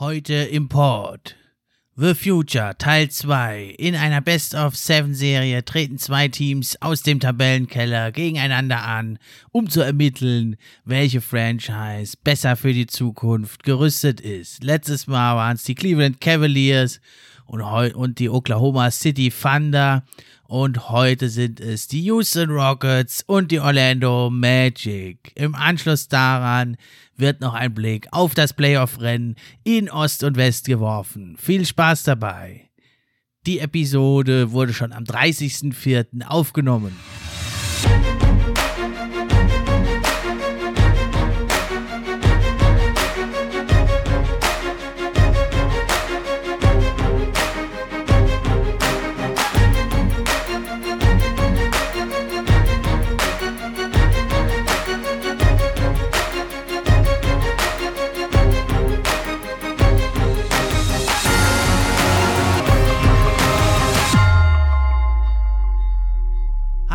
Heute im Port. The Future Teil 2. In einer Best of Seven Serie treten zwei Teams aus dem Tabellenkeller gegeneinander an, um zu ermitteln, welche Franchise besser für die Zukunft gerüstet ist. Letztes Mal waren es die Cleveland Cavaliers und, und die Oklahoma City Thunder. Und heute sind es die Houston Rockets und die Orlando Magic. Im Anschluss daran wird noch ein Blick auf das Playoff-Rennen in Ost und West geworfen. Viel Spaß dabei. Die Episode wurde schon am 30.04. aufgenommen.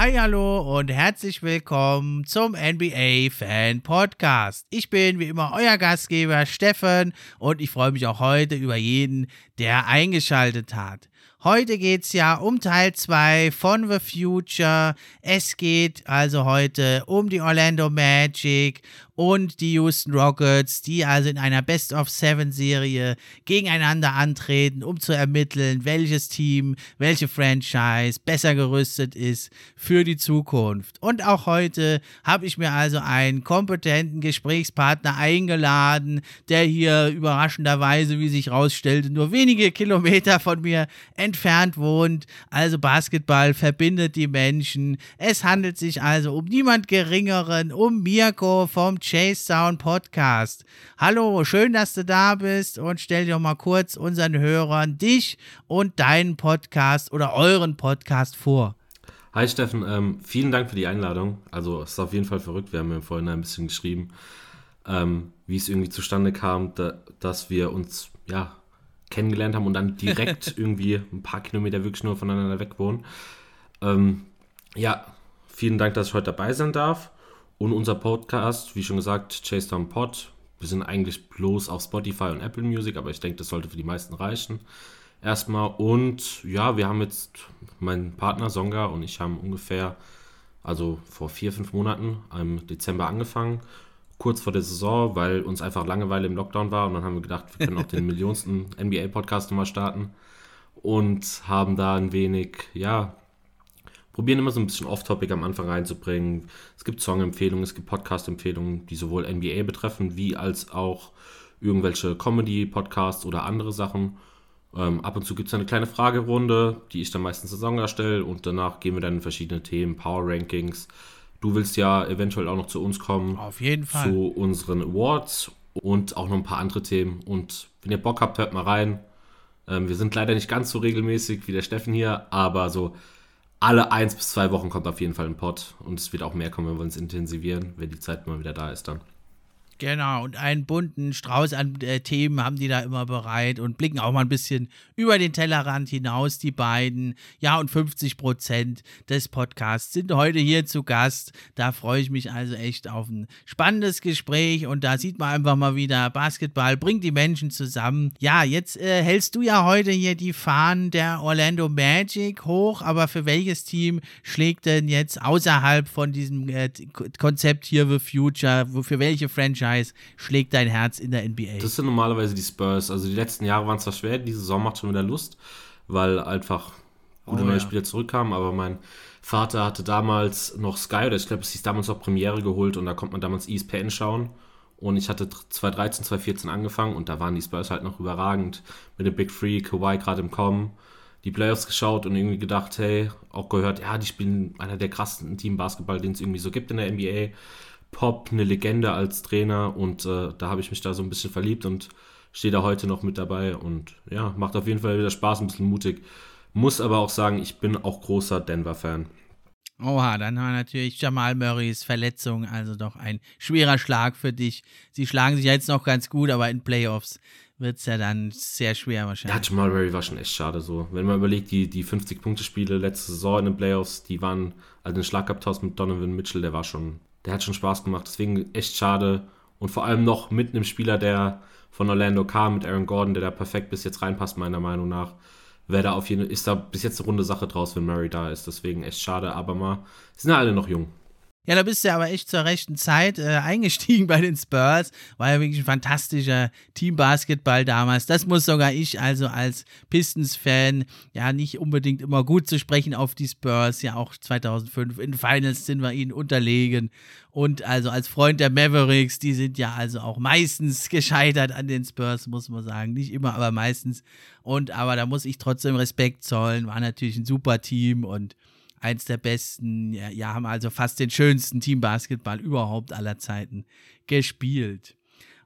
Hi, hallo und herzlich willkommen zum NBA Fan Podcast. Ich bin wie immer euer Gastgeber Steffen und ich freue mich auch heute über jeden, der eingeschaltet hat. Heute geht es ja um Teil 2 von The Future. Es geht also heute um die Orlando Magic und die Houston Rockets, die also in einer Best of Seven Serie gegeneinander antreten, um zu ermitteln, welches Team, welche Franchise besser gerüstet ist für die Zukunft. Und auch heute habe ich mir also einen kompetenten Gesprächspartner eingeladen, der hier überraschenderweise, wie sich rausstellte, nur wenige Kilometer von mir entfernt wohnt. Also Basketball verbindet die Menschen. Es handelt sich also um niemand Geringeren, um Mirko vom Chase Sound Podcast. Hallo, schön, dass du da bist und stell dir mal kurz unseren Hörern dich und deinen Podcast oder euren Podcast vor. Hi Steffen, ähm, vielen Dank für die Einladung. Also es ist auf jeden Fall verrückt, wir haben ja vorhin ein bisschen geschrieben, ähm, wie es irgendwie zustande kam, da, dass wir uns ja kennengelernt haben und dann direkt irgendwie ein paar Kilometer wirklich nur voneinander weg wohnen. Ähm, ja, vielen Dank, dass ich heute dabei sein darf. Und unser Podcast, wie schon gesagt, Chase Down Pod. Wir sind eigentlich bloß auf Spotify und Apple Music, aber ich denke, das sollte für die meisten reichen. Erstmal. Und ja, wir haben jetzt, mein Partner Songa und ich haben ungefähr, also vor vier, fünf Monaten im Dezember angefangen kurz vor der Saison, weil uns einfach Langeweile im Lockdown war und dann haben wir gedacht, wir können auch den millionsten NBA-Podcast nochmal starten und haben da ein wenig, ja, probieren immer so ein bisschen Off-Topic am Anfang reinzubringen. Es gibt Song-Empfehlungen, es gibt Podcast-Empfehlungen, die sowohl NBA betreffen, wie als auch irgendwelche Comedy-Podcasts oder andere Sachen. Ähm, ab und zu gibt es eine kleine Fragerunde, die ich dann meistens Saison erstelle und danach gehen wir dann in verschiedene Themen, Power Rankings, Du willst ja eventuell auch noch zu uns kommen. Auf jeden Fall. Zu unseren Awards und auch noch ein paar andere Themen. Und wenn ihr Bock habt, hört mal rein. Ähm, wir sind leider nicht ganz so regelmäßig wie der Steffen hier, aber so alle eins bis zwei Wochen kommt auf jeden Fall ein Pod. Und es wird auch mehr kommen, wenn wir uns intensivieren, wenn die Zeit mal wieder da ist dann. Genau, und einen bunten Strauß an äh, Themen haben die da immer bereit und blicken auch mal ein bisschen über den Tellerrand hinaus, die beiden. Ja, und 50 Prozent des Podcasts sind heute hier zu Gast. Da freue ich mich also echt auf ein spannendes Gespräch und da sieht man einfach mal wieder, Basketball bringt die Menschen zusammen. Ja, jetzt äh, hältst du ja heute hier die Fahnen der Orlando Magic hoch, aber für welches Team schlägt denn jetzt außerhalb von diesem äh, Konzept hier The Future, für welche Franchise? Franchise schlägt dein Herz in der NBA? Das sind normalerweise die Spurs. Also die letzten Jahre waren zwar schwer, diese Saison macht schon wieder Lust, weil einfach gute oh, neue ja. Spieler zurückkamen, aber mein Vater hatte damals noch Sky, oder ich glaube, es hieß damals noch Premiere geholt und da konnte man damals ESPN schauen. Und ich hatte 2013, 2014 angefangen und da waren die Spurs halt noch überragend mit dem Big Free, Kawhi gerade im Kommen, die Playoffs geschaut und irgendwie gedacht, hey, auch gehört, ja, die spielen einer der krassesten Team Basketball, den es irgendwie so gibt in der NBA. Pop eine Legende als Trainer und äh, da habe ich mich da so ein bisschen verliebt und stehe da heute noch mit dabei und ja, macht auf jeden Fall wieder Spaß, ein bisschen mutig. Muss aber auch sagen, ich bin auch großer Denver-Fan. Oha, dann war natürlich Jamal Murrays Verletzung also doch ein schwerer Schlag für dich. Sie schlagen sich jetzt noch ganz gut, aber in Playoffs wird es ja dann sehr schwer wahrscheinlich. Ja, Jamal Murray war schon echt schade so. Wenn man überlegt, die, die 50-Punkte-Spiele letzte Saison in den Playoffs, die waren, also den Schlagabtausch mit Donovan Mitchell, der war schon der hat schon Spaß gemacht. Deswegen echt schade. Und vor allem noch mit einem Spieler, der von Orlando kam mit Aaron Gordon, der da perfekt bis jetzt reinpasst, meiner Meinung nach, wäre da auf jeden ist da bis jetzt eine runde Sache draus, wenn Murray da ist. Deswegen echt schade, aber mal, sind ja alle noch jung. Ja, da bist du aber echt zur rechten Zeit äh, eingestiegen bei den Spurs. War ja wirklich ein fantastischer Teambasketball damals. Das muss sogar ich also als Pistons-Fan ja nicht unbedingt immer gut zu sprechen auf die Spurs. Ja, auch 2005 in Finals sind wir ihnen unterlegen. Und also als Freund der Mavericks, die sind ja also auch meistens gescheitert an den Spurs, muss man sagen. Nicht immer, aber meistens. Und aber da muss ich trotzdem Respekt zollen. War natürlich ein super Team und eins der besten, ja, ja, haben also fast den schönsten Teambasketball überhaupt aller Zeiten gespielt.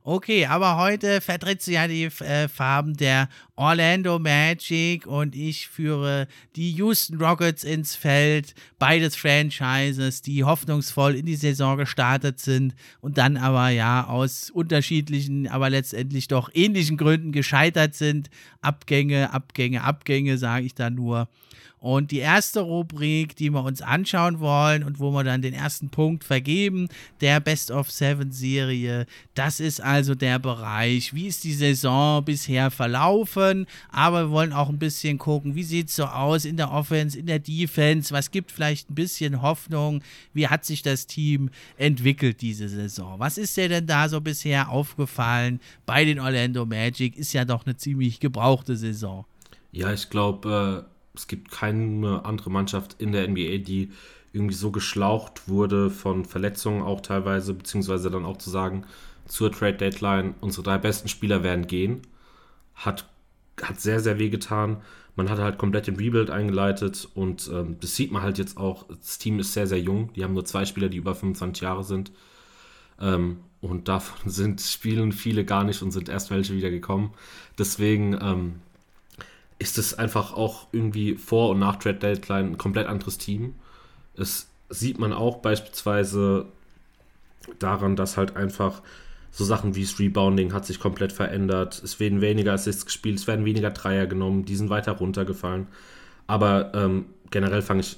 Okay, aber heute vertritt sie ja die äh, Farben der Orlando Magic und ich führe die Houston Rockets ins Feld. Beides Franchises, die hoffnungsvoll in die Saison gestartet sind und dann aber ja aus unterschiedlichen, aber letztendlich doch ähnlichen Gründen gescheitert sind. Abgänge, Abgänge, Abgänge, sage ich da nur. Und die erste Rubrik, die wir uns anschauen wollen und wo wir dann den ersten Punkt vergeben, der Best of Seven Serie, das ist also der Bereich, wie ist die Saison bisher verlaufen, aber wir wollen auch ein bisschen gucken, wie sieht es so aus in der Offense, in der Defense, was gibt vielleicht ein bisschen Hoffnung, wie hat sich das Team entwickelt diese Saison. Was ist dir denn da so bisher aufgefallen bei den Orlando Magic? Ist ja doch eine ziemlich gebrauchte Saison. Ja, ich glaube, äh es gibt keine andere Mannschaft in der NBA, die irgendwie so geschlaucht wurde von Verletzungen auch teilweise, beziehungsweise dann auch zu sagen, zur Trade Deadline, unsere drei besten Spieler werden gehen. Hat, hat sehr, sehr weh getan. Man hat halt komplett den Rebuild eingeleitet und ähm, das sieht man halt jetzt auch. Das Team ist sehr, sehr jung. Die haben nur zwei Spieler, die über 25 Jahre sind. Ähm, und davon sind, spielen viele gar nicht und sind erst welche wieder gekommen. Deswegen ähm, ist es einfach auch irgendwie vor und nach Trade Deadline ein komplett anderes Team. Es sieht man auch beispielsweise daran, dass halt einfach so Sachen wie das Rebounding hat sich komplett verändert. Es werden weniger Assists gespielt, es werden weniger Dreier genommen, die sind weiter runtergefallen. Aber ähm, generell fange ich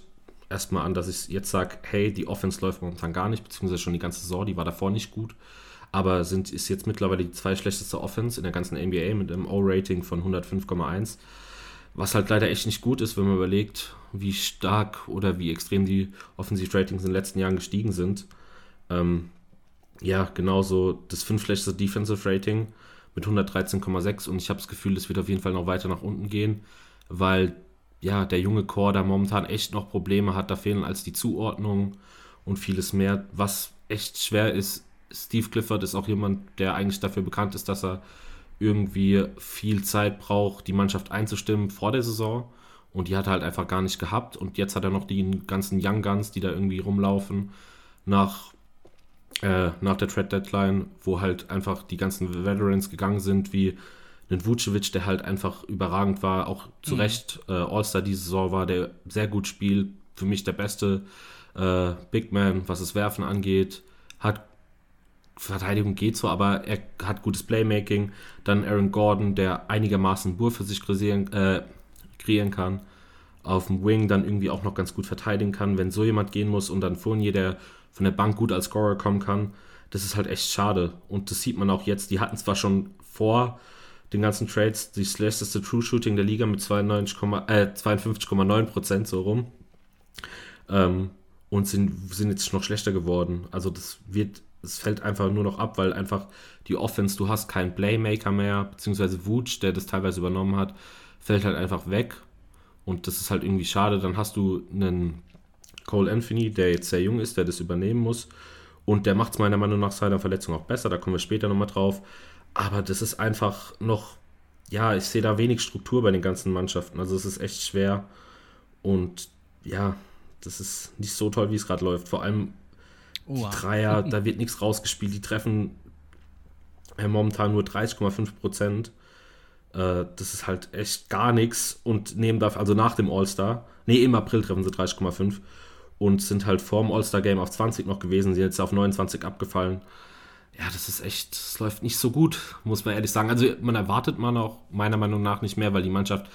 erstmal an, dass ich jetzt sage, hey, die Offense läuft momentan gar nicht, beziehungsweise schon die ganze Saison, die war davor nicht gut. Aber sind, ist jetzt mittlerweile die zweitschlechteste Offense in der ganzen NBA mit einem O-Rating von 105,1. Was halt leider echt nicht gut ist, wenn man überlegt, wie stark oder wie extrem die Offensiv-Ratings in den letzten Jahren gestiegen sind. Ähm, ja, genauso das fünftschlechteste Defensive Rating mit 113,6 und ich habe das Gefühl, das wird auf jeden Fall noch weiter nach unten gehen, weil ja, der junge Core da momentan echt noch Probleme hat, da fehlen als die Zuordnung und vieles mehr, was echt schwer ist. Steve Clifford ist auch jemand, der eigentlich dafür bekannt ist, dass er irgendwie viel Zeit braucht, die Mannschaft einzustimmen vor der Saison. Und die hat er halt einfach gar nicht gehabt. Und jetzt hat er noch die ganzen Young Guns, die da irgendwie rumlaufen, nach, äh, nach der Trade Deadline, wo halt einfach die ganzen Veterans gegangen sind, wie ein Vucevic, der halt einfach überragend war, auch zu mhm. Recht äh, All-Star diese Saison war, der sehr gut spielt. Für mich der beste äh, Big Man, was das Werfen angeht. Hat Verteidigung geht so, aber er hat gutes Playmaking. Dann Aaron Gordon, der einigermaßen Bur für sich kreieren, äh, kreieren kann. Auf dem Wing dann irgendwie auch noch ganz gut verteidigen kann, wenn so jemand gehen muss und dann Fournier, der von der Bank gut als Scorer kommen kann. Das ist halt echt schade. Und das sieht man auch jetzt. Die hatten zwar schon vor den ganzen Trades die schlechteste True Shooting der Liga mit 92, äh, 52,9% so rum. Ähm, und sind, sind jetzt noch schlechter geworden. Also das wird es fällt einfach nur noch ab, weil einfach die Offense, du hast keinen Playmaker mehr, beziehungsweise Wutsch, der das teilweise übernommen hat, fällt halt einfach weg. Und das ist halt irgendwie schade. Dann hast du einen Cole Anthony, der jetzt sehr jung ist, der das übernehmen muss. Und der macht es meiner Meinung nach seiner Verletzung auch besser, da kommen wir später nochmal drauf. Aber das ist einfach noch, ja, ich sehe da wenig Struktur bei den ganzen Mannschaften. Also es ist echt schwer. Und ja, das ist nicht so toll, wie es gerade läuft. Vor allem die Dreier, da wird nichts rausgespielt. Die treffen äh, momentan nur 30,5 Prozent. Äh, das ist halt echt gar nichts. Und nehmen dafür, also nach dem All-Star, nee, im April treffen sie 30,5 und sind halt vorm All-Star-Game auf 20 noch gewesen, sind jetzt auf 29 abgefallen. Ja, das ist echt, das läuft nicht so gut, muss man ehrlich sagen. Also man erwartet man auch meiner Meinung nach nicht mehr, weil die Mannschaft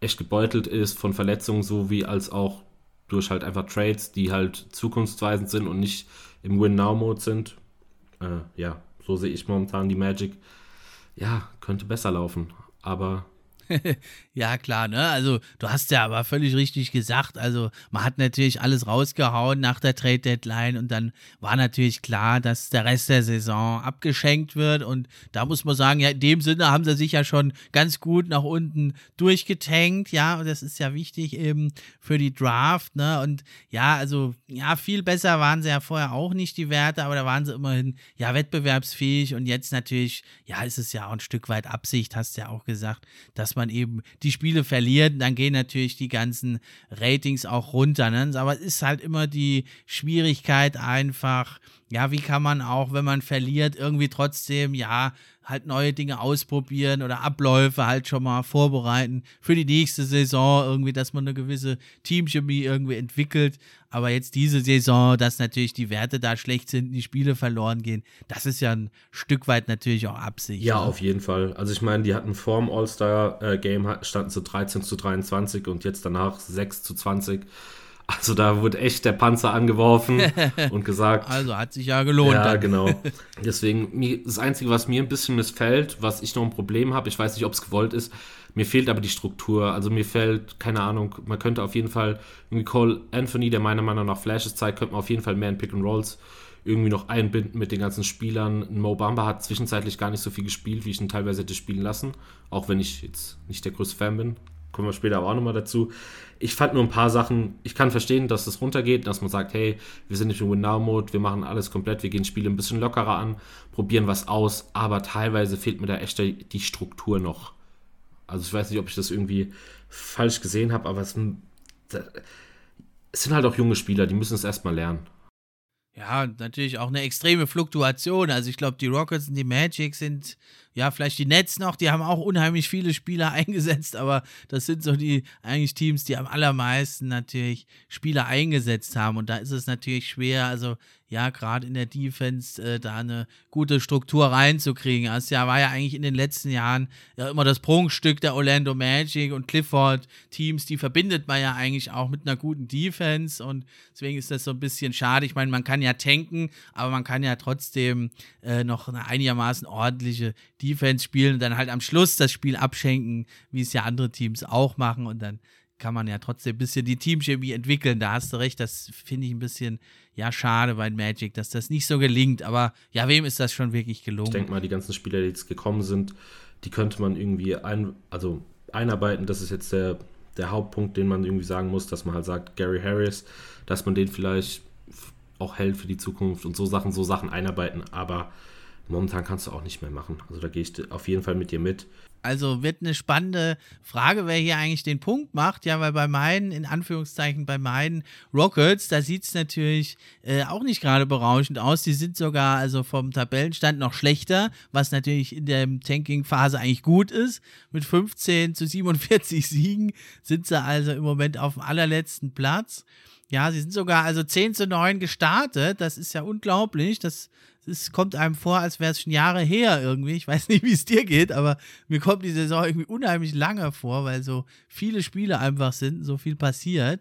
echt gebeutelt ist von Verletzungen, sowie als auch durch halt einfach Trades, die halt zukunftsweisend sind und nicht im Win-Now-Mode sind. Äh, ja, so sehe ich momentan die Magic. ja, könnte besser laufen. Aber ja, klar, ne? Also, du hast ja aber völlig richtig gesagt. Also, man hat natürlich alles rausgehauen nach der Trade Deadline und dann war natürlich klar, dass der Rest der Saison abgeschenkt wird. Und da muss man sagen, ja, in dem Sinne haben sie sich ja schon ganz gut nach unten durchgetankt. Ja, und das ist ja wichtig eben für die Draft, ne? Und ja, also, ja, viel besser waren sie ja vorher auch nicht, die Werte, aber da waren sie immerhin, ja, wettbewerbsfähig. Und jetzt natürlich, ja, ist es ja auch ein Stück weit Absicht, hast du ja auch gesagt, dass man man eben die Spiele verliert, dann gehen natürlich die ganzen Ratings auch runter. Ne? Aber es ist halt immer die Schwierigkeit einfach, ja, wie kann man auch, wenn man verliert, irgendwie trotzdem, ja, halt neue Dinge ausprobieren oder Abläufe halt schon mal vorbereiten für die nächste Saison, irgendwie, dass man eine gewisse Teamchemie irgendwie entwickelt. Aber jetzt diese Saison, dass natürlich die Werte da schlecht sind, die Spiele verloren gehen, das ist ja ein Stück weit natürlich auch Absicht. Ja, oder? auf jeden Fall. Also ich meine, die hatten vorm All-Star-Game äh, standen zu 13 zu 23 und jetzt danach 6 zu 20. Also da wurde echt der Panzer angeworfen und gesagt. Also hat sich ja gelohnt. Ja, dann. genau. Deswegen, das Einzige, was mir ein bisschen missfällt, was ich noch ein Problem habe, ich weiß nicht, ob es gewollt ist, mir fehlt aber die Struktur. Also mir fällt, keine Ahnung, man könnte auf jeden Fall irgendwie Cole Anthony, der meiner Meinung nach Flashes zeigt, könnte man auf jeden Fall mehr in Pick and Rolls irgendwie noch einbinden mit den ganzen Spielern. Mo Bamba hat zwischenzeitlich gar nicht so viel gespielt, wie ich ihn teilweise hätte spielen lassen. Auch wenn ich jetzt nicht der größte Fan bin. Kommen wir später aber auch nochmal dazu. Ich fand nur ein paar Sachen, ich kann verstehen, dass es runtergeht, dass man sagt, hey, wir sind nicht im Win-Now-Mode, wir machen alles komplett, wir gehen Spiele ein bisschen lockerer an, probieren was aus, aber teilweise fehlt mir da echt die Struktur noch. Also ich weiß nicht, ob ich das irgendwie falsch gesehen habe, aber es, es sind halt auch junge Spieler, die müssen es erstmal lernen. Ja, natürlich auch eine extreme Fluktuation. Also ich glaube, die Rockets und die Magic sind ja, vielleicht die Nets noch, die haben auch unheimlich viele Spieler eingesetzt, aber das sind so die eigentlich Teams, die am allermeisten natürlich Spieler eingesetzt haben. Und da ist es natürlich schwer, also ja, gerade in der Defense äh, da eine gute Struktur reinzukriegen. Das also, ja, war ja eigentlich in den letzten Jahren ja immer das Prunkstück der Orlando Magic und Clifford Teams, die verbindet man ja eigentlich auch mit einer guten Defense und deswegen ist das so ein bisschen schade. Ich meine, man kann ja tanken, aber man kann ja trotzdem äh, noch eine einigermaßen ordentliche Defense spielen und dann halt am Schluss das Spiel abschenken, wie es ja andere Teams auch machen und dann kann man ja trotzdem ein bisschen die Teamchemie entwickeln. Da hast du recht, das finde ich ein bisschen, ja, schade bei Magic, dass das nicht so gelingt. Aber ja, wem ist das schon wirklich gelungen? Ich denke mal, die ganzen Spieler, die jetzt gekommen sind, die könnte man irgendwie ein, also einarbeiten. Das ist jetzt der, der Hauptpunkt, den man irgendwie sagen muss, dass man halt sagt, Gary Harris, dass man den vielleicht auch hält für die Zukunft und so Sachen, so Sachen einarbeiten. Aber momentan kannst du auch nicht mehr machen. Also da gehe ich auf jeden Fall mit dir mit. Also wird eine spannende Frage, wer hier eigentlich den Punkt macht. Ja, weil bei meinen, in Anführungszeichen, bei meinen Rockets, da sieht es natürlich äh, auch nicht gerade berauschend aus. Die sind sogar also vom Tabellenstand noch schlechter, was natürlich in der Tanking-Phase eigentlich gut ist. Mit 15 zu 47 Siegen sind sie also im Moment auf dem allerletzten Platz. Ja, sie sind sogar also 10 zu 9 gestartet. Das ist ja unglaublich. Das es kommt einem vor, als wäre es schon Jahre her irgendwie. Ich weiß nicht, wie es dir geht, aber mir kommt die Saison irgendwie unheimlich lange vor, weil so viele Spiele einfach sind, so viel passiert.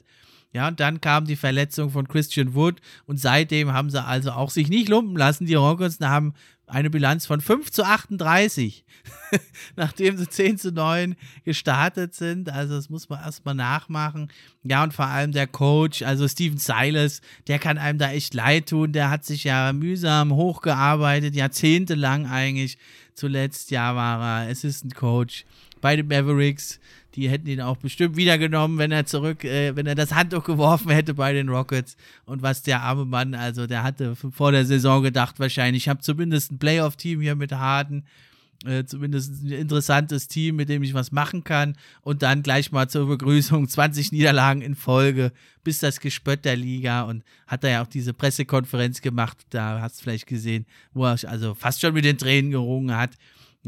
Ja, und dann kam die Verletzung von Christian Wood und seitdem haben sie also auch sich nicht lumpen lassen. Die Rockets haben eine Bilanz von 5 zu 38, nachdem sie 10 zu 9 gestartet sind. Also das muss man erstmal nachmachen. Ja, und vor allem der Coach, also Steven Silas, der kann einem da echt leid tun. Der hat sich ja mühsam hochgearbeitet, jahrzehntelang eigentlich. Zuletzt ja war er Assistant Coach bei den Mavericks die hätten ihn auch bestimmt wiedergenommen, wenn er zurück, äh, wenn er das Handtuch geworfen hätte bei den Rockets. Und was der arme Mann, also der hatte vor der Saison gedacht, wahrscheinlich, ich habe zumindest ein Playoff-Team hier mit Harden. Äh, zumindest ein interessantes Team, mit dem ich was machen kann. Und dann gleich mal zur Begrüßung 20 Niederlagen in Folge, bis das Gespött der Liga. Und hat er ja auch diese Pressekonferenz gemacht, da hast du vielleicht gesehen, wo er also fast schon mit den Tränen gerungen hat.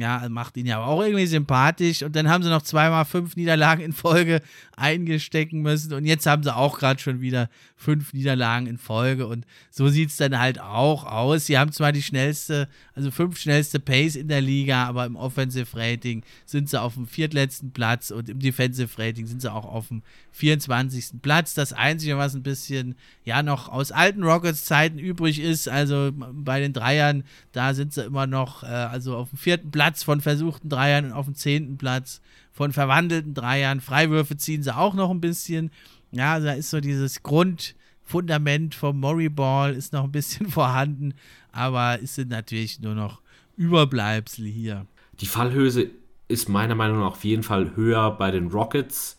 Ja, macht ihn ja auch irgendwie sympathisch. Und dann haben sie noch zweimal fünf Niederlagen in Folge eingestecken müssen. Und jetzt haben sie auch gerade schon wieder fünf Niederlagen in Folge. Und so sieht es dann halt auch aus. Sie haben zwar die schnellste, also fünf schnellste Pace in der Liga, aber im Offensive Rating sind sie auf dem viertletzten Platz und im Defensive Rating sind sie auch auf dem 24. Platz. Das Einzige, was ein bisschen, ja, noch aus alten Rockets-Zeiten übrig ist, also bei den Dreiern, da sind sie immer noch, äh, also auf dem vierten Platz Platz von versuchten Dreiern auf dem zehnten Platz, von verwandelten Dreiern. Freiwürfe ziehen sie auch noch ein bisschen. Ja, da ist so dieses Grundfundament vom Murray Ball ist noch ein bisschen vorhanden, aber es sind natürlich nur noch Überbleibsel hier. Die Fallhöhe ist meiner Meinung nach auf jeden Fall höher bei den Rockets,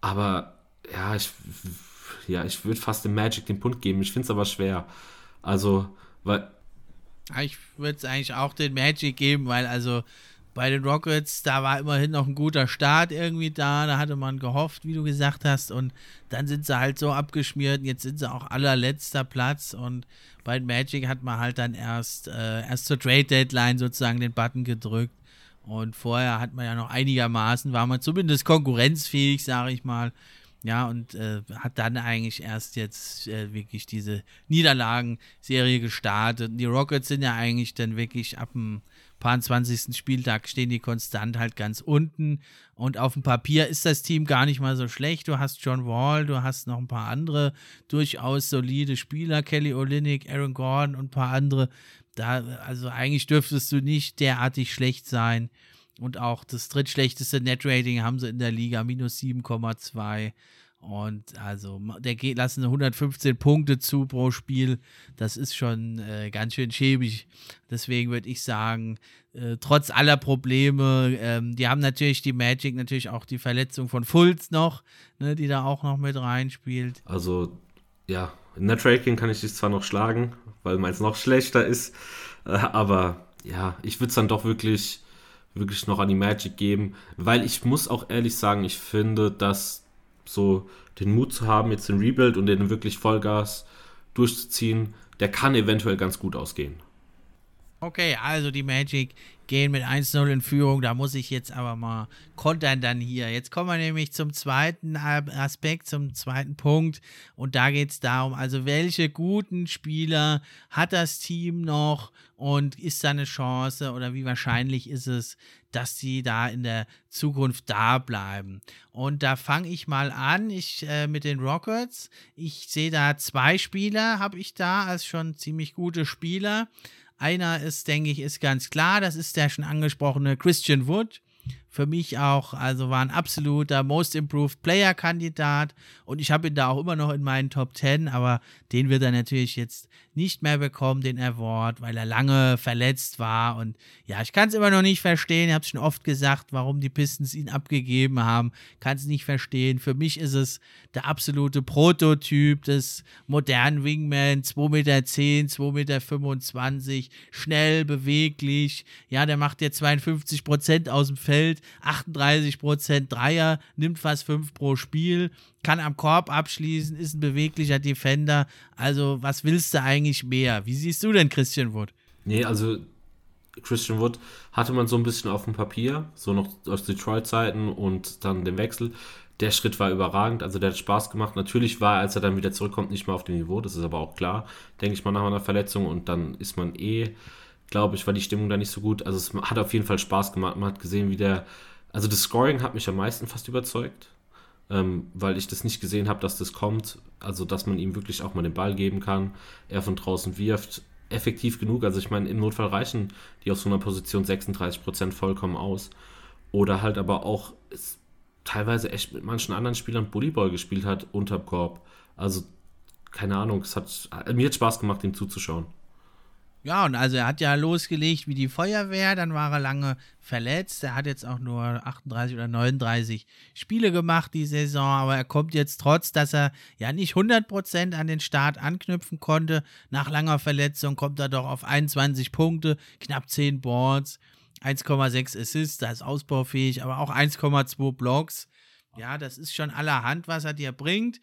aber ja, ich, ja, ich würde fast dem Magic den Punkt geben. Ich finde es aber schwer. Also, weil. Ich würde es eigentlich auch den Magic geben, weil also bei den Rockets, da war immerhin noch ein guter Start irgendwie da. Da hatte man gehofft, wie du gesagt hast. Und dann sind sie halt so abgeschmiert. Jetzt sind sie auch allerletzter Platz. Und bei den Magic hat man halt dann erst, äh, erst zur Trade Deadline sozusagen den Button gedrückt. Und vorher hat man ja noch einigermaßen, war man zumindest konkurrenzfähig, sage ich mal. Ja, und äh, hat dann eigentlich erst jetzt äh, wirklich diese Niederlagenserie gestartet. Die Rockets sind ja eigentlich dann wirklich ab dem paar 20. Spieltag stehen die konstant halt ganz unten. Und auf dem Papier ist das Team gar nicht mal so schlecht. Du hast John Wall, du hast noch ein paar andere durchaus solide Spieler, Kelly Olynyk, Aaron Gordon und ein paar andere. Da, also eigentlich dürftest du nicht derartig schlecht sein. Und auch das drittschlechteste Net-Rating haben sie in der Liga, minus 7,2. Und also, der geht, lassen 115 Punkte zu pro Spiel. Das ist schon äh, ganz schön schäbig. Deswegen würde ich sagen, äh, trotz aller Probleme, ähm, die haben natürlich die Magic, natürlich auch die Verletzung von Fultz noch, ne, die da auch noch mit reinspielt. Also, ja, in Net-Rating kann ich dich zwar noch schlagen, weil meins noch schlechter ist. Äh, aber ja, ich würde es dann doch wirklich wirklich noch an die Magic geben, weil ich muss auch ehrlich sagen, ich finde, dass so den Mut zu haben, jetzt den Rebuild und den wirklich Vollgas durchzuziehen, der kann eventuell ganz gut ausgehen. Okay, also die Magic gehen mit 1-0 in Führung. Da muss ich jetzt aber mal kontern dann hier. Jetzt kommen wir nämlich zum zweiten Aspekt, zum zweiten Punkt. Und da geht es darum, also welche guten Spieler hat das Team noch und ist da eine Chance oder wie wahrscheinlich ist es, dass sie da in der Zukunft da bleiben. Und da fange ich mal an, ich äh, mit den Rockets. Ich sehe da zwei Spieler, habe ich da als schon ziemlich gute Spieler. Einer ist, denke ich, ist ganz klar, das ist der schon angesprochene Christian Wood. Für mich auch, also war ein absoluter Most Improved Player Kandidat. Und ich habe ihn da auch immer noch in meinen Top 10, aber den wird er natürlich jetzt nicht mehr bekommen, den Award, weil er lange verletzt war. Und ja, ich kann es immer noch nicht verstehen, ich habe es schon oft gesagt, warum die Pistons ihn abgegeben haben, kann es nicht verstehen. Für mich ist es der absolute Prototyp des modernen Wingman, 2,10 Meter, 2,25 Meter, schnell, beweglich, ja, der macht jetzt 52 Prozent aus dem Feld, 38% Dreier, nimmt fast 5 pro Spiel, kann am Korb abschließen, ist ein beweglicher Defender. Also, was willst du eigentlich mehr? Wie siehst du denn Christian Wood? Nee, also Christian Wood hatte man so ein bisschen auf dem Papier, so noch aus Detroit-Zeiten und dann den Wechsel. Der Schritt war überragend, also der hat Spaß gemacht. Natürlich war er, als er dann wieder zurückkommt, nicht mehr auf dem Niveau, das ist aber auch klar, denke ich mal, nach einer Verletzung und dann ist man eh glaube ich, war die Stimmung da nicht so gut. Also es hat auf jeden Fall Spaß gemacht. Man hat gesehen, wie der, also das Scoring hat mich am meisten fast überzeugt, ähm, weil ich das nicht gesehen habe, dass das kommt. Also dass man ihm wirklich auch mal den Ball geben kann, er von draußen wirft. Effektiv genug. Also ich meine, im Notfall reichen die auf so einer Position 36% vollkommen aus. Oder halt aber auch teilweise echt mit manchen anderen Spielern Bullyball gespielt hat unterm Korb. Also keine Ahnung, es hat mir hat Spaß gemacht, ihm zuzuschauen. Ja, und also er hat ja losgelegt wie die Feuerwehr, dann war er lange verletzt. Er hat jetzt auch nur 38 oder 39 Spiele gemacht die Saison, aber er kommt jetzt trotz, dass er ja nicht 100% an den Start anknüpfen konnte, nach langer Verletzung kommt er doch auf 21 Punkte, knapp 10 Boards, 1,6 Assists, das ist ausbaufähig, aber auch 1,2 Blocks. Ja, das ist schon allerhand, was er dir bringt.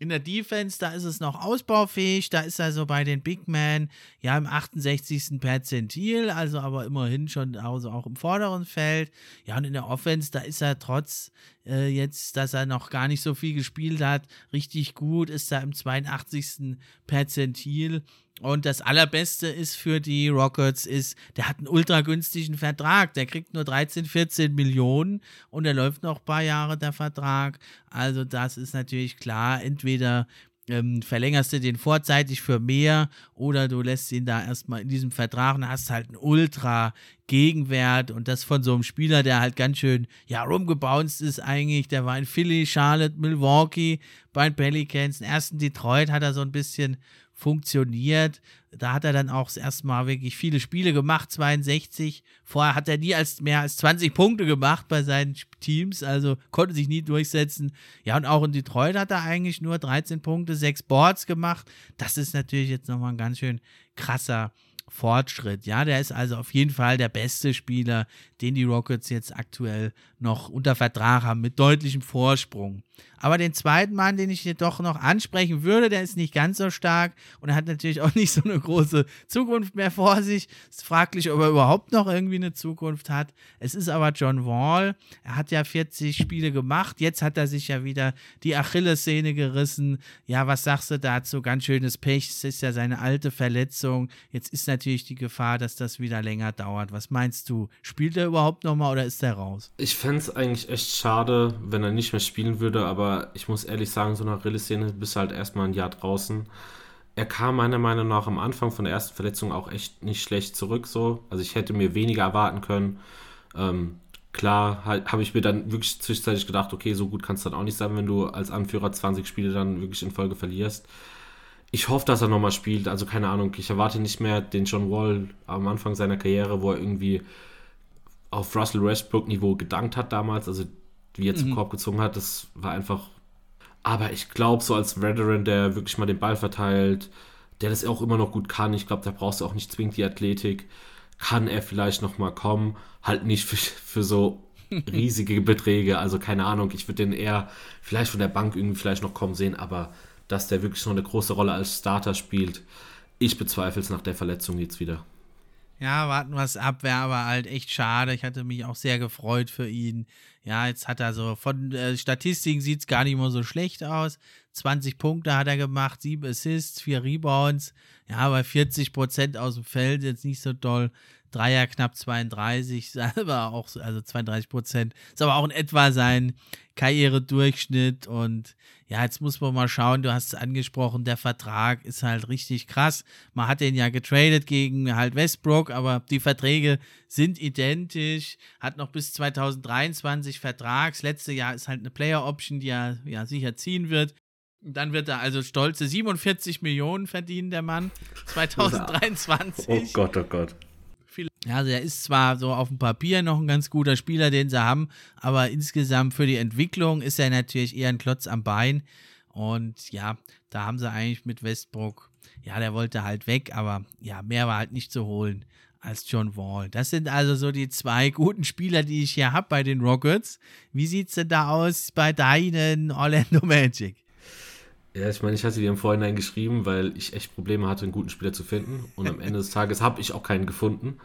In der Defense, da ist es noch ausbaufähig, da ist er so bei den Big Men, ja, im 68. Perzentil, also aber immerhin schon also auch im vorderen Feld. Ja, und in der Offense, da ist er trotz äh, jetzt, dass er noch gar nicht so viel gespielt hat, richtig gut, ist er im 82. Perzentil. Und das Allerbeste ist für die Rockets ist, der hat einen ultra günstigen Vertrag. Der kriegt nur 13, 14 Millionen und der läuft noch ein paar Jahre der Vertrag. Also das ist natürlich klar. Entweder ähm, verlängerst du den vorzeitig für mehr oder du lässt ihn da erstmal in diesem Vertrag und hast halt einen Ultra Gegenwert und das von so einem Spieler, der halt ganz schön, ja, rumgebounced ist eigentlich. Der war in Philly, Charlotte, Milwaukee, bei den Pelicans. Ersten Detroit hat er so ein bisschen funktioniert. Da hat er dann auch das erste Mal wirklich viele Spiele gemacht, 62. Vorher hat er nie als mehr als 20 Punkte gemacht bei seinen Teams, also konnte sich nie durchsetzen. Ja, und auch in Detroit hat er eigentlich nur 13 Punkte, 6 Boards gemacht. Das ist natürlich jetzt nochmal ein ganz schön krasser Fortschritt. Ja, der ist also auf jeden Fall der beste Spieler, den die Rockets jetzt aktuell noch unter Vertrag haben, mit deutlichem Vorsprung. Aber den zweiten Mann, den ich hier doch noch ansprechen würde, der ist nicht ganz so stark und er hat natürlich auch nicht so eine große Zukunft mehr vor sich. Es ist fraglich, ob er überhaupt noch irgendwie eine Zukunft hat. Es ist aber John Wall. Er hat ja 40 Spiele gemacht. Jetzt hat er sich ja wieder die Achillessehne gerissen. Ja, was sagst du dazu? Ganz schönes Pech. Es ist ja seine alte Verletzung. Jetzt ist natürlich die Gefahr, dass das wieder länger dauert. Was meinst du? Spielt er überhaupt nochmal oder ist er raus? Ich fände es eigentlich echt schade, wenn er nicht mehr spielen würde, aber aber ich muss ehrlich sagen, so nach Rille-Szene bist du halt erstmal ein Jahr draußen. Er kam meiner Meinung nach am Anfang von der ersten Verletzung auch echt nicht schlecht zurück, so. Also ich hätte mir weniger erwarten können. Ähm, klar habe ich mir dann wirklich zwischenzeitlich gedacht, okay, so gut kann es dann auch nicht sein, wenn du als Anführer 20 Spiele dann wirklich in Folge verlierst. Ich hoffe, dass er nochmal spielt. Also keine Ahnung, ich erwarte nicht mehr den John Wall am Anfang seiner Karriere, wo er irgendwie auf Russell Westbrook Niveau gedankt hat damals. Also wie er zum mhm. Korb gezogen hat, das war einfach. Aber ich glaube, so als Veteran, der wirklich mal den Ball verteilt, der das auch immer noch gut kann, ich glaube, da brauchst du auch nicht zwingend die Athletik, kann er vielleicht noch mal kommen. Halt nicht für, für so riesige Beträge, also keine Ahnung, ich würde den eher vielleicht von der Bank irgendwie vielleicht noch kommen sehen, aber dass der wirklich so eine große Rolle als Starter spielt, ich bezweifle es nach der Verletzung jetzt wieder. Ja, warten wir es ab, wäre aber halt echt schade. Ich hatte mich auch sehr gefreut für ihn. Ja, jetzt hat er so, von äh, Statistiken sieht es gar nicht mehr so schlecht aus. 20 Punkte hat er gemacht, 7 Assists, 4 Rebounds. Ja, bei 40 Prozent aus dem Feld jetzt nicht so toll. Dreier knapp 32, selber auch, also 32 Prozent. Ist aber auch in etwa sein Karrieredurchschnitt. Und ja, jetzt muss man mal schauen, du hast es angesprochen, der Vertrag ist halt richtig krass. Man hat den ja getradet gegen halt Westbrook, aber die Verträge sind identisch, hat noch bis 2023 Vertrag. Das letzte Jahr ist halt eine Player Option, die er ja sicher ziehen wird. Dann wird er also stolze 47 Millionen verdienen, der Mann, 2023. Oh Gott, oh Gott. Ja, also er ist zwar so auf dem Papier noch ein ganz guter Spieler, den sie haben, aber insgesamt für die Entwicklung ist er natürlich eher ein Klotz am Bein. Und ja, da haben sie eigentlich mit Westbrook, ja, der wollte halt weg, aber ja, mehr war halt nicht zu holen als John Wall. Das sind also so die zwei guten Spieler, die ich hier habe bei den Rockets. Wie sieht es denn da aus bei deinen Orlando Magic? Ja, ich meine, ich hatte dir im Vorhinein geschrieben, weil ich echt Probleme hatte, einen guten Spieler zu finden. Und am Ende des Tages habe ich auch keinen gefunden.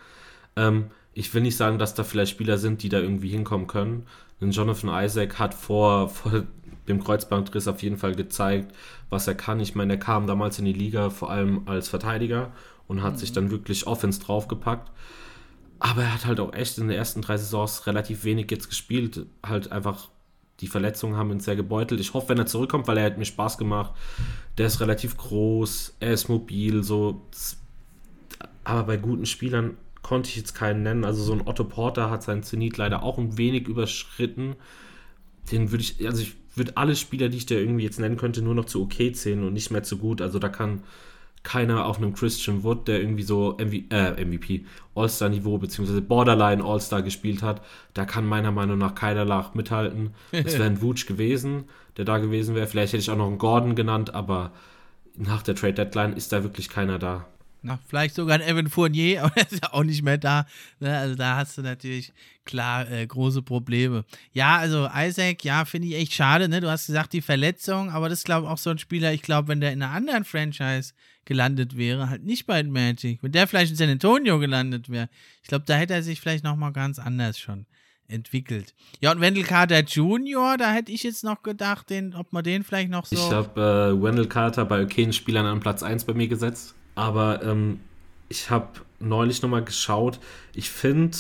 Ähm, ich will nicht sagen, dass da vielleicht Spieler sind, die da irgendwie hinkommen können. Denn Jonathan Isaac hat vor, vor dem Kreuzbandriss auf jeden Fall gezeigt, was er kann. Ich meine, er kam damals in die Liga vor allem als Verteidiger und hat mhm. sich dann wirklich Offense draufgepackt. Aber er hat halt auch echt in den ersten drei Saisons relativ wenig jetzt gespielt. Halt einfach die Verletzungen haben ihn sehr gebeutelt. Ich hoffe, wenn er zurückkommt, weil er hat mir Spaß gemacht. Der ist relativ groß, er ist mobil, so. Aber bei guten Spielern konnte ich jetzt keinen nennen. Also so ein Otto Porter hat seinen Zenit leider auch ein wenig überschritten. Den würde ich, also ich würde alle Spieler, die ich da irgendwie jetzt nennen könnte, nur noch zu okay zählen und nicht mehr zu gut. Also da kann keiner auf einem Christian Wood, der irgendwie so MV, äh, MVP, All-Star-Niveau beziehungsweise Borderline All-Star gespielt hat, da kann meiner Meinung nach keiner Lach mithalten. Es wäre ein Wutsch gewesen, der da gewesen wäre. Vielleicht hätte ich auch noch einen Gordon genannt, aber nach der Trade Deadline ist da wirklich keiner da. Na, vielleicht sogar ein Evan Fournier, aber er ist ja auch nicht mehr da. Ne? Also da hast du natürlich klar äh, große Probleme. Ja, also Isaac, ja, finde ich echt schade. Ne? Du hast gesagt, die Verletzung, aber das ist, glaube ich, auch so ein Spieler, ich glaube, wenn der in einer anderen Franchise gelandet wäre, halt nicht bei Magic, wenn der vielleicht in San Antonio gelandet wäre, ich glaube, da hätte er sich vielleicht nochmal ganz anders schon entwickelt. Ja, und Wendell Carter Jr., da hätte ich jetzt noch gedacht, den, ob man den vielleicht noch so. Ich habe äh, Wendell Carter bei okayen Spielern an Platz 1 bei mir gesetzt. Aber ähm, ich habe neulich nochmal geschaut. Ich finde,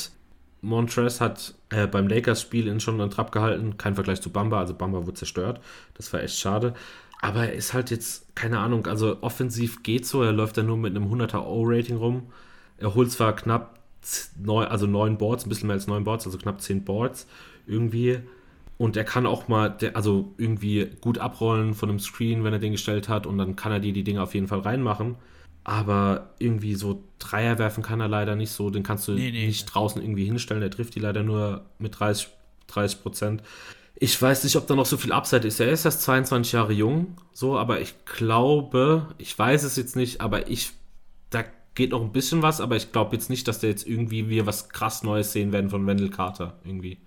Montrez hat äh, beim Lakers-Spiel in schon einen Trab gehalten. Kein Vergleich zu Bamba. Also Bamba wurde zerstört. Das war echt schade. aber er ist halt jetzt, keine Ahnung, also offensiv geht so, er läuft dann nur mit einem 100er O-Rating rum. Er holt zwar knapp neun, also neun Boards, ein bisschen mehr als neun Boards, also knapp zehn Boards irgendwie. Und er kann auch mal, also irgendwie gut abrollen von einem Screen, wenn er den gestellt hat, und dann kann er dir die Dinge auf jeden Fall reinmachen. Aber irgendwie so Dreier werfen kann er leider nicht so, den kannst du nee, nee. nicht draußen irgendwie hinstellen. Der trifft die leider nur mit 30, 30 Prozent. Ich weiß nicht, ob da noch so viel Upside ist. Er ist erst 22 Jahre jung, so, aber ich glaube, ich weiß es jetzt nicht, aber ich, da geht noch ein bisschen was, aber ich glaube jetzt nicht, dass da jetzt irgendwie wir was krass Neues sehen werden von Wendell Carter irgendwie.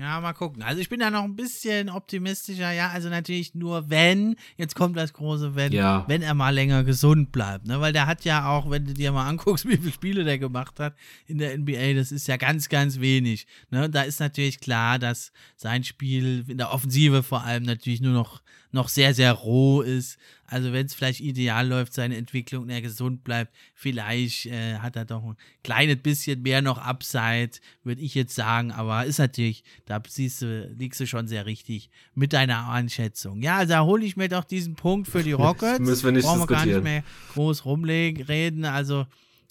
Ja, mal gucken. Also ich bin da noch ein bisschen optimistischer. Ja, also natürlich nur wenn, jetzt kommt das große Wenn, ja. wenn er mal länger gesund bleibt. Ne? Weil der hat ja auch, wenn du dir mal anguckst, wie viele Spiele der gemacht hat in der NBA, das ist ja ganz, ganz wenig. Ne? Da ist natürlich klar, dass sein Spiel in der Offensive vor allem natürlich nur noch noch sehr, sehr roh ist. Also wenn es vielleicht ideal läuft, seine Entwicklung, und er gesund bleibt, vielleicht äh, hat er doch ein kleines bisschen mehr noch Upside, würde ich jetzt sagen. Aber ist natürlich, da siehst du, liegst du schon sehr richtig mit deiner Einschätzung. Ja, also da hole ich mir doch diesen Punkt für die Rockets. Müssen wir nicht Brauchen wir gar nicht mehr groß rumlegen, reden. Also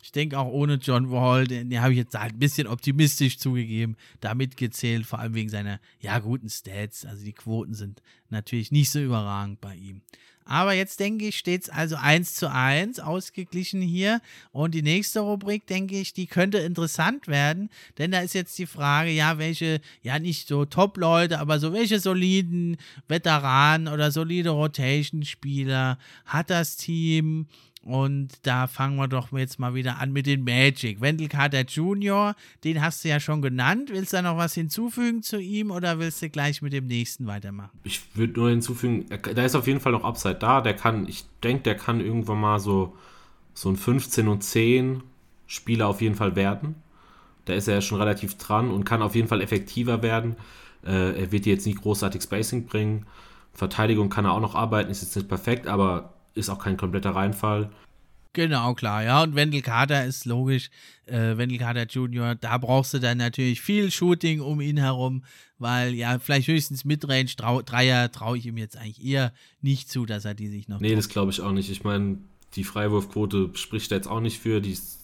ich denke auch ohne John Wall, den, den habe ich jetzt halt ein bisschen optimistisch zugegeben, da mitgezählt, vor allem wegen seiner, ja, guten Stats. Also die Quoten sind natürlich nicht so überragend bei ihm. Aber jetzt denke ich, steht es also 1 zu 1 ausgeglichen hier. Und die nächste Rubrik, denke ich, die könnte interessant werden. Denn da ist jetzt die Frage, ja, welche, ja, nicht so Top-Leute, aber so welche soliden Veteranen oder solide Rotation-Spieler hat das Team? Und da fangen wir doch jetzt mal wieder an mit den Magic. Wendell Carter Jr., den hast du ja schon genannt. Willst du da noch was hinzufügen zu ihm oder willst du gleich mit dem nächsten weitermachen? Ich würde nur hinzufügen, da ist auf jeden Fall noch Upside da. Der kann, ich denke, der kann irgendwann mal so, so ein 15 und 10 Spieler auf jeden Fall werden. Da ist er ja schon relativ dran und kann auf jeden Fall effektiver werden. Äh, er wird dir jetzt nicht großartig Spacing bringen. Verteidigung kann er auch noch arbeiten, ist jetzt nicht perfekt, aber ist auch kein kompletter Reinfall. Genau, klar, ja. Und Wendell Carter ist logisch. Äh, Wendell Carter Jr., da brauchst du dann natürlich viel Shooting um ihn herum, weil ja, vielleicht höchstens Midrange, trau Dreier traue ich ihm jetzt eigentlich eher nicht zu, dass er die sich noch. Nee, das glaube ich auch nicht. Ich meine, die Freiwurfquote spricht er jetzt auch nicht für, die ist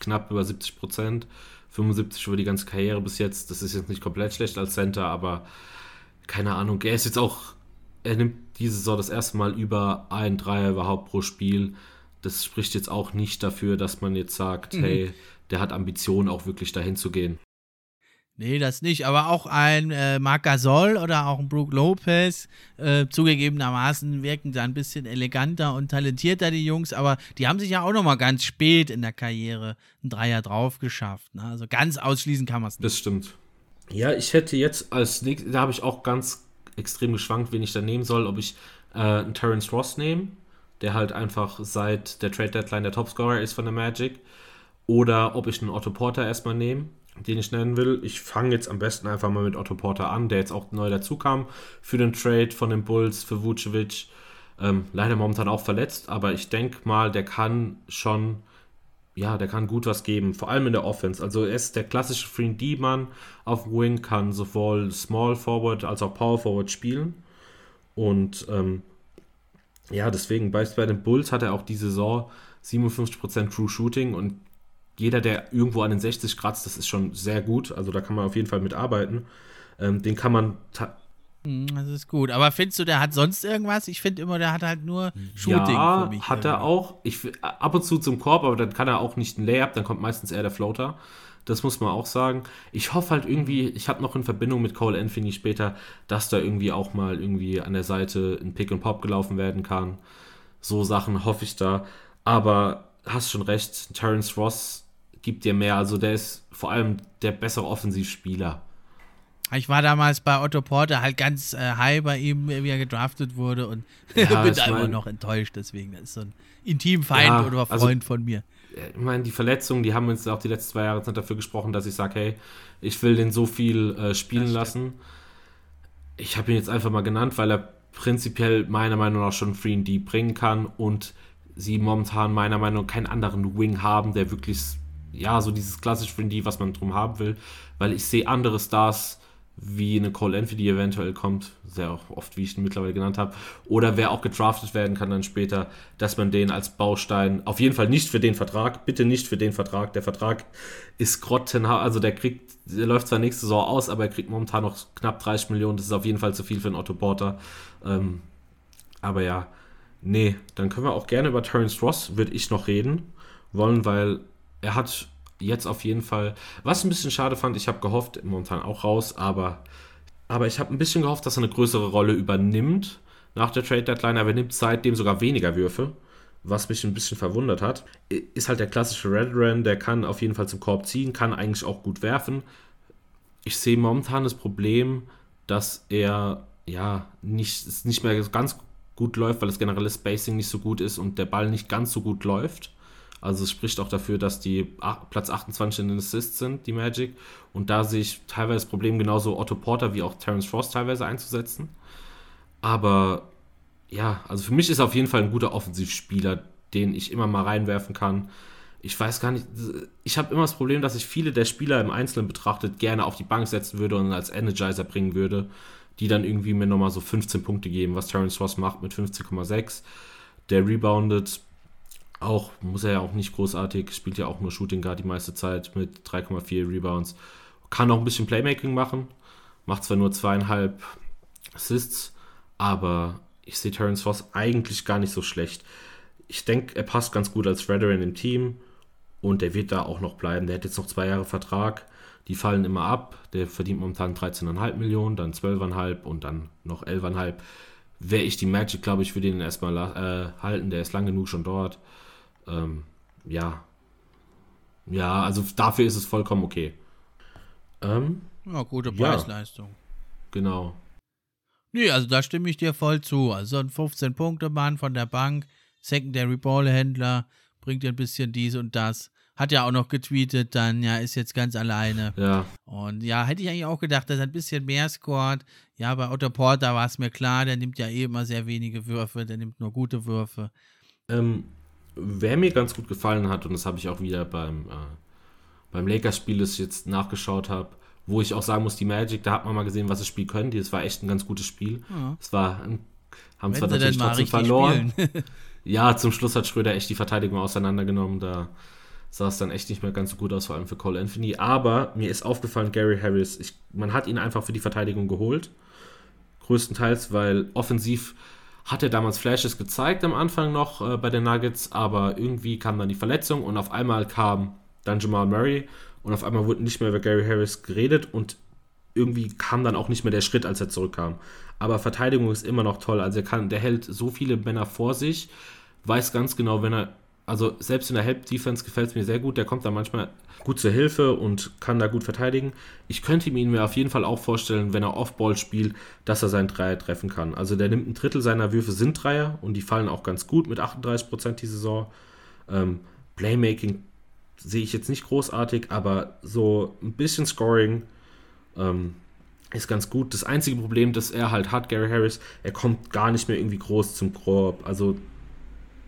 knapp über 70 Prozent. 75 über die ganze Karriere bis jetzt. Das ist jetzt nicht komplett schlecht als Center, aber keine Ahnung. Er ist jetzt auch er nimmt diese Saison das erste Mal über ein Dreier überhaupt pro Spiel. Das spricht jetzt auch nicht dafür, dass man jetzt sagt, mhm. hey, der hat Ambitionen, auch wirklich dahin zu gehen. Nee, das nicht. Aber auch ein äh, Marc Gasol oder auch ein Brook Lopez, äh, zugegebenermaßen wirken da ein bisschen eleganter und talentierter, die Jungs. Aber die haben sich ja auch noch mal ganz spät in der Karriere ein Dreier drauf geschafft. Ne? Also ganz ausschließen kann man es nicht. Das stimmt. Ja, ich hätte jetzt als nächstes, da habe ich auch ganz extrem geschwankt, wen ich da nehmen soll, ob ich äh, einen Terence Ross nehme, der halt einfach seit der Trade Deadline der Topscorer ist von der Magic, oder ob ich einen Otto Porter erstmal nehme, den ich nennen will. Ich fange jetzt am besten einfach mal mit Otto Porter an, der jetzt auch neu dazu kam für den Trade von den Bulls für Vucevic. Ähm, leider momentan auch verletzt, aber ich denke mal, der kann schon ja, der kann gut was geben, vor allem in der Offense. Also er ist der klassische 3D-Mann auf Wing, kann sowohl Small Forward als auch Power Forward spielen. Und ähm, ja, deswegen bei, bei den Bulls hat er auch die Saison 57% True Shooting und jeder, der irgendwo an den 60 kratzt, das ist schon sehr gut. Also da kann man auf jeden Fall mitarbeiten. Ähm, den kann man das ist gut. Aber findest du, der hat sonst irgendwas? Ich finde immer, der hat halt nur Shooting ja, für mich. hat er auch. Ich, ab und zu zum Korb, aber dann kann er auch nicht ein Layup, dann kommt meistens eher der Floater. Das muss man auch sagen. Ich hoffe halt irgendwie, ich habe noch in Verbindung mit Cole Anthony später, dass da irgendwie auch mal irgendwie an der Seite ein Pick and Pop gelaufen werden kann. So Sachen hoffe ich da. Aber hast schon recht, Terence Ross gibt dir mehr. Also der ist vor allem der bessere Offensivspieler. Ich war damals bei Otto Porter halt ganz äh, high bei ihm, wie er gedraftet wurde und ja, bin da immer noch enttäuscht. Deswegen, das ist so ein Intimfeind ja, oder also Freund also, von mir. Ich meine, die Verletzungen, die haben uns auch die letzten zwei Jahre dafür gesprochen, dass ich sage, hey, ich will den so viel äh, spielen lassen. Ich habe ihn jetzt einfach mal genannt, weil er prinzipiell meiner Meinung nach schon Free D bringen kann und sie momentan meiner Meinung nach keinen anderen Wing haben, der wirklich, ja, so dieses klassische Free D, was man drum haben will, weil ich sehe andere Stars wie eine Cole Anthony eventuell kommt, sehr oft, wie ich ihn mittlerweile genannt habe, oder wer auch gedraftet werden kann dann später, dass man den als Baustein, auf jeden Fall nicht für den Vertrag, bitte nicht für den Vertrag, der Vertrag ist grottenhart, also der kriegt, der läuft zwar nächste Saison aus, aber er kriegt momentan noch knapp 30 Millionen, das ist auf jeden Fall zu viel für einen Otto Porter, ähm, aber ja, nee, dann können wir auch gerne über Terence Ross, würde ich noch reden wollen, weil er hat jetzt auf jeden Fall, was ein bisschen schade fand, ich habe gehofft, momentan auch raus, aber, aber ich habe ein bisschen gehofft, dass er eine größere Rolle übernimmt nach der Trade Deadline, aber er nimmt seitdem sogar weniger Würfe, was mich ein bisschen verwundert hat. Ist halt der klassische Red Ran, der kann auf jeden Fall zum Korb ziehen, kann eigentlich auch gut werfen. Ich sehe momentan das Problem, dass er ja nicht, nicht mehr ganz gut läuft, weil das generelle Spacing nicht so gut ist und der Ball nicht ganz so gut läuft. Also es spricht auch dafür, dass die Platz 28 in den Assists sind, die Magic. Und da sehe ich teilweise das Problem, genauso Otto Porter wie auch Terence Frost teilweise einzusetzen. Aber ja, also für mich ist er auf jeden Fall ein guter Offensivspieler, den ich immer mal reinwerfen kann. Ich weiß gar nicht, ich habe immer das Problem, dass ich viele der Spieler im Einzelnen betrachtet gerne auf die Bank setzen würde und als Energizer bringen würde, die dann irgendwie mir nochmal so 15 Punkte geben, was Terence Ross macht mit 15,6. Der reboundet auch, muss er ja auch nicht großartig, spielt ja auch nur Shooting Guard die meiste Zeit mit 3,4 Rebounds. Kann auch ein bisschen Playmaking machen, macht zwar nur zweieinhalb Assists, aber ich sehe Terence Voss eigentlich gar nicht so schlecht. Ich denke, er passt ganz gut als Veteran im Team und der wird da auch noch bleiben. Der hat jetzt noch zwei Jahre Vertrag, die fallen immer ab. Der verdient momentan 13,5 Millionen, dann 12,5 und dann noch 11,5. Wäre ich die Magic, glaube ich, würde ihn erstmal äh, halten. Der ist lang genug schon dort. Ähm, ja. Ja, also dafür ist es vollkommen okay. Ähm, ja, gute Preisleistung. Ja, genau. Nee, also da stimme ich dir voll zu. Also ein 15-Punkte-Mann von der Bank, Secondary Ballhändler, bringt dir ein bisschen dies und das. Hat ja auch noch getweetet, dann, ja, ist jetzt ganz alleine. Ja. Und ja, hätte ich eigentlich auch gedacht, dass er ein bisschen mehr scored. Ja, bei Otto Porter war es mir klar, der nimmt ja eh immer sehr wenige Würfe, der nimmt nur gute Würfe. Ähm, wer mir ganz gut gefallen hat, und das habe ich auch wieder beim, äh, beim Lakers-Spiel, das ich jetzt nachgeschaut habe, wo ich auch sagen muss, die Magic, da hat man mal gesehen, was das Spiel können. Das war echt ein ganz gutes Spiel. Ja. Es war, haben Wenn zwar natürlich trotzdem verloren. ja, zum Schluss hat Schröder echt die Verteidigung auseinandergenommen. Da sah es dann echt nicht mehr ganz so gut aus, vor allem für Cole Anthony. Aber mir ist aufgefallen, Gary Harris, ich, man hat ihn einfach für die Verteidigung geholt. Größtenteils, weil offensiv hat er damals Flashes gezeigt am Anfang noch äh, bei den Nuggets, aber irgendwie kam dann die Verletzung und auf einmal kam dann Jamal Murray und auf einmal wurde nicht mehr über Gary Harris geredet und irgendwie kam dann auch nicht mehr der Schritt, als er zurückkam. Aber Verteidigung ist immer noch toll. Also er kann, der hält so viele Männer vor sich, weiß ganz genau, wenn er also selbst in der Help-Defense gefällt es mir sehr gut. Der kommt da manchmal gut zur Hilfe und kann da gut verteidigen. Ich könnte ihn mir auf jeden Fall auch vorstellen, wenn er Off-Ball spielt, dass er seinen Dreier treffen kann. Also der nimmt ein Drittel seiner Würfe sind Dreier und die fallen auch ganz gut mit 38% die Saison. Ähm, Playmaking sehe ich jetzt nicht großartig, aber so ein bisschen Scoring ähm, ist ganz gut. Das einzige Problem, das er halt hat, Gary Harris, er kommt gar nicht mehr irgendwie groß zum Korb. Also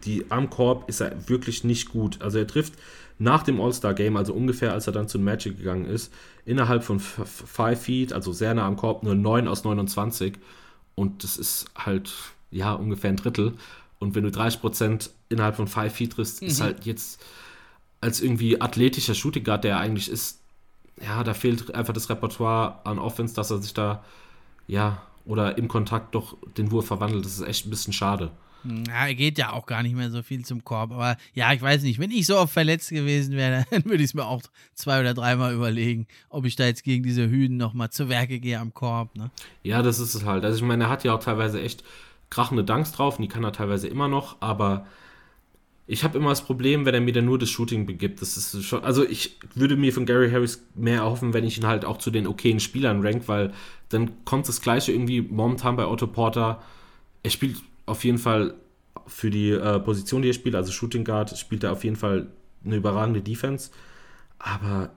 die, am Korb ist er wirklich nicht gut. Also er trifft nach dem All-Star-Game, also ungefähr als er dann zu Magic gegangen ist, innerhalb von 5 Feet, also sehr nah am Korb, nur 9 aus 29. Und das ist halt, ja, ungefähr ein Drittel. Und wenn du 30% innerhalb von 5 Feet triffst, mhm. ist halt jetzt als irgendwie athletischer Shooting Guard, der er eigentlich ist, ja, da fehlt einfach das Repertoire an Offense, dass er sich da, ja, oder im Kontakt doch den Wurf verwandelt. Das ist echt ein bisschen schade. Ja, er geht ja auch gar nicht mehr so viel zum Korb. Aber ja, ich weiß nicht, wenn ich so oft verletzt gewesen wäre, dann würde ich es mir auch zwei oder dreimal überlegen, ob ich da jetzt gegen diese Hüden nochmal zu Werke gehe am Korb. Ne? Ja, das ist es halt. Also ich meine, er hat ja auch teilweise echt krachende Dunks drauf und die kann er teilweise immer noch, aber ich habe immer das Problem, wenn er mir dann nur das Shooting begibt. Das ist schon, also ich würde mir von Gary Harris mehr erhoffen, wenn ich ihn halt auch zu den okayen Spielern rank, weil dann kommt das Gleiche irgendwie momentan bei Otto Porter. Er spielt auf jeden Fall für die äh, Position, die er spielt, also Shooting Guard, spielt er auf jeden Fall eine überragende Defense. Aber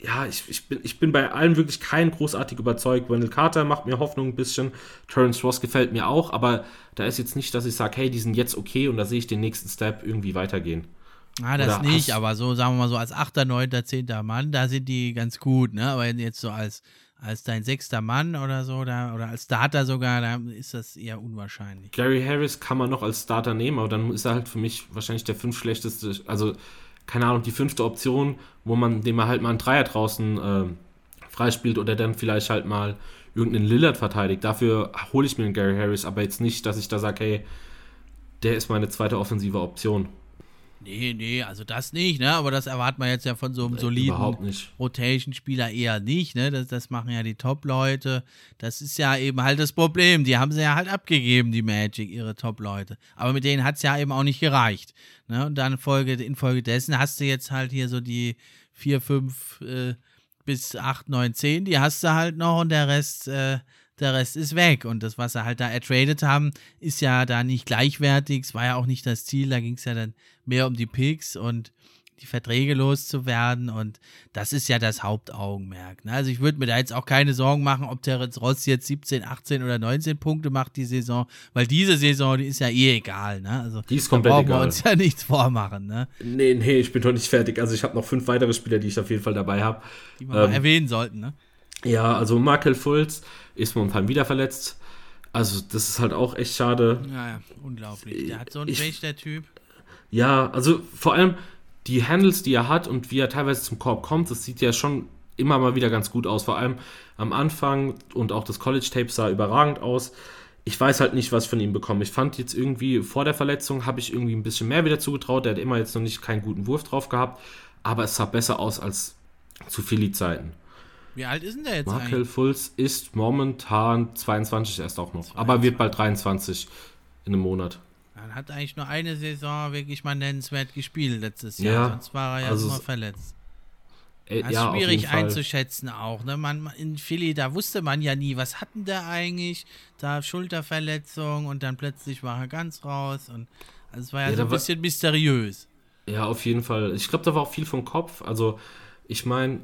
ja, ich, ich, bin, ich bin bei allen wirklich kein großartig überzeugt. Wendell Carter macht mir Hoffnung ein bisschen. Terence Ross gefällt mir auch, aber da ist jetzt nicht, dass ich sage, hey, die sind jetzt okay und da sehe ich den nächsten Step irgendwie weitergehen. Ah, das Oder nicht, aber so, sagen wir mal so, als 8., 9., 10. Mann, da sind die ganz gut, ne? Aber jetzt so als als dein sechster Mann oder so, da, oder als Starter sogar, da ist das eher unwahrscheinlich. Gary Harris kann man noch als Starter nehmen, aber dann ist er halt für mich wahrscheinlich der fünf schlechteste, also keine Ahnung, die fünfte Option, wo man, dem halt mal einen Dreier draußen äh, freispielt oder dann vielleicht halt mal irgendeinen Lillard verteidigt. Dafür hole ich mir einen Gary Harris, aber jetzt nicht, dass ich da sage, hey, der ist meine zweite offensive Option. Nee, nee, also das nicht, ne? Aber das erwartet man jetzt ja von so einem soliden Rotation-Spieler eher nicht, ne? Das, das machen ja die Top-Leute. Das ist ja eben halt das Problem. Die haben sie ja halt abgegeben, die Magic, ihre Top-Leute. Aber mit denen hat es ja eben auch nicht gereicht. Ne? Und dann Folge, infolgedessen hast du jetzt halt hier so die vier, fünf äh, bis acht, neun, zehn, die hast du halt noch und der Rest äh, der Rest ist weg. Und das, was sie halt da ertradet haben, ist ja da nicht gleichwertig. Es war ja auch nicht das Ziel. Da ging es ja dann mehr um die Picks und die Verträge loszuwerden. Und das ist ja das Hauptaugenmerk. Ne? Also ich würde mir da jetzt auch keine Sorgen machen, ob der Ross jetzt 17, 18 oder 19 Punkte macht die Saison, weil diese Saison, die ist ja eh egal. Ne? Also die ist komplett da brauchen egal. wir uns ja nichts vormachen. Ne? Nee, nee, ich bin noch nicht fertig. Also ich habe noch fünf weitere Spieler, die ich auf jeden Fall dabei habe. Die wir ähm, mal erwähnen sollten, ne? Ja, also Markel Fultz ist momentan wieder verletzt. Also, das ist halt auch echt schade. Ja, ja, unglaublich. Der hat so einen Pech, der Typ. Ja, also vor allem die Handles, die er hat und wie er teilweise zum Korb kommt, das sieht ja schon immer mal wieder ganz gut aus. Vor allem am Anfang und auch das College-Tape sah überragend aus. Ich weiß halt nicht, was ich von ihm bekomme. Ich fand jetzt irgendwie vor der Verletzung habe ich irgendwie ein bisschen mehr wieder zugetraut. Der hat immer jetzt noch nicht keinen guten Wurf drauf gehabt, aber es sah besser aus als zu Philly-Zeiten. Wie alt ist denn der jetzt Markel eigentlich? Fulz ist momentan 22 erst auch noch, 22. aber wird bald 23 in einem Monat. Er hat eigentlich nur eine Saison wirklich mal nennenswert gespielt letztes Jahr, ja, sonst war er ja also immer verletzt. Äh, das ist ja, schwierig einzuschätzen auch. Ne? Man, in Philly, da wusste man ja nie, was hatten der eigentlich? Da Schulterverletzung und dann plötzlich war er ganz raus. Und also es war ja, ja so ein bisschen mysteriös. Ja, auf jeden Fall. Ich glaube, da war auch viel vom Kopf. Also, ich meine,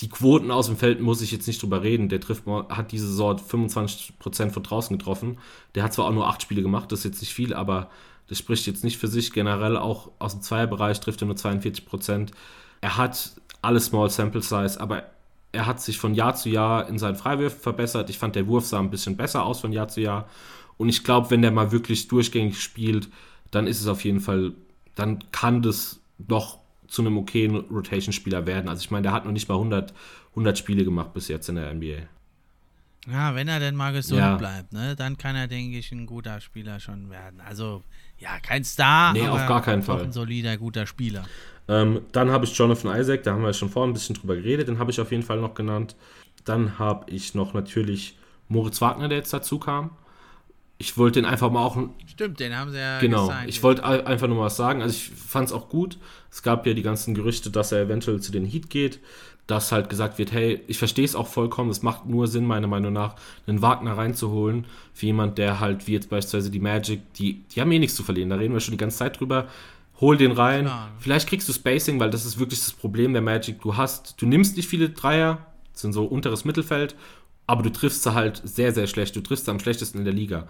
die Quoten aus dem Feld muss ich jetzt nicht drüber reden. Der trifft, hat diese Saison 25% von draußen getroffen. Der hat zwar auch nur 8 Spiele gemacht, das ist jetzt nicht viel, aber das spricht jetzt nicht für sich. Generell auch aus dem Zweierbereich trifft er nur 42%. Er hat alle Small Sample Size, aber er hat sich von Jahr zu Jahr in seinen Freiwürfen verbessert. Ich fand, der Wurf sah ein bisschen besser aus von Jahr zu Jahr. Und ich glaube, wenn der mal wirklich durchgängig spielt, dann ist es auf jeden Fall, dann kann das doch zu einem okayen Rotation-Spieler werden. Also ich meine, der hat noch nicht mal 100, 100 Spiele gemacht bis jetzt in der NBA. Ja, wenn er denn mal gesund ja. bleibt, ne, dann kann er, denke ich, ein guter Spieler schon werden. Also, ja, kein Star, nee, aber auf gar keinen Fall. ein solider, guter Spieler. Ähm, dann habe ich Jonathan Isaac, da haben wir schon vorhin ein bisschen drüber geredet, den habe ich auf jeden Fall noch genannt. Dann habe ich noch natürlich Moritz Wagner, der jetzt dazu kam ich wollte den einfach mal auch. Stimmt, den haben sie ja Genau, gesigned. ich wollte einfach nur mal was sagen. Also ich fand es auch gut. Es gab ja die ganzen Gerüchte, dass er eventuell zu den Heat geht. Dass halt gesagt wird, hey, ich verstehe es auch vollkommen. Es macht nur Sinn, meiner Meinung nach, einen Wagner reinzuholen. Für jemand, der halt, wie jetzt beispielsweise die Magic, die, die haben eh nichts zu verlieren. Da reden wir schon die ganze Zeit drüber. Hol den rein. Klar. Vielleicht kriegst du Spacing, weil das ist wirklich das Problem der Magic. Du hast, du nimmst nicht viele Dreier, sind so unteres Mittelfeld aber du triffst sie halt sehr, sehr schlecht. Du triffst sie am schlechtesten in der Liga.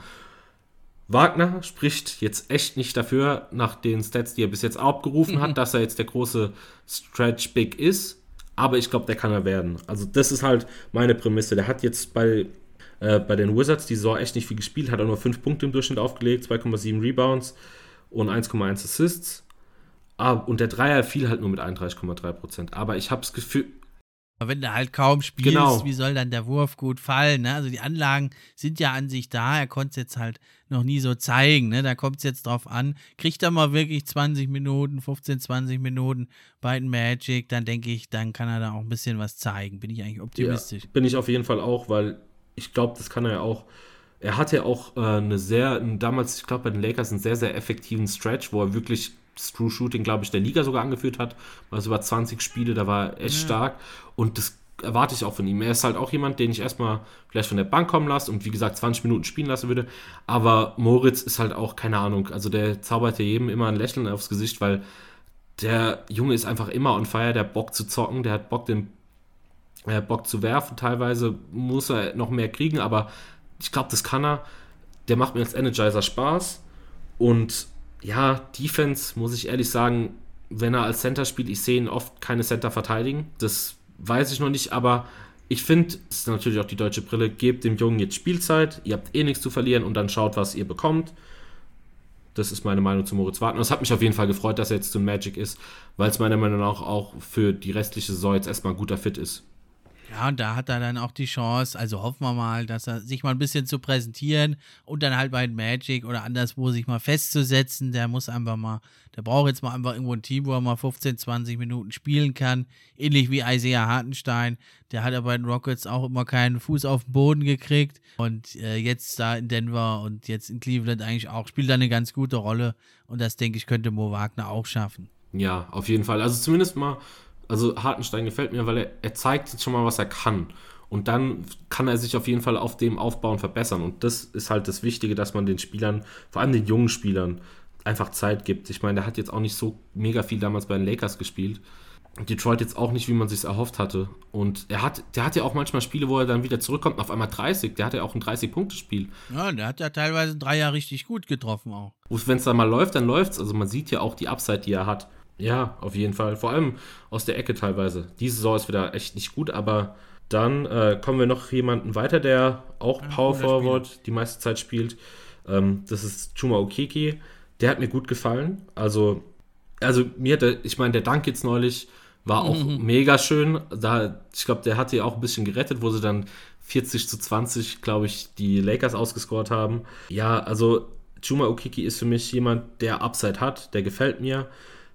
Wagner spricht jetzt echt nicht dafür, nach den Stats, die er bis jetzt abgerufen mhm. hat, dass er jetzt der große Stretch Big ist. Aber ich glaube, der kann er werden. Also, das ist halt meine Prämisse. Der hat jetzt bei, äh, bei den Wizards die Saison echt nicht viel gespielt, hat er nur 5 Punkte im Durchschnitt aufgelegt, 2,7 Rebounds und 1,1 Assists. Ah, und der Dreier fiel halt nur mit 31,3%. Aber ich habe das Gefühl, aber wenn du halt kaum spielst, genau. wie soll dann der Wurf gut fallen? Ne? Also die Anlagen sind ja an sich da, er konnte es jetzt halt noch nie so zeigen. Ne? Da kommt es jetzt drauf an. Kriegt er mal wirklich 20 Minuten, 15, 20 Minuten bei Magic, dann denke ich, dann kann er da auch ein bisschen was zeigen. Bin ich eigentlich optimistisch. Ja, bin ich auf jeden Fall auch, weil ich glaube, das kann er ja auch. Er hatte auch äh, eine sehr, damals, ich glaube, bei den Lakers einen sehr, sehr effektiven Stretch, wo er wirklich True Shooting, glaube ich, der Liga sogar angeführt hat. Also über 20 Spiele, da war er echt ja. stark. Und das erwarte ich auch von ihm. Er ist halt auch jemand, den ich erstmal vielleicht von der Bank kommen lasse und wie gesagt 20 Minuten spielen lassen würde. Aber Moritz ist halt auch, keine Ahnung, also der zaubert ja jedem immer ein Lächeln aufs Gesicht, weil der Junge ist einfach immer on fire, der hat Bock zu zocken, der hat Bock, den äh, Bock zu werfen. Teilweise muss er noch mehr kriegen, aber ich glaube, das kann er. Der macht mir als Energizer Spaß und ja, Defense, muss ich ehrlich sagen, wenn er als Center spielt, ich sehe ihn oft keine Center verteidigen. Das weiß ich noch nicht, aber ich finde, es ist natürlich auch die deutsche Brille, gebt dem Jungen jetzt Spielzeit, ihr habt eh nichts zu verlieren und dann schaut, was ihr bekommt. Das ist meine Meinung zu Moritz Wagner. Es hat mich auf jeden Fall gefreut, dass er jetzt zu Magic ist, weil es meiner Meinung nach auch für die restliche Saison jetzt erstmal ein guter Fit ist. Ja, und da hat er dann auch die Chance, also hoffen wir mal, dass er sich mal ein bisschen zu präsentieren und dann halt bei Magic oder anderswo sich mal festzusetzen. Der muss einfach mal, der braucht jetzt mal einfach irgendwo ein Team, wo er mal 15, 20 Minuten spielen kann. Ähnlich wie Isaiah Hartenstein. Der hat aber bei den Rockets auch immer keinen Fuß auf den Boden gekriegt. Und äh, jetzt da in Denver und jetzt in Cleveland eigentlich auch, spielt da eine ganz gute Rolle. Und das denke ich, könnte Mo Wagner auch schaffen. Ja, auf jeden Fall. Also zumindest mal also Hartenstein gefällt mir, weil er, er zeigt jetzt schon mal, was er kann. Und dann kann er sich auf jeden Fall auf dem aufbauen verbessern. Und das ist halt das Wichtige, dass man den Spielern, vor allem den jungen Spielern, einfach Zeit gibt. Ich meine, der hat jetzt auch nicht so mega viel damals bei den Lakers gespielt. Detroit jetzt auch nicht, wie man sich erhofft hatte. Und er hat, der hat ja auch manchmal Spiele, wo er dann wieder zurückkommt, auf einmal 30. Der hat ja auch ein 30-Punkte-Spiel. Ja, der hat ja teilweise drei Jahre richtig gut getroffen auch. Wenn es dann mal läuft, dann läuft es. Also man sieht ja auch die Upside, die er hat. Ja, auf jeden Fall. Vor allem aus der Ecke teilweise. Diese Saison ist wieder echt nicht gut, aber dann äh, kommen wir noch jemanden weiter, der auch ja, Power Forward die meiste Zeit spielt. Ähm, das ist Chuma Okiki. Der hat mir gut gefallen. Also, also mir hat der, ich meine, der Dank jetzt neulich war auch mhm. mega schön. Da, ich glaube, der hat die auch ein bisschen gerettet, wo sie dann 40 zu 20, glaube ich, die Lakers ausgescored haben. Ja, also Chuma Okiki ist für mich jemand, der Upside hat, der gefällt mir.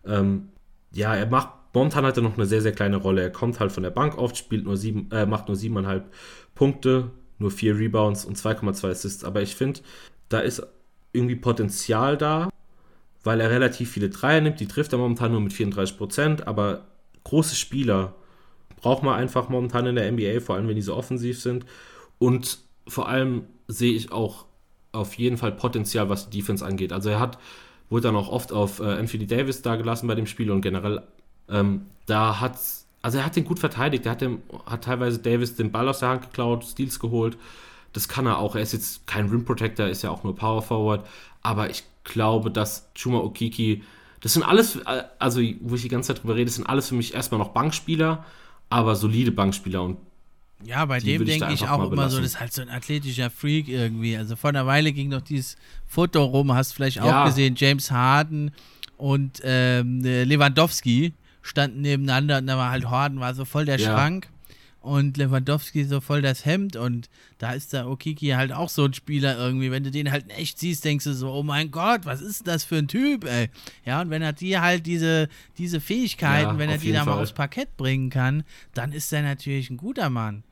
Ähm, ja, er macht, momentan hat er noch eine sehr, sehr kleine Rolle. Er kommt halt von der Bank oft, spielt nur sieben, äh, macht nur siebeneinhalb Punkte, nur vier Rebounds und 2,2 Assists. Aber ich finde, da ist irgendwie Potenzial da, weil er relativ viele Dreier nimmt. Die trifft er momentan nur mit 34 Prozent, aber große Spieler braucht man einfach momentan in der NBA, vor allem wenn die so offensiv sind. Und vor allem sehe ich auch auf jeden Fall Potenzial, was die Defense angeht. Also er hat wurde dann auch oft auf äh, Anthony Davis da gelassen bei dem Spiel und generell, ähm, da hat also er hat den gut verteidigt, er hat, dem, hat teilweise Davis den Ball aus der Hand geklaut, Steals geholt. Das kann er auch. Er ist jetzt kein Rim Protector, ist ja auch nur Power Forward. Aber ich glaube, dass Chuma Okiki, das sind alles, äh, also wo ich die ganze Zeit drüber rede, das sind alles für mich erstmal noch Bankspieler, aber solide Bankspieler. Und ja, bei dem denke ich auch immer so, das ist halt so ein athletischer Freak irgendwie. Also vor einer Weile ging noch dieses Foto rum, hast vielleicht auch ja. gesehen, James Harden und ähm, Lewandowski standen nebeneinander und da war halt Harden war so voll der ja. Schrank und Lewandowski so voll das Hemd und da ist der Okiki halt auch so ein Spieler irgendwie. Wenn du den halt in echt siehst, denkst du so, oh mein Gott, was ist das für ein Typ, ey? Ja, und wenn er dir halt diese, diese Fähigkeiten, ja, wenn er die da mal aufs Parkett bringen kann, dann ist er natürlich ein guter Mann.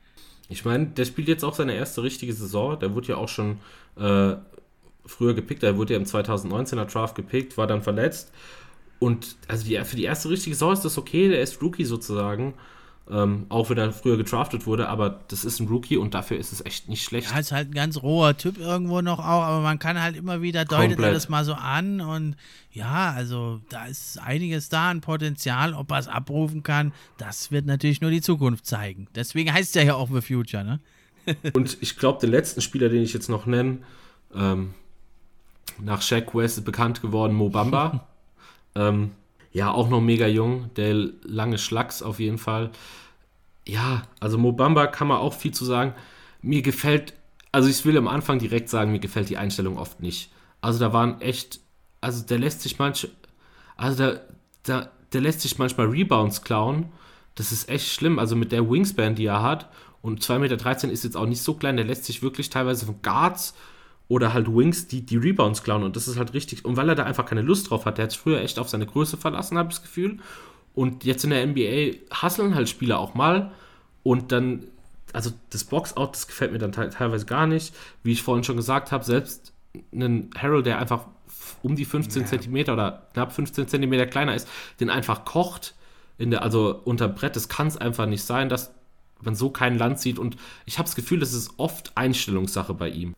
Ich meine, der spielt jetzt auch seine erste richtige Saison. Der wurde ja auch schon äh, früher gepickt. Er wurde ja im 2019er Draft gepickt, war dann verletzt. Und also die, für die erste richtige Saison ist das okay. Der ist Rookie sozusagen. Ähm, auch wenn er früher getraftet wurde, aber das ist ein Rookie und dafür ist es echt nicht schlecht. Ja, ist halt ein ganz roher Typ irgendwo noch auch, aber man kann halt immer wieder, deutet Komplett. er das mal so an und ja, also da ist einiges da an Potenzial, ob er es abrufen kann, das wird natürlich nur die Zukunft zeigen. Deswegen heißt es ja auch The Future, ne? und ich glaube, den letzten Spieler, den ich jetzt noch nenne, ähm, nach Shaq West bekannt geworden, Mobamba. ähm, ja, auch noch mega jung, der lange Schlacks auf jeden Fall. Ja, also Mobamba kann man auch viel zu sagen. Mir gefällt, also ich will am Anfang direkt sagen, mir gefällt die Einstellung oft nicht. Also da waren echt, also der lässt sich manch, also der, der, der lässt sich manchmal Rebounds klauen. Das ist echt schlimm. Also mit der Wingspan, die er hat, und 2,13 Meter ist jetzt auch nicht so klein, der lässt sich wirklich teilweise von Guards oder halt Wings, die die Rebounds klauen. Und das ist halt richtig. Und weil er da einfach keine Lust drauf hat, der hat sich früher echt auf seine Größe verlassen, habe ich das Gefühl. Und jetzt in der NBA hasseln halt Spieler auch mal. Und dann, also das Boxout, das gefällt mir dann teilweise gar nicht. Wie ich vorhin schon gesagt habe, selbst einen Harold, der einfach um die 15 ja. Zentimeter oder knapp 15 Zentimeter kleiner ist, den einfach kocht, in der, also unter Brett, das kann es einfach nicht sein, dass man so kein Land sieht. Und ich habe das Gefühl, das ist oft Einstellungssache bei ihm.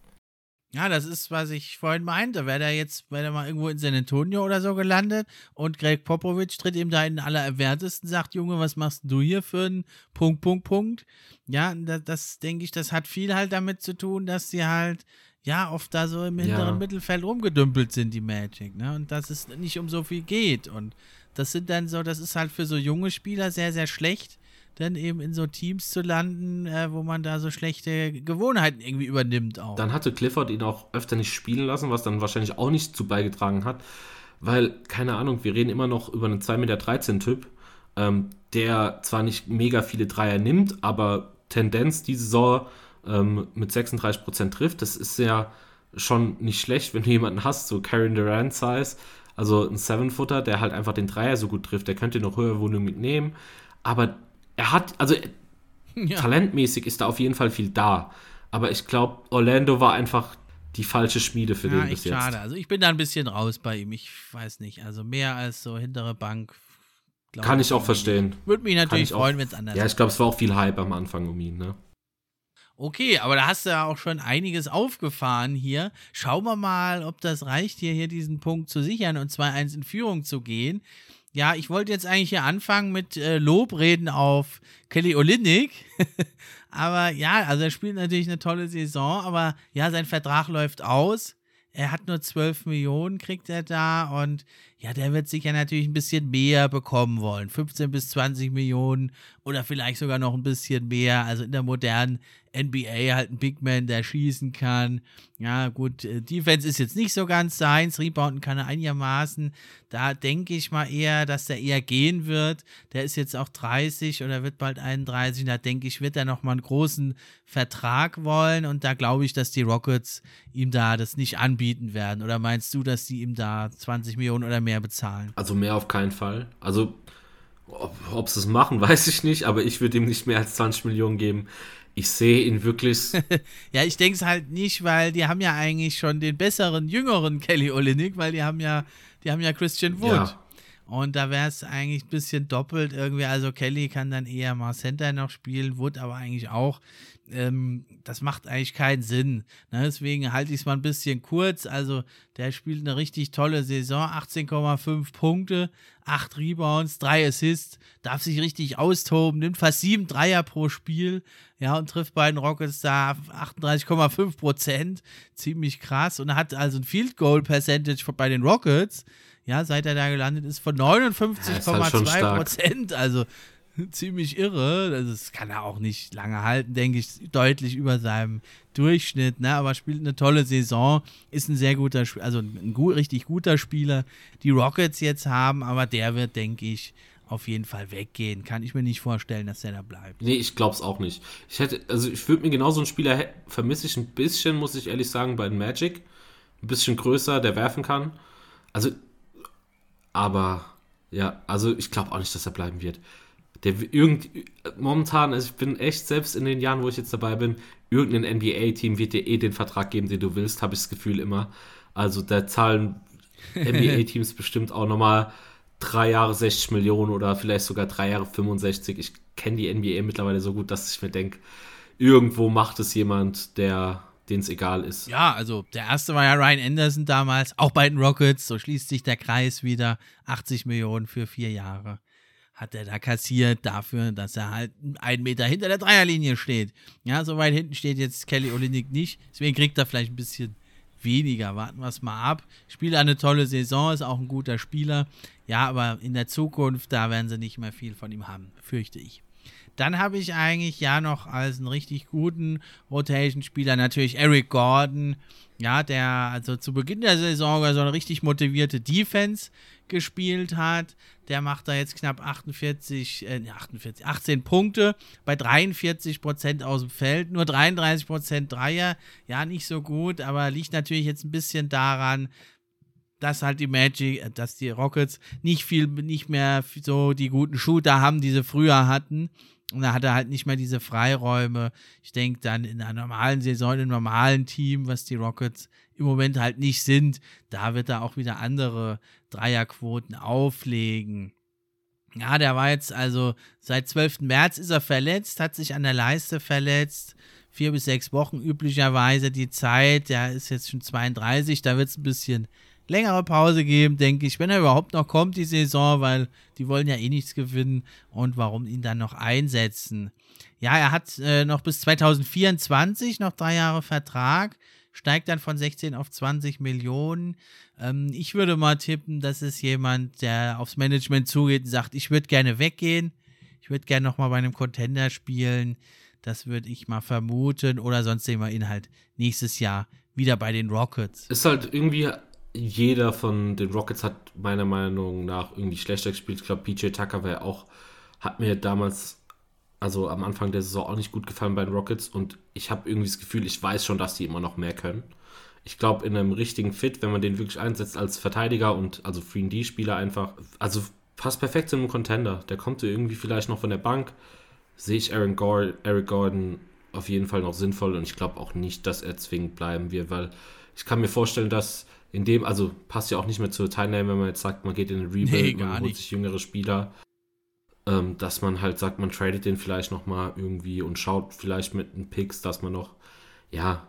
Ja, das ist, was ich vorhin meinte. Wäre der jetzt, wäre der mal irgendwo in San Antonio oder so gelandet und Greg Popovich tritt ihm da in den allererwehrtesten, sagt, Junge, was machst du hier für einen Punkt, Punkt, Punkt. Ja, das, das denke ich, das hat viel halt damit zu tun, dass sie halt, ja, oft da so im hinteren ja. Mittelfeld rumgedümpelt sind, die Magic, ne? Und dass es nicht um so viel geht. Und das sind dann so, das ist halt für so junge Spieler sehr, sehr schlecht, dann eben in so Teams zu landen, äh, wo man da so schlechte Gewohnheiten irgendwie übernimmt auch. Dann hatte Clifford ihn auch öfter nicht spielen lassen, was dann wahrscheinlich auch nicht zu beigetragen hat, weil, keine Ahnung, wir reden immer noch über einen 2,13 Meter Typ, ähm, der zwar nicht mega viele Dreier nimmt, aber Tendenz diese Saison ähm, mit 36% trifft. Das ist ja schon nicht schlecht, wenn du jemanden hast, so Karen Durant Size, also ein Seven-Footer, der halt einfach den Dreier so gut trifft. Der könnte noch höhere Wohnung mitnehmen, aber er hat, also ja. talentmäßig ist da auf jeden Fall viel da. Aber ich glaube, Orlando war einfach die falsche Schmiede für ja, den bis jetzt. Schade. Also ich bin da ein bisschen raus bei ihm. Ich weiß nicht. Also mehr als so hintere Bank. Kann ich auch verstehen. Würde mich natürlich freuen, wenn es anders Ja, ich glaube, es war auch viel Hype am Anfang um ihn, ne? Okay, aber da hast du ja auch schon einiges aufgefahren hier. Schauen wir mal, ob das reicht, hier, hier diesen Punkt zu sichern und 2-1 in Führung zu gehen. Ja, ich wollte jetzt eigentlich hier anfangen mit äh, Lobreden auf Kelly Olynyk. aber ja, also er spielt natürlich eine tolle Saison, aber ja, sein Vertrag läuft aus. Er hat nur 12 Millionen, kriegt er da und ja, der wird sicher natürlich ein bisschen mehr bekommen wollen. 15 bis 20 Millionen oder vielleicht sogar noch ein bisschen mehr. Also in der modernen NBA halt ein Big Man, der schießen kann. Ja, gut, äh, Defense ist jetzt nicht so ganz seins, Rebounden kann er einigermaßen. Da denke ich mal eher, dass der eher gehen wird. Der ist jetzt auch 30 oder wird bald 31. Da denke ich, wird er nochmal einen großen Vertrag wollen. Und da glaube ich, dass die Rockets ihm da das nicht anbieten werden. Oder meinst du, dass die ihm da 20 Millionen oder mehr bezahlen? Also mehr auf keinen Fall. Also ob sie es machen, weiß ich nicht, aber ich würde ihm nicht mehr als 20 Millionen geben ich sehe ihn wirklich. ja, ich denke es halt nicht, weil die haben ja eigentlich schon den besseren, jüngeren Kelly Olynyk, weil die haben ja, die haben ja Christian Wood. Ja. Und da wäre es eigentlich ein bisschen doppelt irgendwie. Also Kelly kann dann eher mal Center noch spielen, Wood aber eigentlich auch ähm, das macht eigentlich keinen Sinn. Ne? Deswegen halte ich es mal ein bisschen kurz. Also, der spielt eine richtig tolle Saison. 18,5 Punkte, 8 Rebounds, 3 Assists, darf sich richtig austoben, nimmt fast 7 Dreier pro Spiel. Ja, und trifft bei den Rockets da 38,5 Prozent. Ziemlich krass. Und hat also ein Field Goal Percentage bei den Rockets. Ja, seit er da gelandet ist, von 59,2 halt Prozent. Also ziemlich irre. Das kann er auch nicht lange halten, denke ich, deutlich über seinem Durchschnitt, ne? aber spielt eine tolle Saison, ist ein sehr guter, also ein gut, richtig guter Spieler. Die Rockets jetzt haben, aber der wird, denke ich, auf jeden Fall weggehen. Kann ich mir nicht vorstellen, dass der da bleibt. Nee, ich glaube es auch nicht. Ich hätte, also ich würde mir genau so einen Spieler vermisse ich ein bisschen, muss ich ehrlich sagen, bei den Magic. Ein bisschen größer, der werfen kann. Also, aber ja, also ich glaube auch nicht, dass er bleiben wird der irgend, momentan, also ich bin echt, selbst in den Jahren, wo ich jetzt dabei bin, irgendein NBA-Team wird dir eh den Vertrag geben, den du willst, habe ich das Gefühl immer. Also da zahlen NBA-Teams bestimmt auch nochmal drei Jahre 60 Millionen oder vielleicht sogar drei Jahre 65. Ich kenne die NBA mittlerweile so gut, dass ich mir denke, irgendwo macht es jemand, der denen es egal ist. Ja, also der erste war ja Ryan Anderson damals, auch bei den Rockets, so schließt sich der Kreis wieder. 80 Millionen für vier Jahre hat er da kassiert dafür, dass er halt einen Meter hinter der Dreierlinie steht. Ja, so weit hinten steht jetzt Kelly Olynyk nicht. Deswegen kriegt er vielleicht ein bisschen weniger. Warten wir es mal ab. Spielt eine tolle Saison, ist auch ein guter Spieler. Ja, aber in der Zukunft, da werden sie nicht mehr viel von ihm haben, fürchte ich. Dann habe ich eigentlich ja noch als einen richtig guten Rotation-Spieler natürlich Eric Gordon. Ja, der also zu Beginn der Saison so eine richtig motivierte Defense gespielt hat. Der macht da jetzt knapp 48, äh, 48, 18 Punkte bei 43 Prozent aus dem Feld, nur 33 Prozent Dreier. Ja, nicht so gut, aber liegt natürlich jetzt ein bisschen daran, dass halt die Magic, äh, dass die Rockets nicht viel, nicht mehr so die guten Shooter haben, die sie früher hatten. Und da hat er halt nicht mehr diese Freiräume. Ich denke dann in einer normalen Saison, in einem normalen Team, was die Rockets im Moment halt nicht sind, da wird er auch wieder andere Dreierquoten auflegen. Ja, der war jetzt also seit 12. März ist er verletzt, hat sich an der Leiste verletzt. Vier bis sechs Wochen üblicherweise die Zeit. Der ist jetzt schon 32, da wird es ein bisschen längere Pause geben, denke ich, wenn er überhaupt noch kommt, die Saison, weil die wollen ja eh nichts gewinnen und warum ihn dann noch einsetzen. Ja, er hat äh, noch bis 2024 noch drei Jahre Vertrag, steigt dann von 16 auf 20 Millionen. Ähm, ich würde mal tippen, das ist jemand, der aufs Management zugeht und sagt, ich würde gerne weggehen. Ich würde gerne nochmal bei einem Contender spielen. Das würde ich mal vermuten. Oder sonst sehen wir ihn halt nächstes Jahr wieder bei den Rockets. Ist halt irgendwie, jeder von den Rockets hat meiner Meinung nach irgendwie schlechter gespielt. Ich glaube, PJ Tucker wäre auch, hat mir damals, also am Anfang der Saison auch nicht gut gefallen bei den Rockets. Und ich habe irgendwie das Gefühl, ich weiß schon, dass die immer noch mehr können. Ich glaube, in einem richtigen Fit, wenn man den wirklich einsetzt als Verteidiger und also 3D-Spieler einfach, also passt perfekt zu einem Contender. Der kommt irgendwie vielleicht noch von der Bank. Sehe ich Aaron Gordon, Eric Gordon auf jeden Fall noch sinnvoll und ich glaube auch nicht, dass er zwingend bleiben wird, weil ich kann mir vorstellen, dass in dem, also passt ja auch nicht mehr zur Teilnahme, wenn man jetzt sagt, man geht in den Rebuild, nee, man holt sich jüngere Spieler, ähm, dass man halt sagt, man tradet den vielleicht nochmal irgendwie und schaut vielleicht mit den Picks, dass man noch, ja,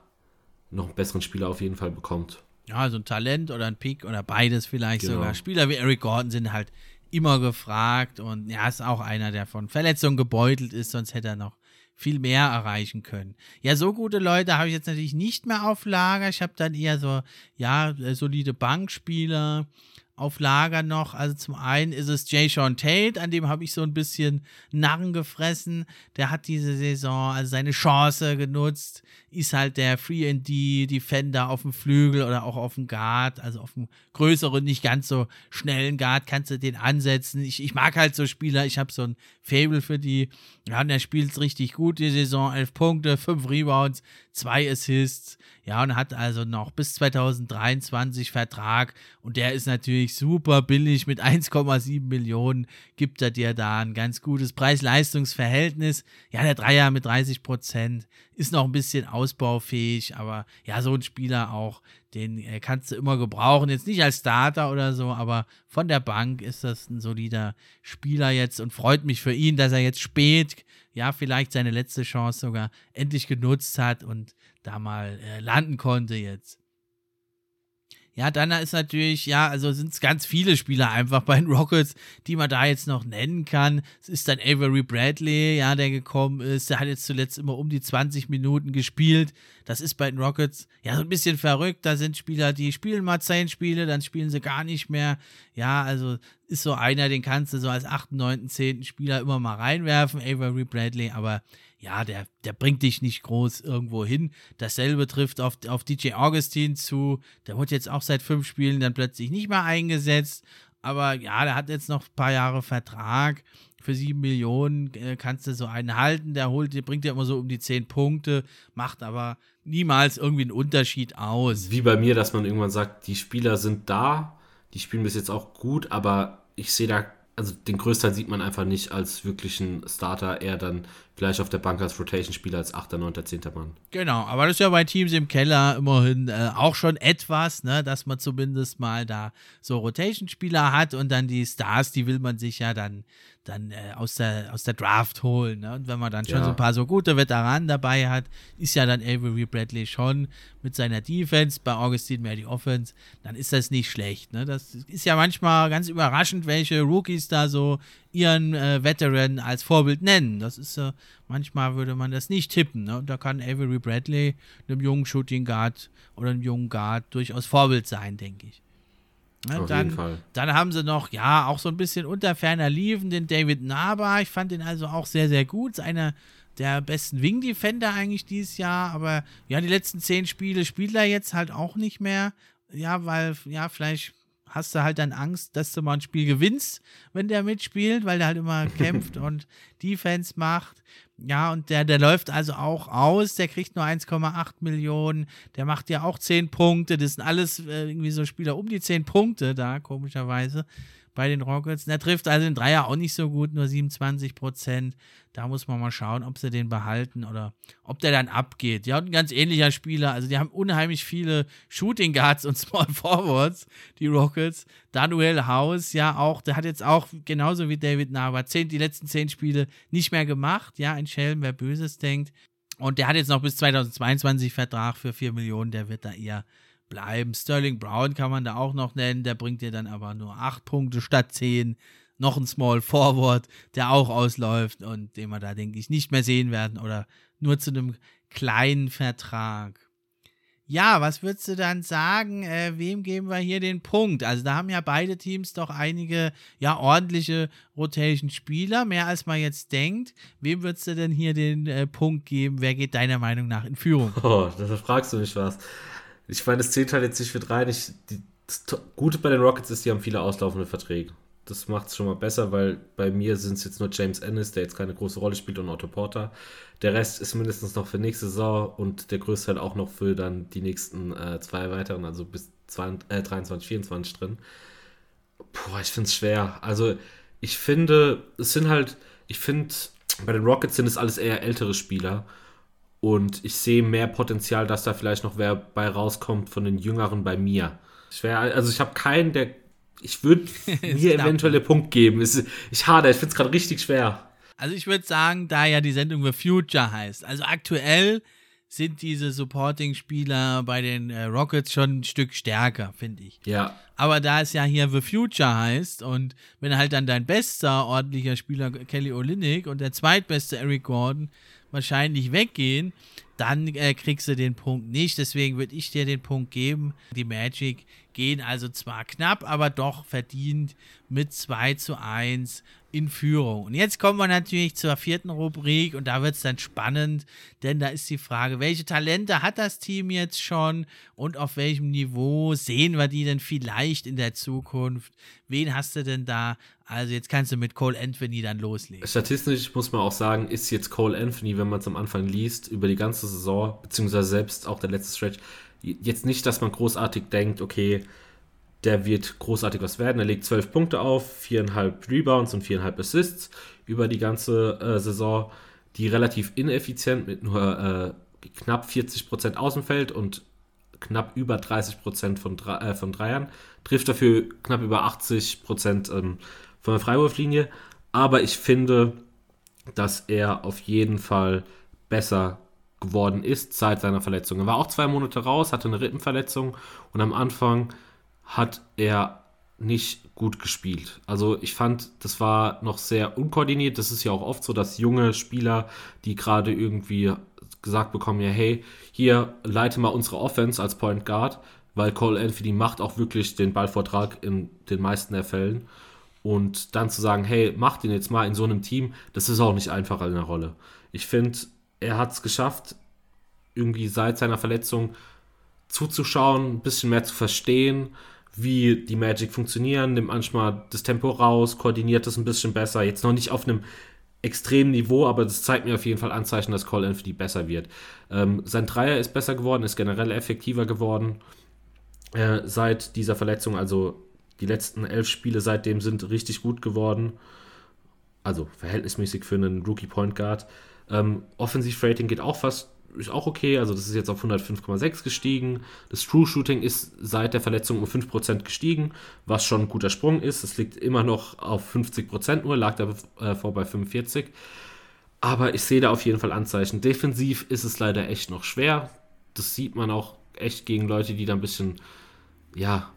noch einen besseren Spieler auf jeden Fall bekommt. Ja, so ein Talent oder ein Pick oder beides vielleicht genau. sogar. Spieler wie Eric Gordon sind halt immer gefragt und ja, ist auch einer, der von Verletzungen gebeutelt ist, sonst hätte er noch viel mehr erreichen können. Ja, so gute Leute habe ich jetzt natürlich nicht mehr auf Lager. Ich habe dann eher so, ja, solide Bankspieler auf Lager noch. Also zum einen ist es Jay Sean Tate, an dem habe ich so ein bisschen Narren gefressen. Der hat diese Saison also seine Chance genutzt, ist halt der Free and D Defender auf dem Flügel oder auch auf dem Guard, also auf dem größeren, nicht ganz so schnellen Guard kannst du den ansetzen. Ich, ich mag halt so Spieler, ich habe so ein Fable für die. Ja, und er spielt richtig gut die Saison, elf Punkte, fünf Rebounds, zwei Assists. Ja, und hat also noch bis 2023 Vertrag und der ist natürlich super billig mit 1,7 Millionen gibt er dir da ein ganz gutes Preis-Leistungs-Verhältnis. Ja, der Dreier mit 30 Prozent ist noch ein bisschen ausbaufähig, aber ja, so ein Spieler auch, den äh, kannst du immer gebrauchen. Jetzt nicht als Starter oder so, aber von der Bank ist das ein solider Spieler jetzt und freut mich für ihn, dass er jetzt spät, ja, vielleicht seine letzte Chance sogar endlich genutzt hat und da mal äh, landen konnte jetzt. Ja, dann ist natürlich, ja, also sind es ganz viele Spieler einfach bei den Rockets, die man da jetzt noch nennen kann. Es ist dann Avery Bradley, ja, der gekommen ist. Der hat jetzt zuletzt immer um die 20 Minuten gespielt. Das ist bei den Rockets ja so ein bisschen verrückt. Da sind Spieler, die spielen mal 10 Spiele, dann spielen sie gar nicht mehr. Ja, also ist so einer, den kannst du so als 8., 9., 10. Spieler immer mal reinwerfen, Avery Bradley, aber ja, der, der bringt dich nicht groß irgendwo hin. Dasselbe trifft auf, auf DJ Augustin zu. Der wurde jetzt auch seit fünf Spielen dann plötzlich nicht mehr eingesetzt. Aber ja, der hat jetzt noch ein paar Jahre Vertrag. Für sieben Millionen äh, kannst du so einen halten. Der holt, der bringt dir immer so um die zehn Punkte, macht aber niemals irgendwie einen Unterschied aus. Wie bei mir, dass man irgendwann sagt, die Spieler sind da, die spielen bis jetzt auch gut, aber ich sehe da also den Größteil sieht man einfach nicht als wirklichen Starter, eher dann vielleicht auf der Bank als Rotation-Spieler als 8., 9., 10. Mann. Genau, aber das ist ja bei Teams im Keller immerhin äh, auch schon etwas, ne, dass man zumindest mal da so Rotation-Spieler hat und dann die Stars, die will man sich ja dann dann äh, aus, der, aus der Draft holen. Ne? Und wenn man dann schon ja. so ein paar so gute Veteranen dabei hat, ist ja dann Avery Bradley schon mit seiner Defense, bei Augustin mehr die Offense, dann ist das nicht schlecht. Ne? Das ist ja manchmal ganz überraschend, welche Rookies da so ihren äh, Veteran als Vorbild nennen. Das ist äh, manchmal würde man das nicht tippen. Ne? Und da kann Avery Bradley einem jungen Shooting Guard oder einem jungen Guard durchaus Vorbild sein, denke ich. Ne, dann, dann haben sie noch, ja, auch so ein bisschen unter ferner Liefen den David Naba. Ich fand den also auch sehr, sehr gut. Einer der besten Wing Defender eigentlich dieses Jahr. Aber ja, die letzten zehn Spiele spielt er jetzt halt auch nicht mehr. Ja, weil, ja, vielleicht hast du halt dann Angst, dass du mal ein Spiel gewinnst, wenn der mitspielt, weil der halt immer kämpft und Defense macht. Ja, und der, der läuft also auch aus, der kriegt nur 1,8 Millionen, der macht ja auch 10 Punkte, das sind alles äh, irgendwie so Spieler um die 10 Punkte da, komischerweise bei den Rockets. Der trifft also den Dreier auch nicht so gut, nur 27 Prozent. Da muss man mal schauen, ob sie den behalten oder ob der dann abgeht. Ja, und ein ganz ähnlicher Spieler. Also, die haben unheimlich viele Shooting Guards und Small Forwards, die Rockets. Daniel House, ja, auch, der hat jetzt auch genauso wie David Nava zehn, die letzten zehn Spiele nicht mehr gemacht. Ja, ein Schelm, wer Böses denkt. Und der hat jetzt noch bis 2022 Vertrag für 4 Millionen. Der wird da eher bleiben. Sterling Brown kann man da auch noch nennen, der bringt dir dann aber nur 8 Punkte statt 10. Noch ein Small Forward, der auch ausläuft und den wir da, denke ich, nicht mehr sehen werden oder nur zu einem kleinen Vertrag. Ja, was würdest du dann sagen? Äh, wem geben wir hier den Punkt? Also, da haben ja beide Teams doch einige, ja, ordentliche Rotation-Spieler, mehr als man jetzt denkt. Wem würdest du denn hier den äh, Punkt geben? Wer geht deiner Meinung nach in Führung? Oh, da fragst du mich was. Ich meine, das zählt halt jetzt nicht für drei. Ich, die, das Gute bei den Rockets ist, die haben viele auslaufende Verträge. Das macht es schon mal besser, weil bei mir sind es jetzt nur James Ennis, der jetzt keine große Rolle spielt, und Otto Porter. Der Rest ist mindestens noch für nächste Saison und der größte halt auch noch für dann die nächsten äh, zwei weiteren, also bis 20, äh, 23, 24 drin. Boah, ich finde es schwer. Also, ich finde, es sind halt, ich finde, bei den Rockets sind es alles eher ältere Spieler. Und ich sehe mehr Potenzial, dass da vielleicht noch wer bei rauskommt von den Jüngeren bei mir. Schwer, also ich habe keinen, der. Ich würde mir eventuell den Punkt geben. Ich hader, ich finde es gerade richtig schwer. Also ich würde sagen, da ja die Sendung The Future heißt, also aktuell sind diese Supporting-Spieler bei den äh, Rockets schon ein Stück stärker, finde ich. Ja. Aber da es ja hier The Future heißt und wenn halt dann dein bester ordentlicher Spieler Kelly Olynyk und der zweitbeste Eric Gordon wahrscheinlich weggehen, dann äh, kriegst du den Punkt nicht. Deswegen würde ich dir den Punkt geben. Die Magic gehen also zwar knapp, aber doch verdient mit 2 zu 1 in Führung. Und jetzt kommen wir natürlich zur vierten Rubrik und da wird es dann spannend, denn da ist die Frage, welche Talente hat das Team jetzt schon und auf welchem Niveau sehen wir die denn vielleicht in der Zukunft? Wen hast du denn da? Also jetzt kannst du mit Cole Anthony dann loslegen. Statistisch muss man auch sagen, ist jetzt Cole Anthony, wenn man es am Anfang liest, über die ganze Saison, beziehungsweise selbst auch der letzte Stretch, jetzt nicht, dass man großartig denkt, okay, der wird großartig was werden. Er legt 12 Punkte auf, 4,5 Rebounds und 4,5 Assists über die ganze äh, Saison, die relativ ineffizient mit nur äh, knapp 40% Außenfeld und knapp über 30% von, äh, von Dreiern. Trifft dafür knapp über 80% ähm, von der Freiwurflinie. Aber ich finde, dass er auf jeden Fall besser geworden ist seit seiner Verletzung. Er war auch zwei Monate raus, hatte eine Rippenverletzung und am Anfang hat er nicht gut gespielt. Also ich fand, das war noch sehr unkoordiniert. Das ist ja auch oft so, dass junge Spieler, die gerade irgendwie gesagt bekommen, ja, hey, hier leite mal unsere Offense als Point Guard, weil Cole Anthony macht auch wirklich den Ballvortrag in den meisten der Fällen. Und dann zu sagen, hey, mach den jetzt mal in so einem Team, das ist auch nicht einfach in der Rolle. Ich finde, er hat es geschafft, irgendwie seit seiner Verletzung zuzuschauen, ein bisschen mehr zu verstehen, wie die Magic funktionieren, nimmt manchmal das Tempo raus, koordiniert das ein bisschen besser. Jetzt noch nicht auf einem extremen Niveau, aber das zeigt mir auf jeden Fall Anzeichen, dass Cole Anthony besser wird. Ähm, sein Dreier ist besser geworden, ist generell effektiver geworden äh, seit dieser Verletzung. Also die letzten elf Spiele seitdem sind richtig gut geworden. Also verhältnismäßig für einen Rookie Point Guard. Ähm, Offensiv-Rating geht auch fast ist auch okay. Also das ist jetzt auf 105,6 gestiegen. Das True Shooting ist seit der Verletzung um 5% gestiegen, was schon ein guter Sprung ist. Es liegt immer noch auf 50% nur, lag davor äh, bei 45. Aber ich sehe da auf jeden Fall Anzeichen. Defensiv ist es leider echt noch schwer. Das sieht man auch echt gegen Leute, die da ein bisschen, ja,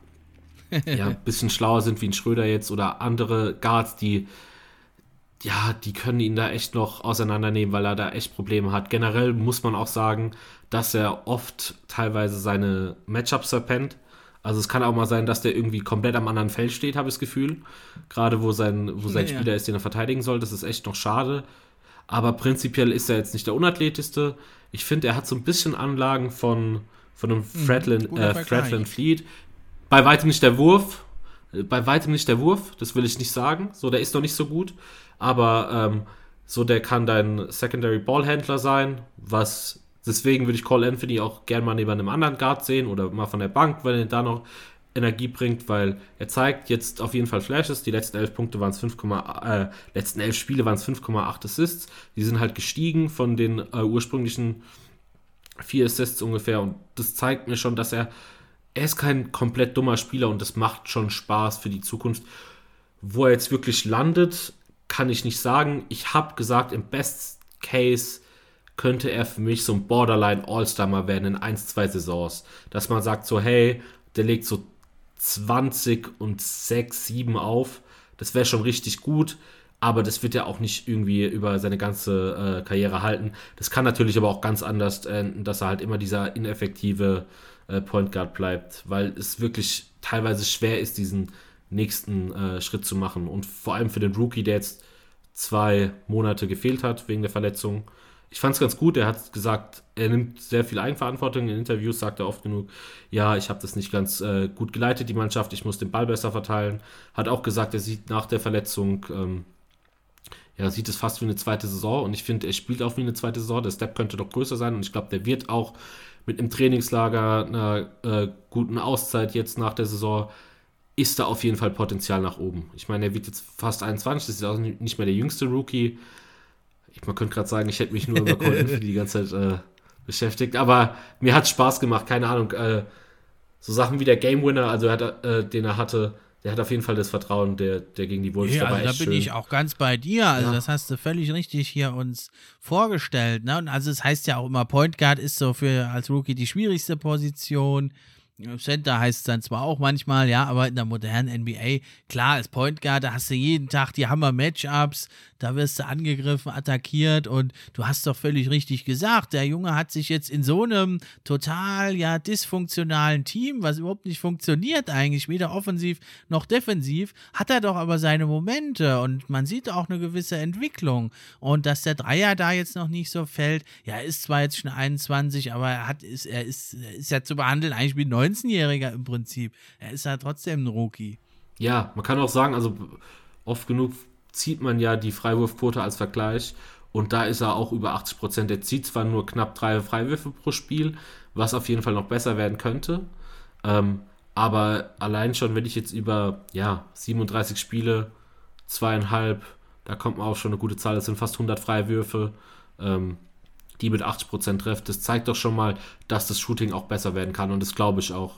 ja, ein bisschen schlauer sind wie ein Schröder jetzt oder andere Guards, die ja, die können ihn da echt noch auseinandernehmen, weil er da echt Probleme hat. Generell muss man auch sagen, dass er oft teilweise seine Matchups verpennt. Also es kann auch mal sein, dass der irgendwie komplett am anderen Feld steht, habe ich das Gefühl. Gerade wo sein, wo sein ja, Spieler ist, den er verteidigen soll. Das ist echt noch schade. Aber prinzipiell ist er jetzt nicht der unathletischste. Ich finde, er hat so ein bisschen Anlagen von, von einem Fredlin, mhm, äh, Fredlin Fleet. Bei weitem nicht der Wurf. Bei weitem nicht der Wurf, das will ich nicht sagen. So, der ist noch nicht so gut aber ähm, so der kann dein Secondary Ballhändler sein, was deswegen würde ich Cole Anthony auch gerne mal neben einem anderen Guard sehen oder mal von der Bank, weil er da noch Energie bringt, weil er zeigt jetzt auf jeden Fall Flashes. Die letzten elf Punkte waren es 5, äh, letzten elf Spiele waren es 5,8 Assists. Die sind halt gestiegen von den äh, ursprünglichen vier Assists ungefähr und das zeigt mir schon, dass er er ist kein komplett dummer Spieler und das macht schon Spaß für die Zukunft. Wo er jetzt wirklich landet, kann ich nicht sagen. Ich habe gesagt, im Best Case könnte er für mich so ein Borderline All-Star werden in 1, 2 Saisons. Dass man sagt so, hey, der legt so 20 und 6, 7 auf. Das wäre schon richtig gut. aber das wird er auch nicht irgendwie über seine ganze äh, Karriere halten. Das kann natürlich aber auch ganz anders enden, dass er halt immer dieser ineffektive äh, Point Guard bleibt, weil es wirklich teilweise schwer ist, diesen nächsten äh, Schritt zu machen. Und vor allem für den Rookie, der jetzt zwei Monate gefehlt hat wegen der Verletzung. Ich fand es ganz gut. Er hat gesagt, er nimmt sehr viel Eigenverantwortung. In Interviews sagt er oft genug, ja, ich habe das nicht ganz äh, gut geleitet, die Mannschaft. Ich muss den Ball besser verteilen. Hat auch gesagt, er sieht nach der Verletzung ähm, ja, sieht es fast wie eine zweite Saison und ich finde, er spielt auch wie eine zweite Saison. Der Step könnte doch größer sein und ich glaube, der wird auch mit einem Trainingslager, einer äh, guten Auszeit jetzt nach der Saison, ist da auf jeden Fall Potenzial nach oben. Ich meine, er wird jetzt fast 21, das ist auch nicht mehr der jüngste Rookie. Ich, man könnte gerade sagen, ich hätte mich nur über Anthony die ganze Zeit äh, beschäftigt, aber mir hat Spaß gemacht, keine Ahnung. Äh, so Sachen wie der Game Winner, also hat, äh, den er hatte, der hat auf jeden Fall das Vertrauen, der, der gegen die Wolves ja, also da bin schön. ich auch ganz bei dir. Also ja. das hast du völlig richtig hier uns vorgestellt. Ne? Und also es heißt ja auch immer, Point Guard ist so für als Rookie die schwierigste Position. Center heißt es dann zwar auch manchmal, ja, aber in der modernen NBA, klar, als Point Guard, da hast du jeden Tag die Hammer-Matchups, da wirst du angegriffen, attackiert und du hast doch völlig richtig gesagt, der Junge hat sich jetzt in so einem total, ja, dysfunktionalen Team, was überhaupt nicht funktioniert eigentlich, weder offensiv noch defensiv, hat er doch aber seine Momente und man sieht auch eine gewisse Entwicklung und dass der Dreier da jetzt noch nicht so fällt, ja, ist zwar jetzt schon 21, aber er hat, ist, er ist, ist ja zu behandeln eigentlich wie 19-Jähriger im Prinzip. Er ist ja trotzdem ein Rookie. Ja, man kann auch sagen, also oft genug zieht man ja die Freiwurfquote als Vergleich und da ist er auch über 80 Prozent. Er zieht zwar nur knapp drei Freiwürfe pro Spiel, was auf jeden Fall noch besser werden könnte. Ähm, aber allein schon, wenn ich jetzt über ja, 37 Spiele, zweieinhalb, da kommt man auch schon eine gute Zahl, das sind fast 100 Freiwürfe, ähm, die mit 80 Prozent trifft. Das zeigt doch schon mal, dass das Shooting auch besser werden kann und das glaube ich auch.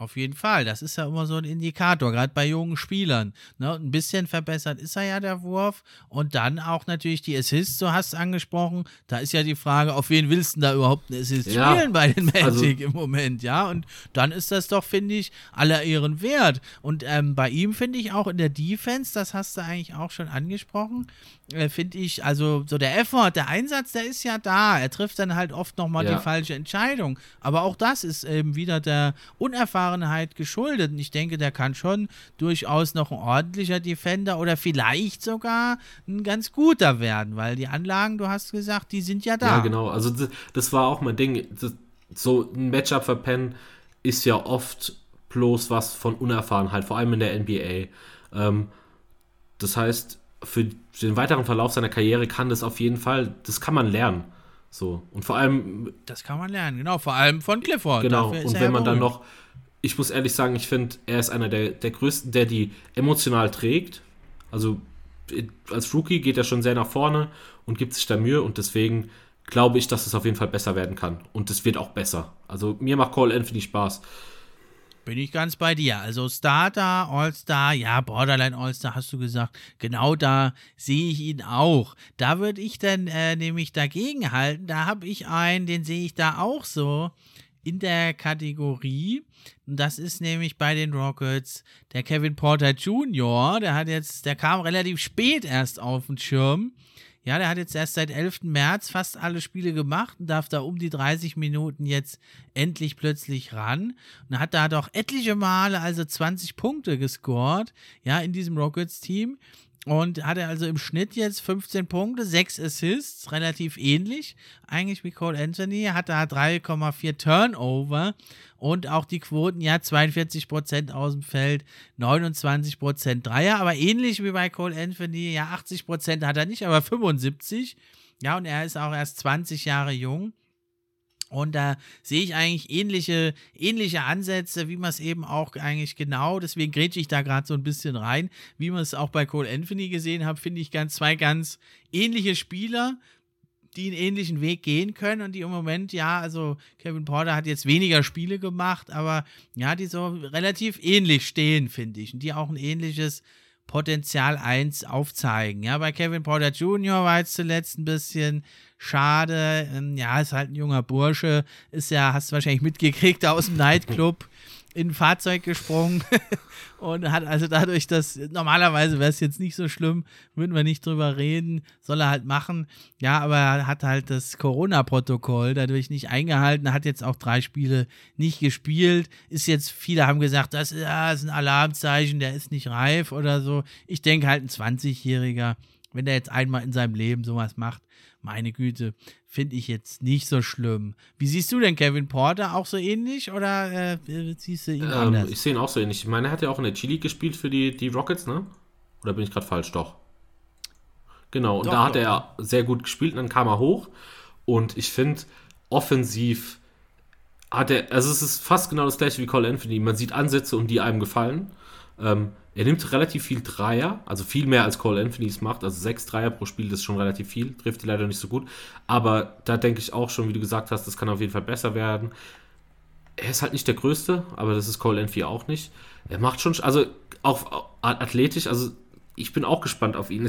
Auf jeden Fall, das ist ja immer so ein Indikator, gerade bei jungen Spielern. Ne? Ein bisschen verbessert ist er ja der Wurf und dann auch natürlich die Assists, so hast du angesprochen. Da ist ja die Frage, auf wen willst du da überhaupt einen Assist ja, spielen bei den Magic also, im Moment, ja? Und dann ist das doch, finde ich, aller Ehren wert. Und ähm, bei ihm finde ich auch in der Defense, das hast du eigentlich auch schon angesprochen, äh, finde ich, also so der Effort, der Einsatz, der ist ja da. Er trifft dann halt oft nochmal ja. die falsche Entscheidung. Aber auch das ist eben wieder der Unerfahrenheit geschuldet. Und ich denke, der kann schon durchaus noch ein ordentlicher Defender oder vielleicht sogar ein ganz guter werden, weil die Anlagen, du hast gesagt, die sind ja da. Ja, genau. Also das, das war auch mein Ding. Das, so ein Matchup verpennen ist ja oft bloß was von Unerfahrenheit, vor allem in der NBA. Ähm, das heißt, für den weiteren Verlauf seiner Karriere kann das auf jeden Fall, das kann man lernen. So. Und vor allem. Das kann man lernen, genau. Vor allem von Clifford. Genau. Und wenn man dann noch, ich muss ehrlich sagen, ich finde, er ist einer der, der größten, der die emotional trägt. Also als Rookie geht er schon sehr nach vorne und gibt sich da Mühe und deswegen glaube ich, dass es auf jeden Fall besser werden kann. Und es wird auch besser. Also mir macht Cole Anthony Spaß. Bin ich ganz bei dir. Also Starter, All-Star, ja, Borderline All-Star hast du gesagt. Genau da sehe ich ihn auch. Da würde ich dann äh, nämlich dagegen halten. Da habe ich einen, den sehe ich da auch so in der Kategorie. Das ist nämlich bei den Rockets der Kevin Porter Jr. Der hat jetzt, der kam relativ spät erst auf den Schirm. Ja, der hat jetzt erst seit 11. März fast alle Spiele gemacht und darf da um die 30 Minuten jetzt endlich plötzlich ran. Und hat da doch etliche Male, also 20 Punkte gescored, ja, in diesem Rockets-Team. Und hatte also im Schnitt jetzt 15 Punkte, 6 Assists, relativ ähnlich eigentlich wie Cole Anthony, hat da 3,4 Turnover und auch die Quoten, ja, 42% aus dem Feld, 29% Dreier, aber ähnlich wie bei Cole Anthony, ja, 80% hat er nicht, aber 75%. Ja, und er ist auch erst 20 Jahre jung. Und da sehe ich eigentlich ähnliche, ähnliche Ansätze, wie man es eben auch eigentlich genau, deswegen grätsche ich da gerade so ein bisschen rein, wie man es auch bei Cole Anthony gesehen hat, finde ich ganz zwei ganz ähnliche Spieler, die einen ähnlichen Weg gehen können und die im Moment, ja, also Kevin Porter hat jetzt weniger Spiele gemacht, aber ja, die so relativ ähnlich stehen, finde ich, und die auch ein ähnliches Potenzial 1 aufzeigen. Ja, bei Kevin Porter Jr. war jetzt zuletzt ein bisschen schade. Ähm, ja, ist halt ein junger Bursche. Ist ja, hast du wahrscheinlich mitgekriegt aus dem Nightclub. In ein Fahrzeug gesprungen und hat also dadurch, dass normalerweise wäre es jetzt nicht so schlimm, würden wir nicht drüber reden, soll er halt machen. Ja, aber er hat halt das Corona-Protokoll dadurch nicht eingehalten, hat jetzt auch drei Spiele nicht gespielt. Ist jetzt, viele haben gesagt, das ist, ja, das ist ein Alarmzeichen, der ist nicht reif oder so. Ich denke halt ein 20-Jähriger, wenn der jetzt einmal in seinem Leben sowas macht, meine Güte, finde ich jetzt nicht so schlimm. Wie siehst du denn Kevin Porter? Auch so ähnlich oder äh, siehst du ihn ähm, anders? Ich sehe ihn auch so ähnlich. Ich meine, er hat ja auch in der League gespielt für die, die Rockets, ne? Oder bin ich gerade falsch? Doch. Genau, und doch, da hat doch, er sehr gut gespielt und dann kam er hoch. Und ich finde, offensiv hat er, also es ist fast genau das gleiche wie Cole Anthony. Man sieht Ansätze und die einem gefallen. Ähm, er nimmt relativ viel Dreier, also viel mehr als Cole Anthony es macht. Also sechs Dreier pro Spiel, das ist schon relativ viel. Trifft die leider nicht so gut. Aber da denke ich auch schon, wie du gesagt hast, das kann auf jeden Fall besser werden. Er ist halt nicht der Größte, aber das ist Cole Anthony auch nicht. Er macht schon, also auch athletisch, also ich bin auch gespannt auf ihn,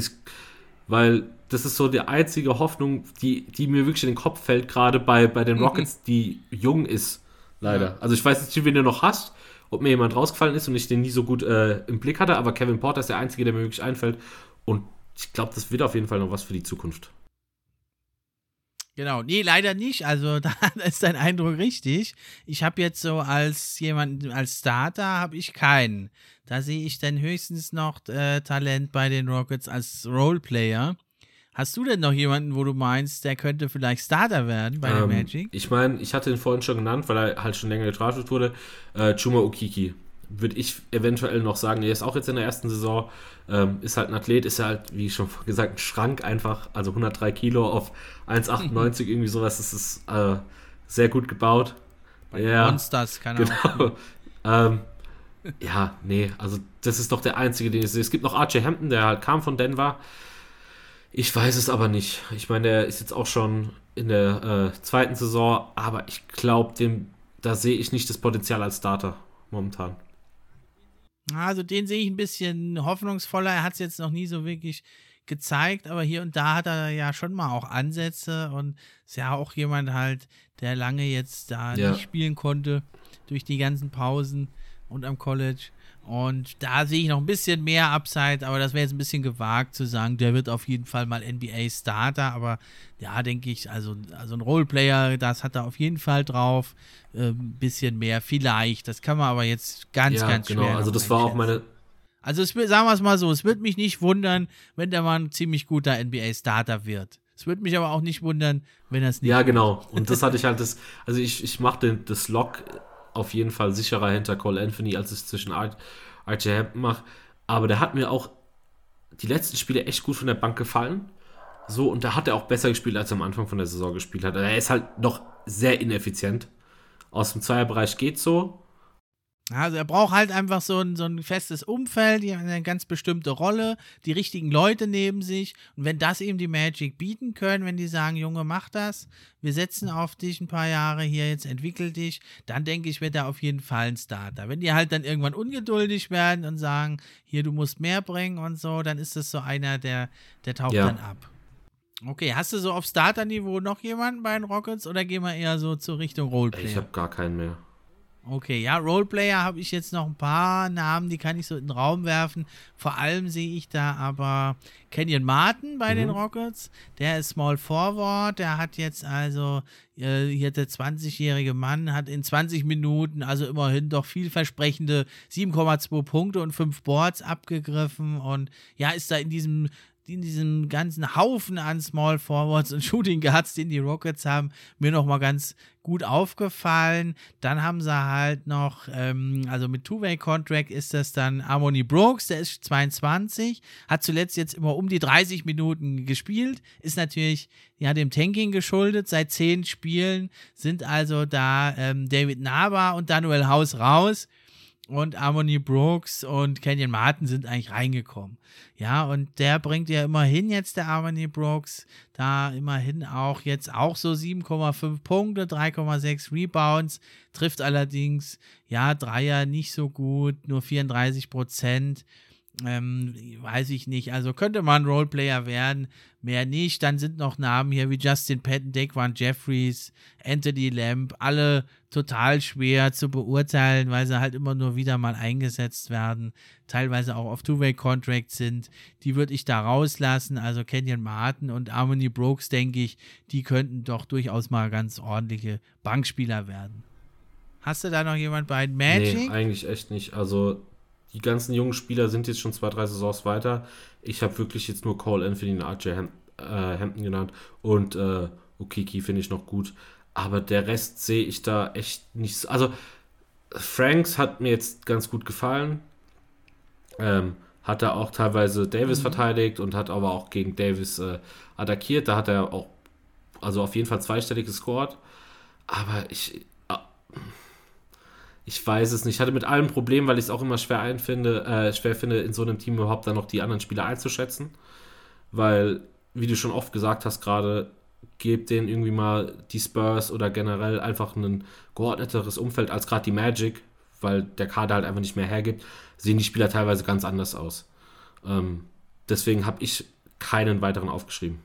weil das ist so die einzige Hoffnung, die, die mir wirklich in den Kopf fällt, gerade bei, bei den mhm. Rockets, die jung ist, leider. Ja. Also ich weiß nicht, wen du noch hast, ob mir jemand rausgefallen ist und ich den nie so gut äh, im Blick hatte, aber Kevin Porter ist der Einzige, der mir wirklich einfällt. Und ich glaube, das wird auf jeden Fall noch was für die Zukunft. Genau, nee, leider nicht. Also da ist dein Eindruck richtig. Ich habe jetzt so als jemand, als Starter habe ich keinen. Da sehe ich dann höchstens noch äh, Talent bei den Rockets als Roleplayer. Hast du denn noch jemanden, wo du meinst, der könnte vielleicht Starter werden bei ähm, der Magic? Ich meine, ich hatte ihn vorhin schon genannt, weil er halt schon länger gedraftet wurde. Äh, Chuma Okiki. Würde ich eventuell noch sagen, er ist auch jetzt in der ersten Saison, ähm, ist halt ein Athlet, ist halt, wie schon gesagt, ein Schrank einfach, also 103 Kilo auf 1,98, irgendwie sowas, das ist äh, sehr gut gebaut. Bei ja, Monsters, keine genau. ähm, ja, nee, also das ist doch der einzige, den ich sehe. Es gibt noch Archie Hampton, der halt kam von Denver. Ich weiß es aber nicht. Ich meine, der ist jetzt auch schon in der äh, zweiten Saison, aber ich glaube, da sehe ich nicht das Potenzial als Starter momentan. Also den sehe ich ein bisschen hoffnungsvoller. Er hat es jetzt noch nie so wirklich gezeigt, aber hier und da hat er ja schon mal auch Ansätze und ist ja auch jemand halt, der lange jetzt da ja. nicht spielen konnte durch die ganzen Pausen und am College. Und da sehe ich noch ein bisschen mehr Upside, aber das wäre jetzt ein bisschen gewagt zu sagen, der wird auf jeden Fall mal NBA-Starter. Aber ja, denke ich, also, also ein Roleplayer, das hat er auf jeden Fall drauf. Ein ähm, bisschen mehr, vielleicht. Das kann man aber jetzt ganz, ja, ganz genau. schwer. Genau, also das war auch meine. Also es, sagen wir es mal so, es würde mich nicht wundern, wenn der mal ein ziemlich guter NBA-Starter wird. Es würde mich aber auch nicht wundern, wenn er es nicht Ja, genau. Und das hatte ich halt das, also ich, ich mache das Lock auf jeden Fall sicherer hinter Cole Anthony, als es zwischen RJ Hampton macht. Aber der hat mir auch die letzten Spiele echt gut von der Bank gefallen. So, und da hat er auch besser gespielt, als er am Anfang von der Saison gespielt hat. Er ist halt noch sehr ineffizient. Aus dem Zweierbereich geht so, also er braucht halt einfach so ein, so ein festes Umfeld, eine ganz bestimmte Rolle, die richtigen Leute neben sich. Und wenn das eben die Magic bieten können, wenn die sagen, Junge, mach das, wir setzen auf dich ein paar Jahre hier, jetzt entwickel dich, dann denke ich, wird er auf jeden Fall ein Starter. Wenn die halt dann irgendwann ungeduldig werden und sagen, hier, du musst mehr bringen und so, dann ist das so einer, der, der taucht ja. dann ab. Okay, hast du so auf Starter-Niveau noch jemanden bei den Rockets oder gehen wir eher so zur Richtung Roleplay? Ich habe gar keinen mehr. Okay, ja, Roleplayer habe ich jetzt noch ein paar Namen, die kann ich so in den Raum werfen. Vor allem sehe ich da aber Kenyon Martin bei mhm. den Rockets. Der ist Small Forward. Der hat jetzt also, äh, hier der 20-jährige Mann, hat in 20 Minuten, also immerhin doch vielversprechende 7,2 Punkte und 5 Boards abgegriffen und ja, ist da in diesem in diesem ganzen Haufen an Small Forwards und Shooting Guards, den die Rockets haben, mir nochmal ganz gut aufgefallen. Dann haben sie halt noch, ähm, also mit Two-Way-Contract ist das dann Harmony Brooks, der ist 22, hat zuletzt jetzt immer um die 30 Minuten gespielt, ist natürlich ja dem Tanking geschuldet. Seit zehn Spielen sind also da ähm, David Nava und Daniel House raus und Harmony Brooks und Kenyon Martin sind eigentlich reingekommen. Ja, und der bringt ja immerhin jetzt der Harmony Brooks da immerhin auch jetzt auch so 7,5 Punkte, 3,6 Rebounds, trifft allerdings ja Dreier nicht so gut, nur 34 Prozent. Ähm, weiß ich nicht. Also könnte man Roleplayer werden, mehr nicht. Dann sind noch Namen hier wie Justin Patton, Daquan Jeffries, Anthony Lamb, alle total schwer zu beurteilen, weil sie halt immer nur wieder mal eingesetzt werden, teilweise auch auf Two-Way-Contracts sind. Die würde ich da rauslassen. Also Kenyon Martin und Harmony Brooks, denke ich, die könnten doch durchaus mal ganz ordentliche Bankspieler werden. Hast du da noch jemand bei Magic? Nee, eigentlich echt nicht. Also die ganzen jungen Spieler sind jetzt schon zwei, drei Saisons weiter. Ich habe wirklich jetzt nur Cole Anthony und RJ Ham äh, Hampton genannt und äh, Ukiki finde ich noch gut. Aber der Rest sehe ich da echt nicht so. Also Franks hat mir jetzt ganz gut gefallen. Ähm, hat er auch teilweise Davis mhm. verteidigt und hat aber auch gegen Davis äh, attackiert. Da hat er auch, also auf jeden Fall zweistellig gescored. Aber ich, ich weiß es nicht. Ich hatte mit allem Problem, weil ich es auch immer schwer einfinde, äh, schwer finde, in so einem Team überhaupt dann noch die anderen Spieler einzuschätzen. Weil, wie du schon oft gesagt hast, gerade gebt denen irgendwie mal die Spurs oder generell einfach ein geordneteres Umfeld als gerade die Magic, weil der Kader halt einfach nicht mehr hergibt, sehen die Spieler teilweise ganz anders aus. Ähm, deswegen habe ich keinen weiteren aufgeschrieben.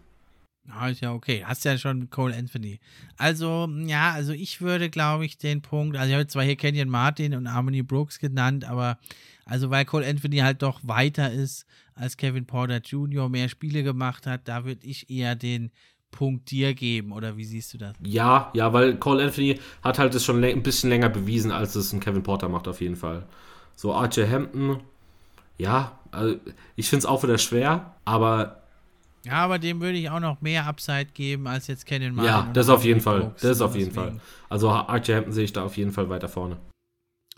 Ah, ist ja okay. Hast ja schon Cole Anthony. Also, ja, also ich würde, glaube ich, den Punkt, also ich habe zwar hier Kenyon Martin und Harmony Brooks genannt, aber also weil Cole Anthony halt doch weiter ist als Kevin Porter Jr., mehr Spiele gemacht hat, da würde ich eher den Punkt dir geben, oder wie siehst du das? Ja, ja, weil Cole Anthony hat halt das schon ein bisschen länger bewiesen, als es ein Kevin Porter macht, auf jeden Fall. So, Archer Hampton, ja, also ich finde es auch wieder schwer, aber ja, aber dem würde ich auch noch mehr Upside geben als jetzt Kennen Martin. Ja, das auf jeden Fall. Brooks. Das auf jeden Fall. Also Archie Hampton sehe ich da auf jeden Fall weiter vorne.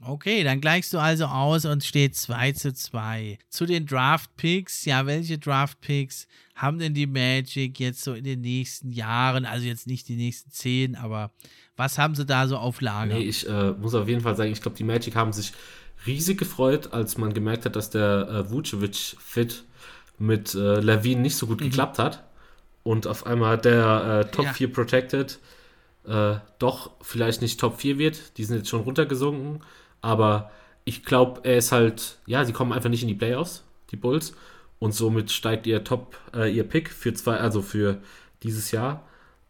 Okay, dann gleichst du also aus und steht 2 zu 2. Zu den Draft Picks, ja, welche Draft Picks haben denn die Magic jetzt so in den nächsten Jahren, also jetzt nicht die nächsten 10, aber was haben sie da so auf Lager? Nee, ich äh, muss auf jeden Fall sagen, ich glaube, die Magic haben sich riesig gefreut, als man gemerkt hat, dass der äh, Vucevic-Fit mit äh, Levine nicht so gut mhm. geklappt hat und auf einmal der äh, Top ja. 4 Protected äh, doch vielleicht nicht Top 4 wird. Die sind jetzt schon runtergesunken, aber ich glaube, er ist halt, ja, sie kommen einfach nicht in die Playoffs, die Bulls, und somit steigt ihr Top, äh, ihr Pick für zwei, also für dieses Jahr.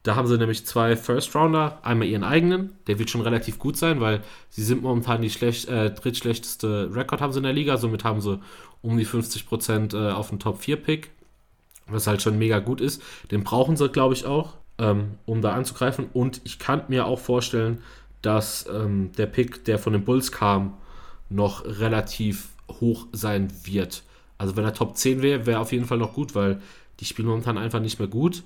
Da haben sie nämlich zwei First Rounder, einmal ihren eigenen, der wird schon relativ gut sein, weil sie sind momentan die schlecht, äh, drittschlechteste Rekord haben sie in der Liga, somit haben sie um die 50% äh, auf den Top 4 Pick, was halt schon mega gut ist. Den brauchen sie, glaube ich, auch, ähm, um da anzugreifen. Und ich kann mir auch vorstellen, dass ähm, der Pick, der von den Bulls kam, noch relativ hoch sein wird. Also wenn er Top 10 wäre, wäre auf jeden Fall noch gut, weil die spielen momentan einfach nicht mehr gut.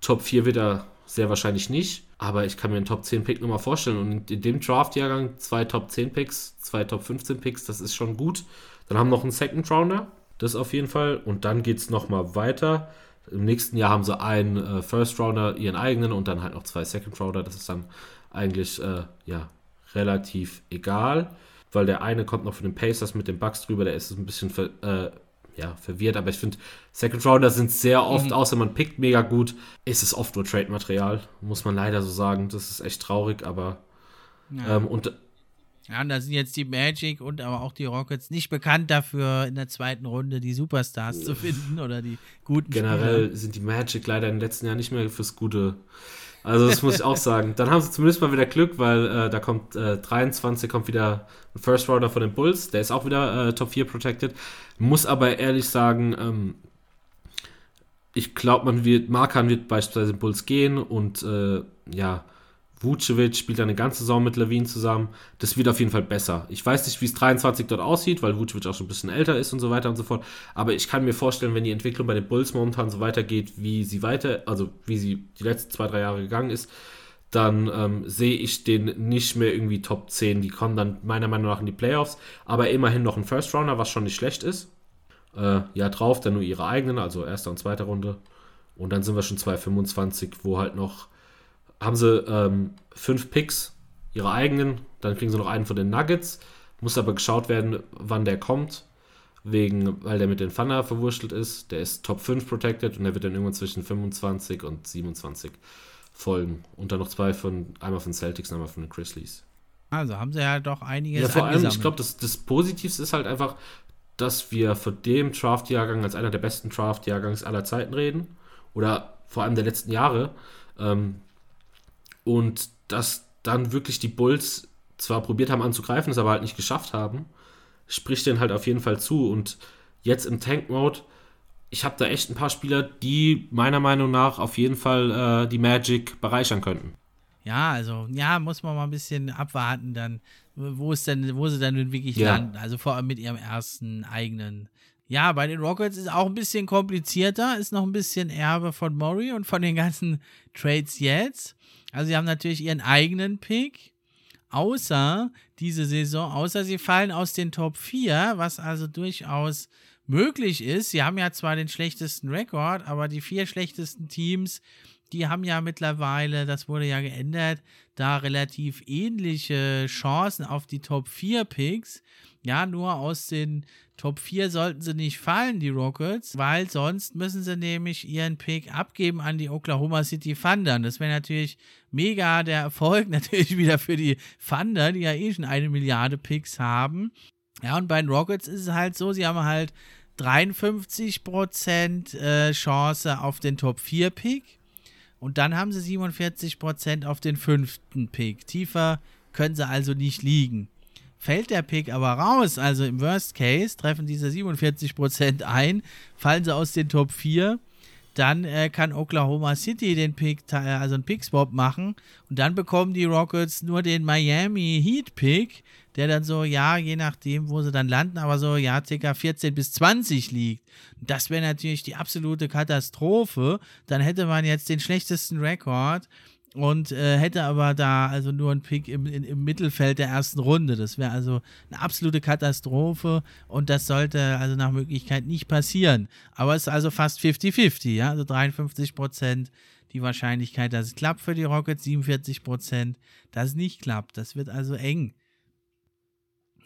Top 4 wird er sehr wahrscheinlich nicht, aber ich kann mir einen Top 10 Pick nochmal vorstellen. Und in dem Draft-Jahrgang zwei Top 10 Picks, zwei Top 15 Picks, das ist schon gut. Dann haben wir noch einen Second Rounder, das auf jeden Fall. Und dann geht es nochmal weiter. Im nächsten Jahr haben sie einen äh, First Rounder, ihren eigenen und dann halt noch zwei Second Rounder. Das ist dann eigentlich äh, ja, relativ egal, weil der eine kommt noch von den Pacers mit den Bugs drüber, der ist ein bisschen ver, äh, ja, verwirrt, aber ich finde, Second Rounder sind sehr oft, mhm. außer man pickt mega gut, ist es oft nur Trade-Material, muss man leider so sagen. Das ist echt traurig, aber ja. ähm, und ja, und da sind jetzt die Magic und aber auch die Rockets nicht bekannt dafür, in der zweiten Runde die Superstars zu finden oder die guten Generell Spieler. sind die Magic leider in den letzten Jahren nicht mehr fürs Gute. Also das muss ich auch sagen. Dann haben sie zumindest mal wieder Glück, weil äh, da kommt äh, 23, kommt wieder ein First Rounder von den Bulls, der ist auch wieder äh, Top 4 protected. Muss aber ehrlich sagen, ähm, ich glaube, man wird, Markan wird beispielsweise den Bulls gehen und äh, ja, Vucevic spielt eine ganze Saison mit Levine zusammen. Das wird auf jeden Fall besser. Ich weiß nicht, wie es 23 dort aussieht, weil Vucevic auch schon ein bisschen älter ist und so weiter und so fort. Aber ich kann mir vorstellen, wenn die Entwicklung bei den Bulls momentan so weitergeht, wie sie weiter, also wie sie die letzten zwei, drei Jahre gegangen ist, dann ähm, sehe ich den nicht mehr irgendwie Top 10. Die kommen dann meiner Meinung nach in die Playoffs, aber immerhin noch ein First Rounder, was schon nicht schlecht ist. Äh, ja, drauf, dann nur ihre eigenen, also erste und zweite Runde. Und dann sind wir schon 2,25, wo halt noch haben sie ähm, fünf Picks, ihre eigenen, dann kriegen sie noch einen von den Nuggets. Muss aber geschaut werden, wann der kommt, wegen, weil der mit den Thunder verwurschtelt ist. Der ist Top 5 protected und der wird dann irgendwann zwischen 25 und 27 folgen. Und dann noch zwei von, einmal von Celtics und einmal von den Grizzlies. Also haben sie ja doch einiges. Ja, vor allem, ich glaube, das, das Positivste ist halt einfach, dass wir von dem Draft-Jahrgang als einer der besten Draft-Jahrgangs aller Zeiten reden. Oder vor allem der letzten Jahre. Ähm, und dass dann wirklich die Bulls zwar probiert haben anzugreifen, es aber halt nicht geschafft haben, spricht denen halt auf jeden Fall zu. Und jetzt im Tank-Mode, ich habe da echt ein paar Spieler, die meiner Meinung nach auf jeden Fall äh, die Magic bereichern könnten. Ja, also, ja, muss man mal ein bisschen abwarten, dann, wo es denn, wo sie dann wirklich ja. landen. Also vor allem mit ihrem ersten eigenen. Ja, bei den Rockets ist auch ein bisschen komplizierter, ist noch ein bisschen Erbe von Murray und von den ganzen Trades jetzt. Also sie haben natürlich ihren eigenen Pick, außer diese Saison, außer sie fallen aus den Top 4, was also durchaus möglich ist. Sie haben ja zwar den schlechtesten Rekord, aber die vier schlechtesten Teams, die haben ja mittlerweile, das wurde ja geändert, da relativ ähnliche Chancen auf die Top 4 Picks. Ja, nur aus den Top 4 sollten sie nicht fallen, die Rockets, weil sonst müssen sie nämlich ihren Pick abgeben an die Oklahoma City Thunder. Das wäre natürlich mega der Erfolg, natürlich wieder für die Thunder, die ja eh schon eine Milliarde Picks haben. Ja, und bei den Rockets ist es halt so, sie haben halt 53% äh, Chance auf den Top 4 Pick und dann haben sie 47% auf den fünften Pick. Tiefer können sie also nicht liegen. Fällt der Pick aber raus, also im Worst Case treffen diese 47% ein, fallen sie aus den Top 4, dann äh, kann Oklahoma City den Pick, also einen Pick-Swap machen und dann bekommen die Rockets nur den Miami Heat-Pick, der dann so, ja, je nachdem, wo sie dann landen, aber so, ja, ca. 14 bis 20 liegt. Das wäre natürlich die absolute Katastrophe. Dann hätte man jetzt den schlechtesten Rekord und äh, hätte aber da also nur einen Pick im, in, im Mittelfeld der ersten Runde. Das wäre also eine absolute Katastrophe und das sollte also nach Möglichkeit nicht passieren. Aber es ist also fast 50-50, ja, also 53 Prozent die Wahrscheinlichkeit, dass es klappt für die Rockets, 47 Prozent, dass es nicht klappt. Das wird also eng.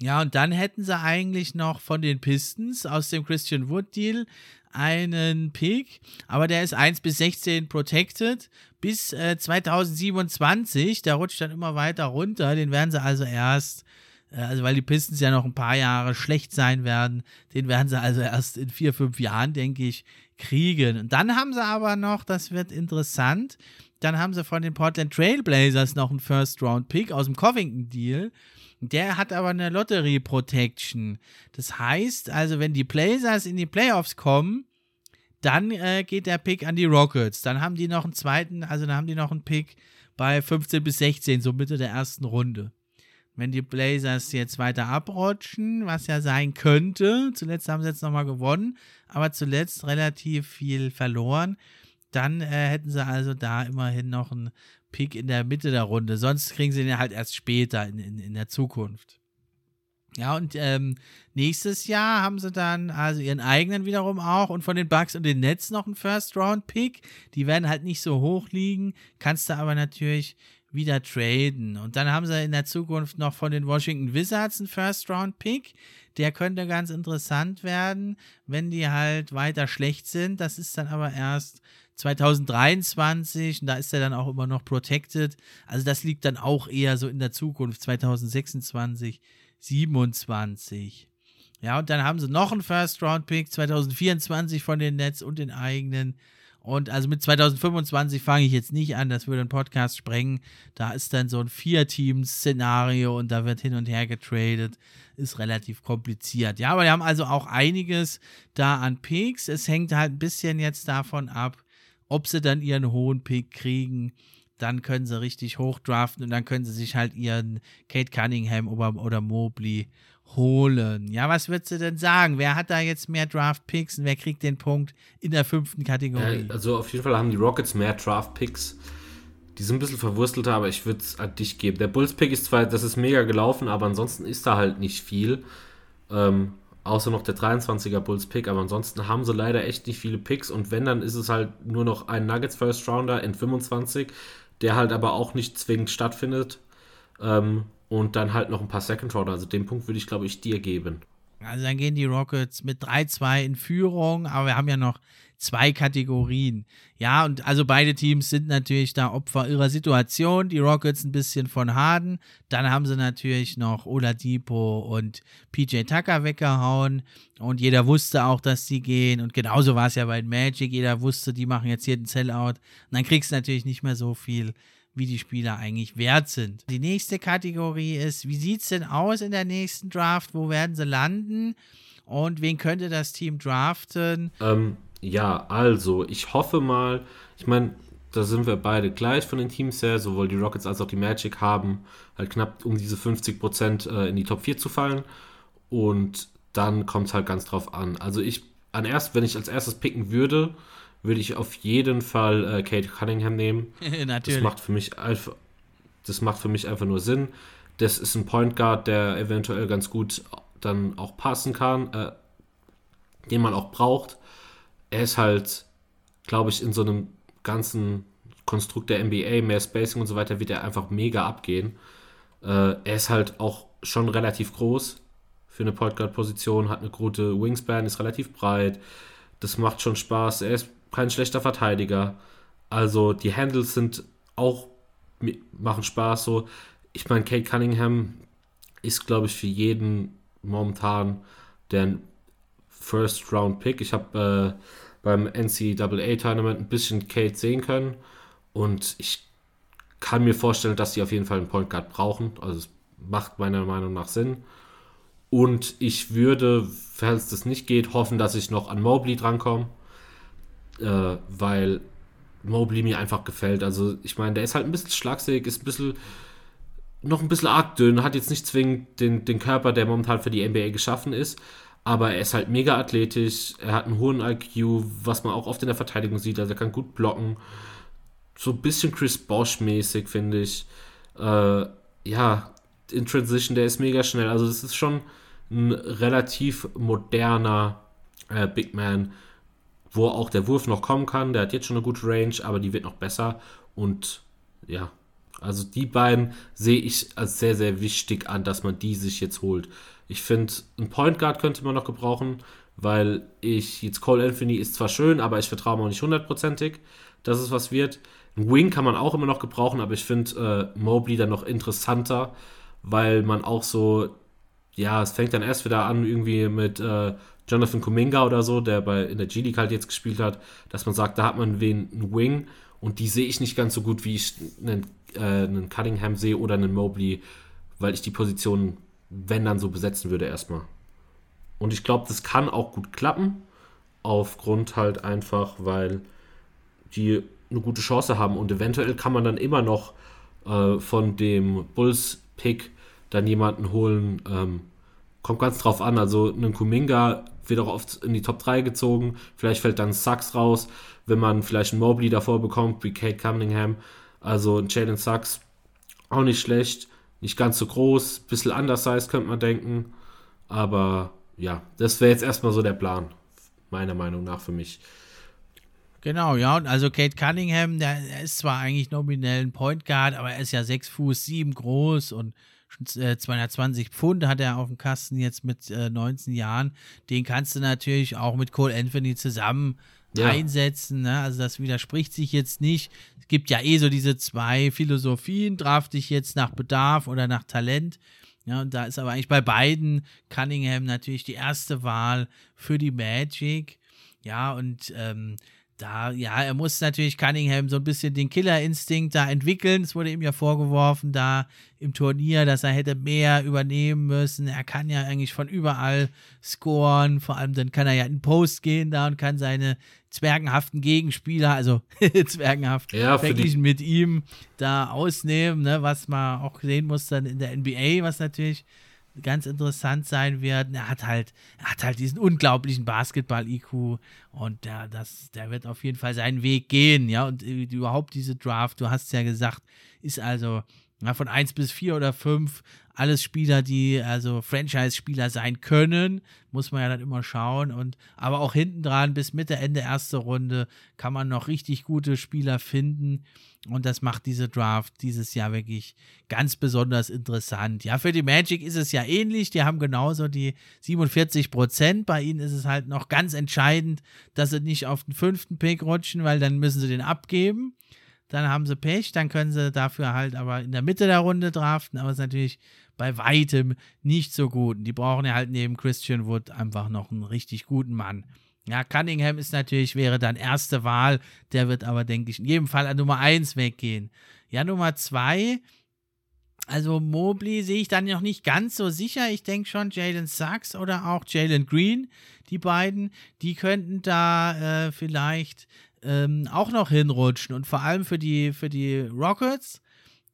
Ja, und dann hätten sie eigentlich noch von den Pistons aus dem Christian Wood Deal einen Pick, aber der ist 1 bis 16 protected bis äh, 2027. Der rutscht dann immer weiter runter. Den werden sie also erst, äh, also weil die Pistons ja noch ein paar Jahre schlecht sein werden, den werden sie also erst in vier, fünf Jahren, denke ich, kriegen. Und dann haben sie aber noch, das wird interessant, dann haben sie von den Portland Trailblazers noch einen First-Round-Pick aus dem Covington-Deal. Der hat aber eine Lottery Protection. Das heißt also, wenn die Blazers in die Playoffs kommen, dann äh, geht der Pick an die Rockets. Dann haben die noch einen zweiten, also dann haben die noch einen Pick bei 15 bis 16, so Mitte der ersten Runde. Wenn die Blazers jetzt weiter abrutschen, was ja sein könnte, zuletzt haben sie jetzt nochmal gewonnen, aber zuletzt relativ viel verloren, dann äh, hätten sie also da immerhin noch einen Pick in der Mitte der Runde. Sonst kriegen sie den halt erst später in, in, in der Zukunft. Ja, und ähm, nächstes Jahr haben sie dann also ihren eigenen wiederum auch und von den Bucks und den Nets noch einen First-Round-Pick. Die werden halt nicht so hoch liegen, kannst du aber natürlich wieder traden. Und dann haben sie in der Zukunft noch von den Washington Wizards einen First-Round-Pick. Der könnte ganz interessant werden, wenn die halt weiter schlecht sind. Das ist dann aber erst 2023 und da ist er dann auch immer noch protected. Also das liegt dann auch eher so in der Zukunft, 2026, 27. Ja, und dann haben sie noch einen First-Round-Pick 2024 von den Nets und den eigenen. Und also mit 2025 fange ich jetzt nicht an, das würde einen Podcast sprengen. Da ist dann so ein Vier-Teams-Szenario und da wird hin und her getradet. Ist relativ kompliziert. Ja, aber wir haben also auch einiges da an Picks. Es hängt halt ein bisschen jetzt davon ab, ob sie dann ihren hohen Pick kriegen, dann können sie richtig hochdraften und dann können sie sich halt ihren Kate Cunningham oder, oder Mobley holen. Ja, was würdest du denn sagen? Wer hat da jetzt mehr Draft-Picks und wer kriegt den Punkt in der fünften Kategorie? Äh, also auf jeden Fall haben die Rockets mehr Draft-Picks. Die sind ein bisschen verwurstelter, aber ich würde es an dich geben. Der Bulls-Pick ist zwar, das ist mega gelaufen, aber ansonsten ist da halt nicht viel. Ähm, Außer noch der 23er Bulls Pick, aber ansonsten haben sie leider echt nicht viele Picks und wenn, dann ist es halt nur noch ein Nuggets First Rounder in 25, der halt aber auch nicht zwingend stattfindet. Ähm, und dann halt noch ein paar Second Rounder. Also den Punkt würde ich, glaube ich, dir geben. Also dann gehen die Rockets mit 3-2 in Führung, aber wir haben ja noch zwei Kategorien. Ja, und also beide Teams sind natürlich da Opfer ihrer Situation. Die Rockets ein bisschen von Harden. Dann haben sie natürlich noch Oladipo und PJ Tucker weggehauen. Und jeder wusste auch, dass sie gehen. Und genauso war es ja bei Magic. Jeder wusste, die machen jetzt hier einen Sellout. Und dann kriegst du natürlich nicht mehr so viel wie die Spieler eigentlich wert sind. Die nächste Kategorie ist, wie sieht es denn aus in der nächsten Draft? Wo werden sie landen? Und wen könnte das Team draften? Ähm, ja, also, ich hoffe mal, ich meine, da sind wir beide gleich von den Teams her, sowohl die Rockets als auch die Magic haben halt knapp um diese 50% äh, in die Top 4 zu fallen. Und dann kommt es halt ganz drauf an. Also ich, an erst, wenn ich als erstes picken würde, würde ich auf jeden Fall äh, Kate Cunningham nehmen. Natürlich. Das macht für mich einfach, das macht für mich einfach nur Sinn. Das ist ein Point Guard, der eventuell ganz gut dann auch passen kann, äh, den man auch braucht er ist halt, glaube ich, in so einem ganzen Konstrukt der NBA, mehr Spacing und so weiter, wird er einfach mega abgehen. Äh, er ist halt auch schon relativ groß für eine Point Guard Position, hat eine gute Wingspan, ist relativ breit. Das macht schon Spaß. Er ist kein schlechter Verteidiger. Also die Handles sind auch machen Spaß so. Ich meine, Kate Cunningham ist, glaube ich, für jeden momentan der First Round Pick. Ich habe äh, beim NCAA Tournament ein bisschen Kate sehen können und ich kann mir vorstellen, dass sie auf jeden Fall einen Point Guard brauchen. Also es macht meiner Meinung nach Sinn. Und ich würde, falls das nicht geht, hoffen, dass ich noch an Mobley drankomme, äh, weil Mobley mir einfach gefällt. Also ich meine, der ist halt ein bisschen schlagsig, ist ein bisschen noch ein bisschen arg dünn, hat jetzt nicht zwingend den, den Körper, der momentan für die NBA geschaffen ist, aber er ist halt mega athletisch, er hat einen hohen IQ, was man auch oft in der Verteidigung sieht, also er kann gut blocken. So ein bisschen Chris Bosch-mäßig, finde ich. Äh, ja, in Transition, der ist mega schnell. Also, das ist schon ein relativ moderner äh, Big Man, wo auch der Wurf noch kommen kann. Der hat jetzt schon eine gute Range, aber die wird noch besser. Und ja, also die beiden sehe ich als sehr, sehr wichtig an, dass man die sich jetzt holt. Ich finde, ein Point Guard könnte man noch gebrauchen, weil ich jetzt Cole Anthony ist zwar schön, aber ich vertraue mir auch nicht hundertprozentig, dass es was wird. Ein Wing kann man auch immer noch gebrauchen, aber ich finde äh, Mobley dann noch interessanter, weil man auch so, ja, es fängt dann erst wieder an irgendwie mit äh, Jonathan Kuminga oder so, der bei in der G League halt jetzt gespielt hat, dass man sagt, da hat man wen, einen Wing und die sehe ich nicht ganz so gut, wie ich einen, äh, einen Cunningham sehe oder einen Mobley, weil ich die Position wenn dann so besetzen würde erstmal. Und ich glaube, das kann auch gut klappen, aufgrund halt einfach, weil die eine gute Chance haben und eventuell kann man dann immer noch äh, von dem Bulls-Pick dann jemanden holen. Ähm, kommt ganz drauf an. Also ein Kuminga wird auch oft in die Top 3 gezogen. Vielleicht fällt dann Sachs raus, wenn man vielleicht einen Mobley davor bekommt, wie Kate Cunningham. Also ein Jalen Sachs auch nicht schlecht. Nicht ganz so groß, bisschen anders size könnte man denken. Aber ja, das wäre jetzt erstmal so der Plan, meiner Meinung nach für mich. Genau, ja, und also Kate Cunningham, der, ist zwar eigentlich nominell ein Point Guard, aber er ist ja 6 Fuß 7 groß und 220 äh, Pfund hat er auf dem Kasten jetzt mit äh, 19 Jahren. Den kannst du natürlich auch mit Cole Anthony zusammen ja. einsetzen. Ne? Also das widerspricht sich jetzt nicht. Es gibt ja eh so diese zwei Philosophien, draft dich jetzt nach Bedarf oder nach Talent. Ja, und da ist aber eigentlich bei beiden Cunningham natürlich die erste Wahl für die Magic. Ja, und ähm, da, ja, er muss natürlich Cunningham so ein bisschen den Killerinstinkt da entwickeln. Es wurde ihm ja vorgeworfen, da im Turnier, dass er hätte mehr übernehmen müssen. Er kann ja eigentlich von überall scoren. Vor allem dann kann er ja in Post gehen da und kann seine zwergenhaften Gegenspieler, also zwergenhaft ja, verglichen mit ihm, da ausnehmen, ne, was man auch sehen muss dann in der NBA, was natürlich ganz interessant sein wird. Er hat halt, er hat halt diesen unglaublichen Basketball-IQ und der, das, der wird auf jeden Fall seinen Weg gehen, ja. Und äh, überhaupt diese Draft, du hast ja gesagt, ist also ja, von 1 bis 4 oder 5 alles Spieler, die also Franchise-Spieler sein können, muss man ja dann immer schauen. Und aber auch hinten dran bis Mitte, Ende erste Runde kann man noch richtig gute Spieler finden. Und das macht diese Draft dieses Jahr wirklich ganz besonders interessant. Ja, für die Magic ist es ja ähnlich. Die haben genauso die 47 Prozent. Bei ihnen ist es halt noch ganz entscheidend, dass sie nicht auf den fünften Pick rutschen, weil dann müssen sie den abgeben dann haben sie Pech, dann können sie dafür halt aber in der Mitte der Runde draften, aber es ist natürlich bei weitem nicht so gut. Die brauchen ja halt neben Christian Wood einfach noch einen richtig guten Mann. Ja, Cunningham ist natürlich, wäre dann erste Wahl, der wird aber, denke ich, in jedem Fall an Nummer 1 weggehen. Ja, Nummer 2, also Mobley sehe ich dann noch nicht ganz so sicher. Ich denke schon Jalen Sachs oder auch Jalen Green, die beiden, die könnten da äh, vielleicht ähm, auch noch hinrutschen. Und vor allem für die, für die Rockets,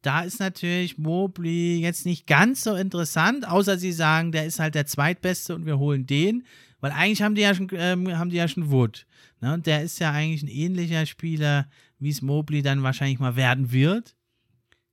da ist natürlich Mobley jetzt nicht ganz so interessant, außer sie sagen, der ist halt der zweitbeste und wir holen den. Weil eigentlich haben die ja schon, ähm, haben die ja schon Wood. Ne? Und der ist ja eigentlich ein ähnlicher Spieler, wie es Mobley dann wahrscheinlich mal werden wird.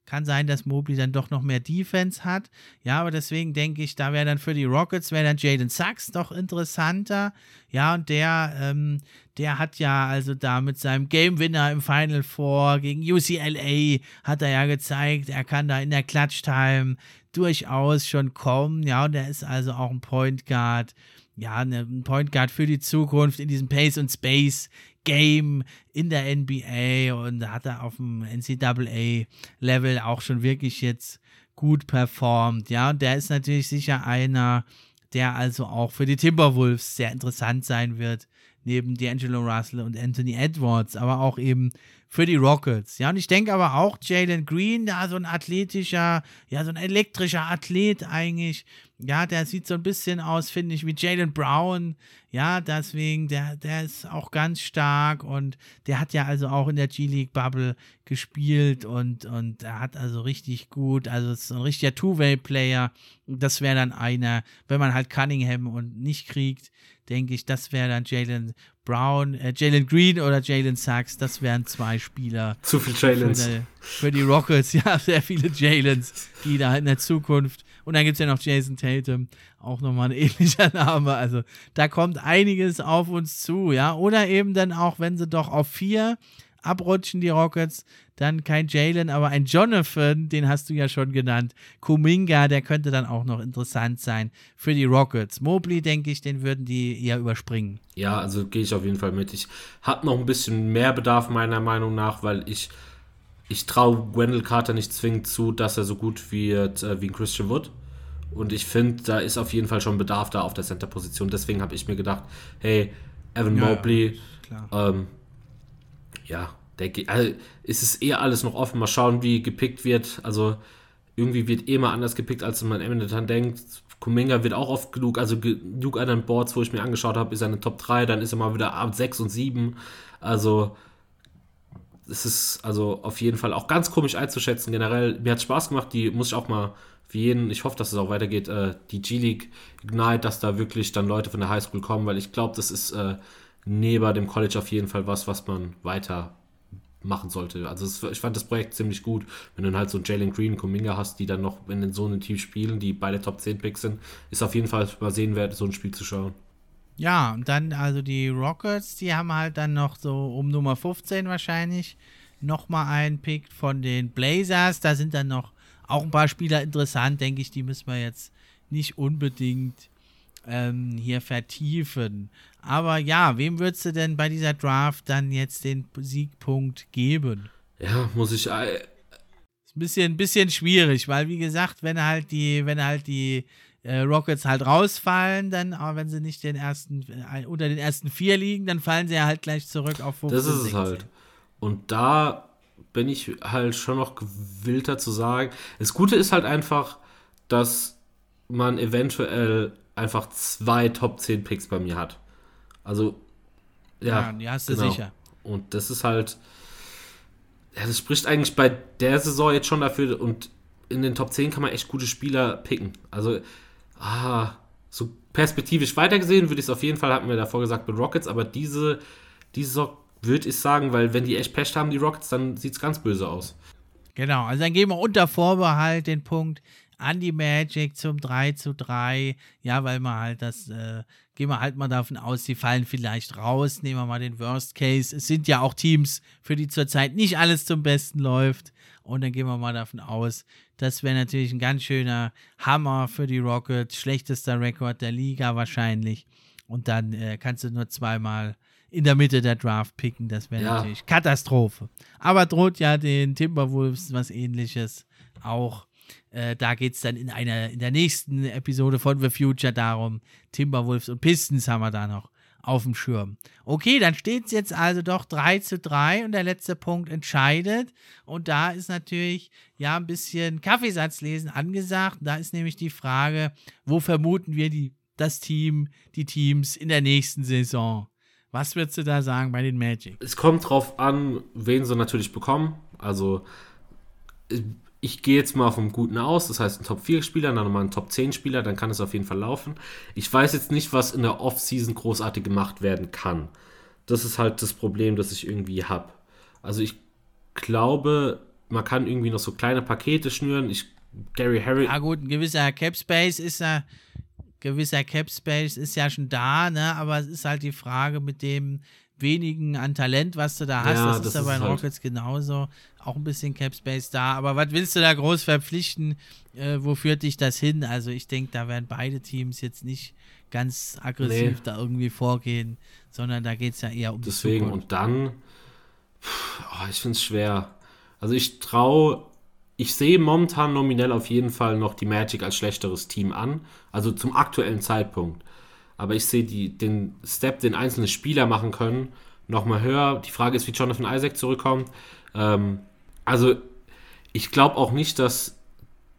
Kann sein, dass Mobley dann doch noch mehr Defense hat. Ja, aber deswegen denke ich, da wäre dann für die Rockets, wäre dann Jaden Sachs doch interessanter. Ja, und der, ähm, der hat ja also da mit seinem Game Winner im Final Four gegen UCLA hat er ja gezeigt, er kann da in der Clutch Time durchaus schon kommen. Ja, und er ist also auch ein Point Guard. Ja, ne, ein Point Guard für die Zukunft in diesem Pace und Space Game in der NBA und da hat er auf dem NCAA-Level auch schon wirklich jetzt gut performt. Ja, und der ist natürlich sicher einer, der also auch für die Timberwolves sehr interessant sein wird, neben D'Angelo Russell und Anthony Edwards, aber auch eben für die Rockets. Ja, und ich denke aber auch Jalen Green, da so ein athletischer, ja, so ein elektrischer Athlet eigentlich, ja, der sieht so ein bisschen aus, finde ich, wie Jalen Brown. Ja, deswegen, der, der ist auch ganz stark und der hat ja also auch in der G-League Bubble gespielt und, und er hat also richtig gut, also ist ein richtiger Two-Way-Player. Das wäre dann einer, wenn man halt Cunningham und nicht kriegt, denke ich, das wäre dann Jalen Brown, äh, Jalen Green oder Jalen Sachs. Das wären zwei Spieler. Zu viel Jalens. Für, für, die Rockets, ja, sehr viele Jalens, die da in der Zukunft. Und dann gibt es ja noch Jason Tatum, auch nochmal ein ähnlicher Name. Also da kommt einiges auf uns zu, ja. Oder eben dann auch, wenn sie doch auf vier abrutschen, die Rockets, dann kein Jalen, aber ein Jonathan, den hast du ja schon genannt. Kuminga, der könnte dann auch noch interessant sein für die Rockets. Mobley, denke ich, den würden die eher überspringen. Ja, also gehe ich auf jeden Fall mit. Ich habe noch ein bisschen mehr Bedarf meiner Meinung nach, weil ich ich traue Wendell Carter nicht zwingend zu, dass er so gut wird äh, wie ein Christian Wood. Und ich finde, da ist auf jeden Fall schon Bedarf da auf der Center-Position. Deswegen habe ich mir gedacht, hey, Evan ja, Mobley, ja, ähm, ja der, also ist es eher alles noch offen. Mal schauen, wie gepickt wird. Also irgendwie wird eh mal anders gepickt, als man am Ende dann denkt. Kuminga wird auch oft genug, also genug an den Boards, wo ich mir angeschaut habe, ist er eine Top 3, dann ist er mal wieder ab 6 und 7. Also es ist also auf jeden Fall auch ganz komisch einzuschätzen. Generell, mir hat Spaß gemacht, die muss ich auch mal für jeden, ich hoffe, dass es auch weitergeht, äh, die G-League Ignite, dass da wirklich dann Leute von der Highschool kommen, weil ich glaube, das ist äh, neben dem College auf jeden Fall was, was man weiter machen sollte. Also es, ich fand das Projekt ziemlich gut, wenn du dann halt so Jalen Green, Kuminga hast, die dann noch, in so einem Team spielen, die beide Top 10 Picks sind, ist auf jeden Fall mal sehen wert, so ein Spiel zu schauen. Ja, und dann also die Rockets, die haben halt dann noch so um Nummer 15 wahrscheinlich nochmal einen Pick von den Blazers. Da sind dann noch auch ein paar Spieler interessant, denke ich, die müssen wir jetzt nicht unbedingt ähm, hier vertiefen. Aber ja, wem würdest du denn bei dieser Draft dann jetzt den Siegpunkt geben? Ja, muss ich. Äh, ist ein bisschen, ein bisschen schwierig, weil wie gesagt, wenn halt die, wenn halt die Rockets halt rausfallen, dann, aber wenn sie nicht den ersten, äh, unter den ersten vier liegen, dann fallen sie ja halt gleich zurück auf 15. Das ist es halt. Und da bin ich halt schon noch gewillter zu sagen. Das Gute ist halt einfach, dass man eventuell einfach zwei Top 10 Picks bei mir hat. Also, ja. Ja, die hast du genau. sicher. Und das ist halt. Ja, das spricht eigentlich bei der Saison jetzt schon dafür. Und in den Top 10 kann man echt gute Spieler picken. Also, ah, so perspektivisch weitergesehen würde ich es auf jeden Fall, hatten wir davor gesagt, mit Rockets. Aber diese, diese würde ich sagen, weil wenn die echt Pech haben, die Rockets, dann sieht es ganz böse aus. Genau, also dann geben wir unter Vorbehalt den Punkt an die Magic zum 3 zu 3. Ja, weil man halt das, äh, gehen wir halt mal davon aus, die fallen vielleicht raus. Nehmen wir mal den Worst Case. Es sind ja auch Teams, für die zurzeit nicht alles zum Besten läuft. Und dann gehen wir mal davon aus, das wäre natürlich ein ganz schöner Hammer für die Rockets. Schlechtester Rekord der Liga wahrscheinlich. Und dann äh, kannst du nur zweimal in der Mitte der Draft picken. Das wäre ja. natürlich Katastrophe. Aber droht ja den Timberwolves was ähnliches auch. Äh, da geht es dann in einer in der nächsten Episode von The Future darum. Timberwolves und Pistons haben wir da noch auf dem Schirm. Okay, dann steht es jetzt also doch 3 zu 3 und der letzte Punkt entscheidet. Und da ist natürlich ja ein bisschen Kaffeesatzlesen angesagt. Da ist nämlich die Frage, wo vermuten wir die, das Team, die Teams in der nächsten Saison? Was würdest du da sagen bei den Magic? Es kommt drauf an, wen sie natürlich bekommen. Also ich gehe jetzt mal vom Guten aus, das heißt ein Top 4 Spieler, dann nochmal ein Top 10 Spieler, dann kann es auf jeden Fall laufen. Ich weiß jetzt nicht, was in der Off-Season großartig gemacht werden kann. Das ist halt das Problem, das ich irgendwie habe. Also ich glaube, man kann irgendwie noch so kleine Pakete schnüren. Ich, Gary Harry. Ja gut, ein gewisser Cap Space ist ja, gewisser Cap Space ist ja schon da, ne? Aber es ist halt die Frage mit dem, wenigen an Talent, was du da hast. Ja, das, das, ist ja bei den halt Rockets genauso. Auch ein bisschen Cap Space da. Aber was willst du da groß verpflichten? Äh, wo führt dich das hin? Also ich denke, da werden beide Teams jetzt nicht ganz aggressiv nee. da irgendwie vorgehen, sondern da geht es ja eher um Deswegen, und dann, oh, ich finde es schwer. Also ich traue, ich sehe momentan nominell auf jeden Fall noch die Magic als schlechteres Team an. Also zum aktuellen Zeitpunkt aber ich sehe den Step, den einzelne Spieler machen können, nochmal höher. Die Frage ist, wie Jonathan Isaac zurückkommt. Ähm, also, ich glaube auch nicht, dass,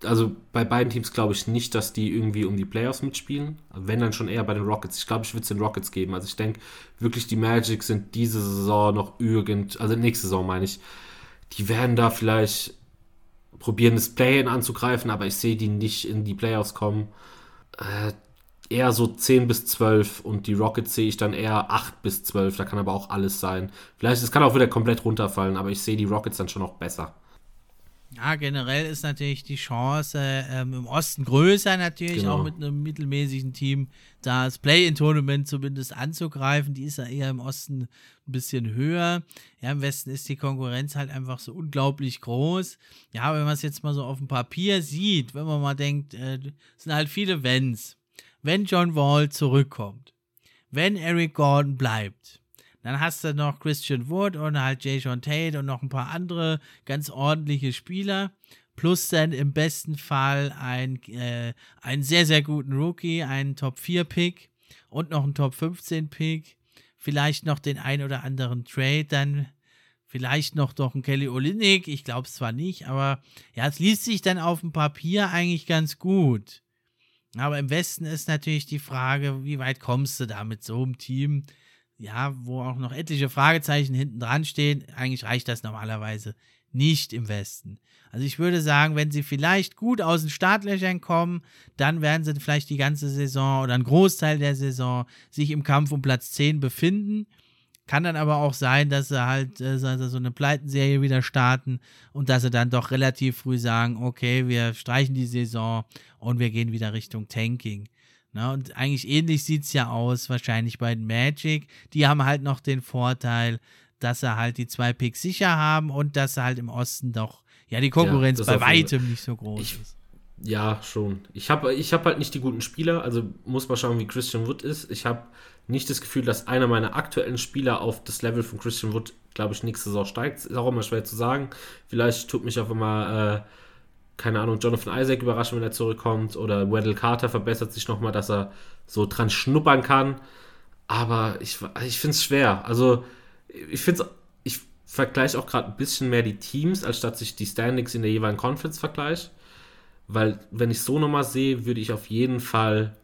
also bei beiden Teams glaube ich nicht, dass die irgendwie um die Playoffs mitspielen. Wenn dann schon eher bei den Rockets. Ich glaube, ich würde es den Rockets geben. Also, ich denke wirklich, die Magic sind diese Saison noch irgend, also nächste Saison meine ich, die werden da vielleicht probieren, das Play-In anzugreifen, aber ich sehe die nicht in die Playoffs kommen. Äh, eher so 10 bis 12 und die Rockets sehe ich dann eher 8 bis 12. Da kann aber auch alles sein. Vielleicht, es kann auch wieder komplett runterfallen, aber ich sehe die Rockets dann schon noch besser. Ja, generell ist natürlich die Chance ähm, im Osten größer, natürlich genau. auch mit einem mittelmäßigen Team, da das Play-in-Tournament zumindest anzugreifen. Die ist ja eher im Osten ein bisschen höher. Ja, im Westen ist die Konkurrenz halt einfach so unglaublich groß. Ja, wenn man es jetzt mal so auf dem Papier sieht, wenn man mal denkt, äh, es sind halt viele Wenns wenn John Wall zurückkommt, wenn Eric Gordon bleibt, dann hast du noch Christian Wood und halt Jay Sean Tate und noch ein paar andere ganz ordentliche Spieler. Plus dann im besten Fall ein, äh, einen sehr, sehr guten Rookie, einen Top 4 Pick und noch einen Top 15 Pick. Vielleicht noch den ein oder anderen Trade, dann vielleicht noch doch ein Kelly Olynyk. Ich glaube es zwar nicht, aber ja, es liest sich dann auf dem Papier eigentlich ganz gut. Aber im Westen ist natürlich die Frage, wie weit kommst du da mit so einem Team? Ja, wo auch noch etliche Fragezeichen hinten dran stehen. Eigentlich reicht das normalerweise nicht im Westen. Also ich würde sagen, wenn sie vielleicht gut aus den Startlöchern kommen, dann werden sie vielleicht die ganze Saison oder einen Großteil der Saison sich im Kampf um Platz 10 befinden. Kann dann aber auch sein, dass sie halt äh, so eine Pleitenserie wieder starten und dass sie dann doch relativ früh sagen, okay, wir streichen die Saison und wir gehen wieder Richtung Tanking. Na, und eigentlich ähnlich sieht es ja aus, wahrscheinlich bei den Magic. Die haben halt noch den Vorteil, dass sie halt die zwei Picks sicher haben und dass sie halt im Osten doch, ja, die Konkurrenz ja, bei weitem nicht so groß ich, ist. Ja, schon. Ich habe ich hab halt nicht die guten Spieler, also muss man schauen, wie Christian Wood ist. Ich habe nicht das Gefühl, dass einer meiner aktuellen Spieler auf das Level von Christian Wood, glaube ich, nächste Saison steigt. Ist auch immer schwer zu sagen. Vielleicht tut mich auch immer, äh, keine Ahnung, Jonathan Isaac überraschen, wenn er zurückkommt. Oder Wendell Carter verbessert sich nochmal, dass er so dran schnuppern kann. Aber ich, ich finde es schwer. Also, ich finde es, ich vergleiche auch gerade ein bisschen mehr die Teams, als statt sich die Standings in der jeweiligen Conference vergleiche. Weil, wenn ich so nochmal sehe, würde ich auf jeden Fall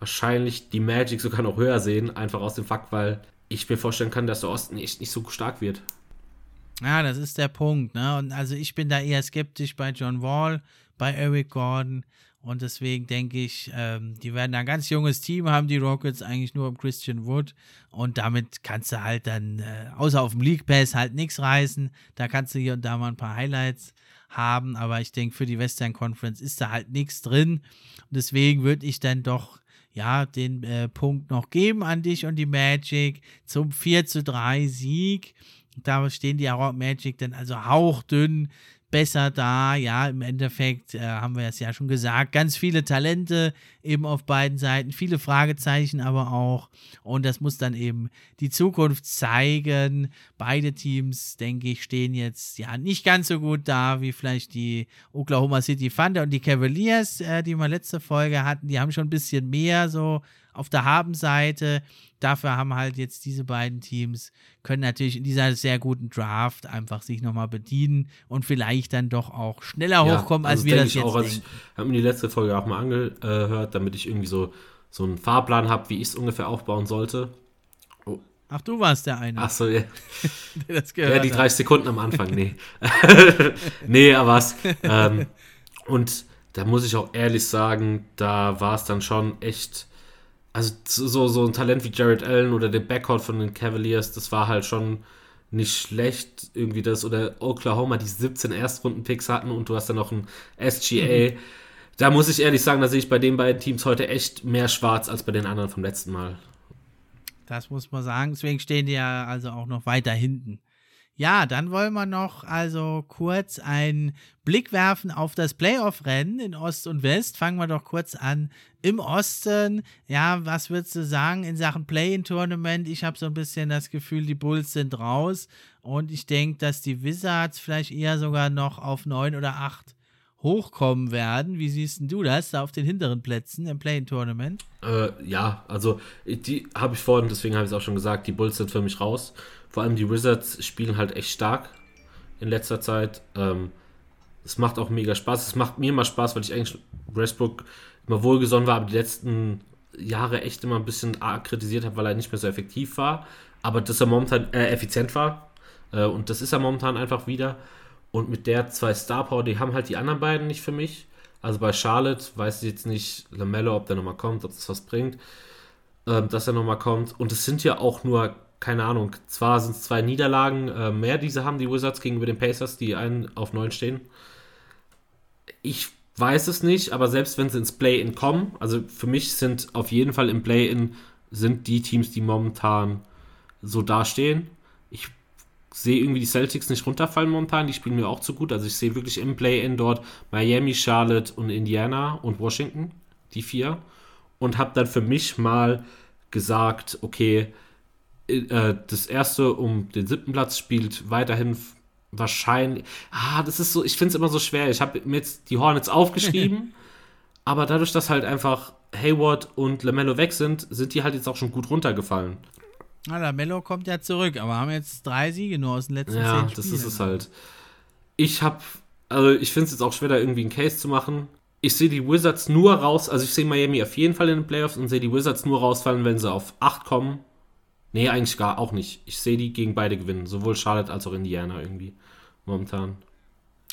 wahrscheinlich die Magic sogar noch höher sehen, einfach aus dem Fakt, weil ich mir vorstellen kann, dass der Osten echt nicht so stark wird. Ja, das ist der Punkt. Ne? Und also ich bin da eher skeptisch bei John Wall, bei Eric Gordon. Und deswegen denke ich, ähm, die werden ein ganz junges Team haben, die Rockets, eigentlich nur um Christian Wood. Und damit kannst du halt dann, äh, außer auf dem League Pass, halt nichts reißen. Da kannst du hier und da mal ein paar Highlights haben. Aber ich denke, für die Western Conference ist da halt nichts drin. Und deswegen würde ich dann doch ja, den äh, Punkt noch geben an dich und die Magic zum 4 zu 3 Sieg. Da stehen die Magic dann also hauchdünn besser da. Ja, im Endeffekt äh, haben wir es ja schon gesagt. Ganz viele Talente eben auf beiden Seiten, viele Fragezeichen aber auch. Und das muss dann eben die Zukunft zeigen. Beide Teams, denke ich, stehen jetzt ja nicht ganz so gut da wie vielleicht die Oklahoma City Thunder und die Cavaliers, äh, die wir letzte Folge hatten. Die haben schon ein bisschen mehr so auf der Habenseite. Dafür haben halt jetzt diese beiden Teams, können natürlich in dieser sehr guten Draft einfach sich nochmal bedienen und vielleicht dann doch auch schneller ja, hochkommen, als also wir das jetzt auch, denken. ich habe mir die letzte Folge auch mal angehört, damit ich irgendwie so, so einen Fahrplan habe, wie ich es ungefähr aufbauen sollte. Oh. Ach, du warst der eine. Ach so, ja. ja, die 30 Sekunden am Anfang, nee. nee, aber was. Ähm, und da muss ich auch ehrlich sagen, da war es dann schon echt also so, so ein Talent wie Jared Allen oder der Backcourt von den Cavaliers, das war halt schon nicht schlecht irgendwie das oder Oklahoma, die 17 Erstrunden-Picks hatten und du hast dann noch ein SGA. Mhm. Da muss ich ehrlich sagen, da sehe ich bei den beiden Teams heute echt mehr schwarz als bei den anderen vom letzten Mal. Das muss man sagen. Deswegen stehen die ja also auch noch weiter hinten. Ja, dann wollen wir noch also kurz einen Blick werfen auf das Playoff-Rennen in Ost und West. Fangen wir doch kurz an im Osten. Ja, was würdest du sagen in Sachen Play-in-Tournament? Ich habe so ein bisschen das Gefühl, die Bulls sind raus und ich denke, dass die Wizards vielleicht eher sogar noch auf neun oder acht hochkommen werden. Wie siehst du das da auf den hinteren Plätzen im Play-in-Tournament? Äh, ja, also die habe ich vorhin, deswegen habe ich es auch schon gesagt, die Bulls sind für mich raus. Vor allem die Wizards spielen halt echt stark in letzter Zeit. Ähm, es macht auch mega Spaß. Es macht mir immer Spaß, weil ich eigentlich Westbrook immer wohlgesonnen war, aber die letzten Jahre echt immer ein bisschen kritisiert habe, weil er nicht mehr so effektiv war. Aber dass er momentan äh, effizient war. Äh, und das ist er momentan einfach wieder. Und mit der zwei Star Power, die haben halt die anderen beiden nicht für mich. Also bei Charlotte weiß ich jetzt nicht, Lamello, ob der nochmal kommt, ob das was bringt, äh, dass er nochmal kommt. Und es sind ja auch nur keine Ahnung, zwar sind es zwei Niederlagen äh, mehr, die sie haben, die Wizards gegenüber den Pacers, die einen auf neun stehen. Ich weiß es nicht, aber selbst wenn sie ins Play-In kommen, also für mich sind auf jeden Fall im Play-In sind die Teams, die momentan so dastehen. Ich sehe irgendwie die Celtics nicht runterfallen momentan, die spielen mir auch zu gut. Also ich sehe wirklich im Play-In dort Miami, Charlotte und Indiana und Washington, die vier. Und habe dann für mich mal gesagt, okay, äh, das erste um den siebten Platz spielt weiterhin wahrscheinlich. Ah, das ist so, ich finde es immer so schwer. Ich habe mir jetzt die Hornets aufgeschrieben, aber dadurch, dass halt einfach Hayward und LaMelo weg sind, sind die halt jetzt auch schon gut runtergefallen. Na, LaMelo kommt ja zurück, aber haben jetzt drei Siege nur aus den letzten. Ja, das ist es halt. Ich habe, also ich finde es jetzt auch schwer, da irgendwie einen Case zu machen. Ich sehe die Wizards nur raus, also ich sehe Miami auf jeden Fall in den Playoffs und sehe die Wizards nur rausfallen, wenn sie auf 8 kommen Nee, eigentlich gar auch nicht. Ich sehe die gegen beide gewinnen. Sowohl Charlotte als auch Indiana irgendwie. Momentan.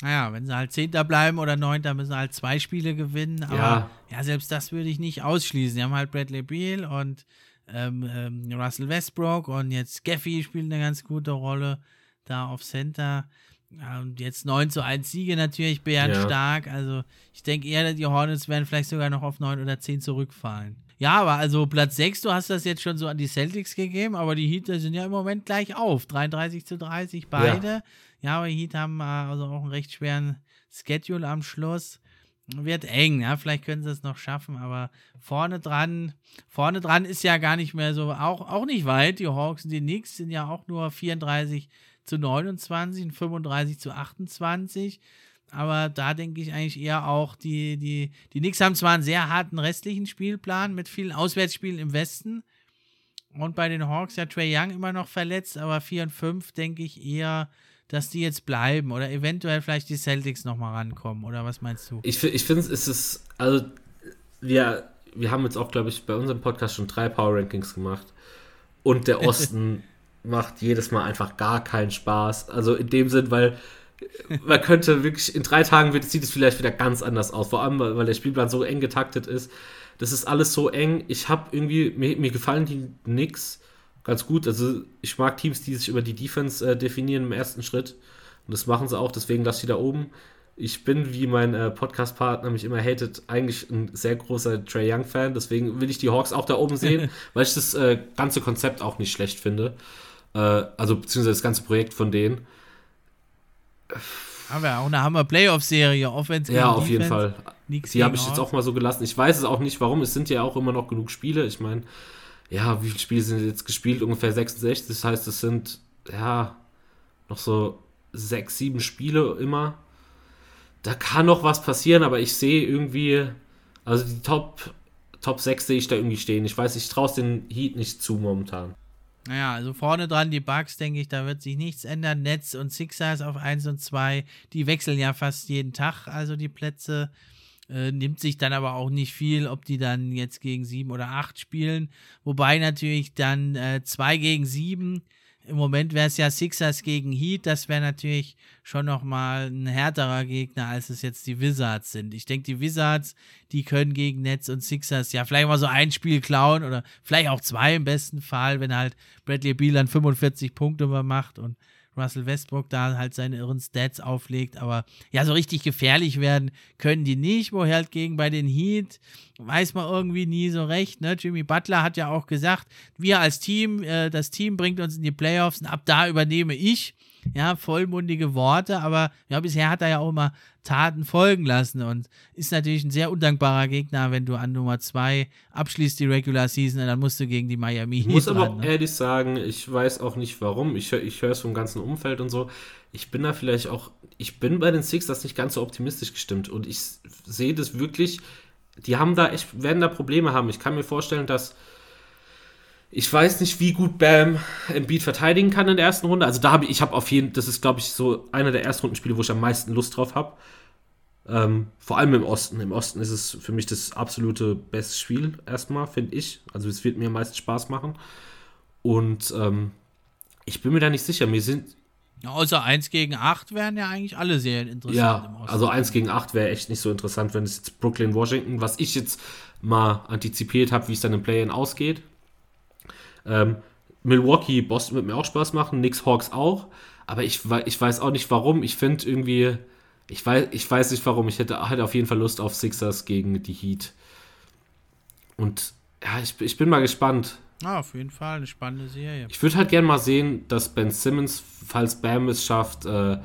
Naja, wenn sie halt Zehnter bleiben oder Neunter, müssen sie halt zwei Spiele gewinnen. Aber ja, ja selbst das würde ich nicht ausschließen. Die haben halt Bradley Beal und ähm, ähm, Russell Westbrook und jetzt Gaffy spielt eine ganz gute Rolle da auf Center. Und jetzt 9 zu 1 Siege natürlich, Bären ja. stark. Also ich denke eher, die Hornets werden vielleicht sogar noch auf 9 oder 10 zurückfallen. Ja, aber also Platz 6, du hast das jetzt schon so an die Celtics gegeben, aber die Heat sind ja im Moment gleich auf. 33 zu 30 beide. Ja, ja aber die Heat haben äh, also auch einen recht schweren Schedule am Schluss. Wird eng, ja, vielleicht können sie es noch schaffen, aber vorne dran, vorne dran ist ja gar nicht mehr so, auch, auch nicht weit. Die Hawks und die Knicks sind ja auch nur 34 zu 29 und 35 zu 28. Aber da denke ich eigentlich eher auch, die, die, die Knicks haben zwar einen sehr harten restlichen Spielplan mit vielen Auswärtsspielen im Westen. Und bei den Hawks ja Trey Young immer noch verletzt, aber 4 und 5 denke ich eher, dass die jetzt bleiben oder eventuell vielleicht die Celtics nochmal rankommen. Oder was meinst du? Ich, ich finde, es ist, also wir, wir haben jetzt auch, glaube ich, bei unserem Podcast schon drei Power Rankings gemacht. Und der Osten macht jedes Mal einfach gar keinen Spaß. Also in dem Sinn, weil man könnte wirklich, in drei Tagen wird, sieht es vielleicht wieder ganz anders aus. Vor allem, weil der Spielplan so eng getaktet ist. Das ist alles so eng. Ich habe irgendwie, mir, mir, gefallen die nix ganz gut. Also ich mag Teams, die sich über die Defense äh, definieren im ersten Schritt. Und das machen sie auch, deswegen lasse ich die da oben. ich bin, wie mein äh, Podcast-Partner mich immer hatet, eigentlich ein sehr großer Trey Young-Fan. Deswegen will ich die Hawks auch da oben sehen, weil ich das äh, ganze Konzept auch nicht schlecht finde. Äh, also, beziehungsweise das ganze Projekt von denen. Haben wir auch eine Hammer-Playoff-Serie, Offense Ja, auf jeden Fall. Die habe ich jetzt auch mal so gelassen. Ich weiß es auch nicht, warum. Es sind ja auch immer noch genug Spiele. Ich meine, ja, wie viele Spiele sind jetzt gespielt? Ungefähr 66. Das heißt, es sind, ja, noch so sechs, sieben Spiele immer da kann noch was passieren, aber ich sehe irgendwie, also die Top, Top 6 sehe ich da irgendwie stehen. Ich weiß, ich traue es den Heat nicht zu momentan. Naja, also vorne dran die Bugs, denke ich, da wird sich nichts ändern. Netz und Sixers auf 1 und 2, die wechseln ja fast jeden Tag, also die Plätze. Äh, nimmt sich dann aber auch nicht viel, ob die dann jetzt gegen 7 oder 8 spielen. Wobei natürlich dann 2 äh, gegen 7 im Moment wäre es ja Sixers gegen Heat. Das wäre natürlich schon nochmal ein härterer Gegner, als es jetzt die Wizards sind. Ich denke, die Wizards, die können gegen Nets und Sixers ja vielleicht mal so ein Spiel klauen oder vielleicht auch zwei im besten Fall, wenn halt Bradley Beal dann 45 Punkte macht und Russell Westbrook da halt seine irren Stats auflegt. Aber ja, so richtig gefährlich werden können die nicht. Woher halt gegen bei den Heat weiß man irgendwie nie so recht. Ne? Jimmy Butler hat ja auch gesagt, wir als Team, äh, das Team bringt uns in die Playoffs und ab da übernehme ich ja, vollmundige Worte, aber ja, bisher hat er ja auch immer Taten folgen lassen und ist natürlich ein sehr undankbarer Gegner, wenn du an Nummer 2 abschließt die Regular Season und dann musst du gegen die Miami Heat. Ich muss aber ne? ehrlich sagen, ich weiß auch nicht warum. Ich, ich höre es vom ganzen Umfeld und so. Ich bin da vielleicht auch, ich bin bei den Sixers nicht ganz so optimistisch gestimmt und ich sehe das wirklich, die haben da echt, werden da Probleme haben. Ich kann mir vorstellen, dass ich weiß nicht, wie gut Bam Embiid verteidigen kann in der ersten Runde. Also da habe ich, ich habe auf jeden, das ist glaube ich so einer der ersten Rundenspiele, wo ich am meisten Lust drauf habe. Ähm, vor allem im Osten. Im Osten ist es für mich das absolute beste Spiel erstmal, finde ich. Also es wird mir am meisten Spaß machen. Und ähm, ich bin mir da nicht sicher. Mir sind ja, außer 1 gegen 8 wären ja eigentlich alle sehr interessant. Ja, also 1 gegen 8 wäre echt nicht so interessant, wenn es jetzt Brooklyn, Washington, was ich jetzt mal antizipiert habe, wie es dann im Play-In ausgeht. Ähm, Milwaukee, Boston wird mir auch Spaß machen, Knicks, Hawks auch. Aber ich, ich weiß auch nicht warum. Ich finde irgendwie, ich weiß, ich weiß nicht warum. Ich hätte, hätte auf jeden Fall Lust auf Sixers gegen die Heat. Und ja, ich, ich bin mal gespannt. Ah, auf jeden Fall eine spannende Serie. Ich würde halt gerne mal sehen, dass Ben Simmons, falls Bam es schafft, äh,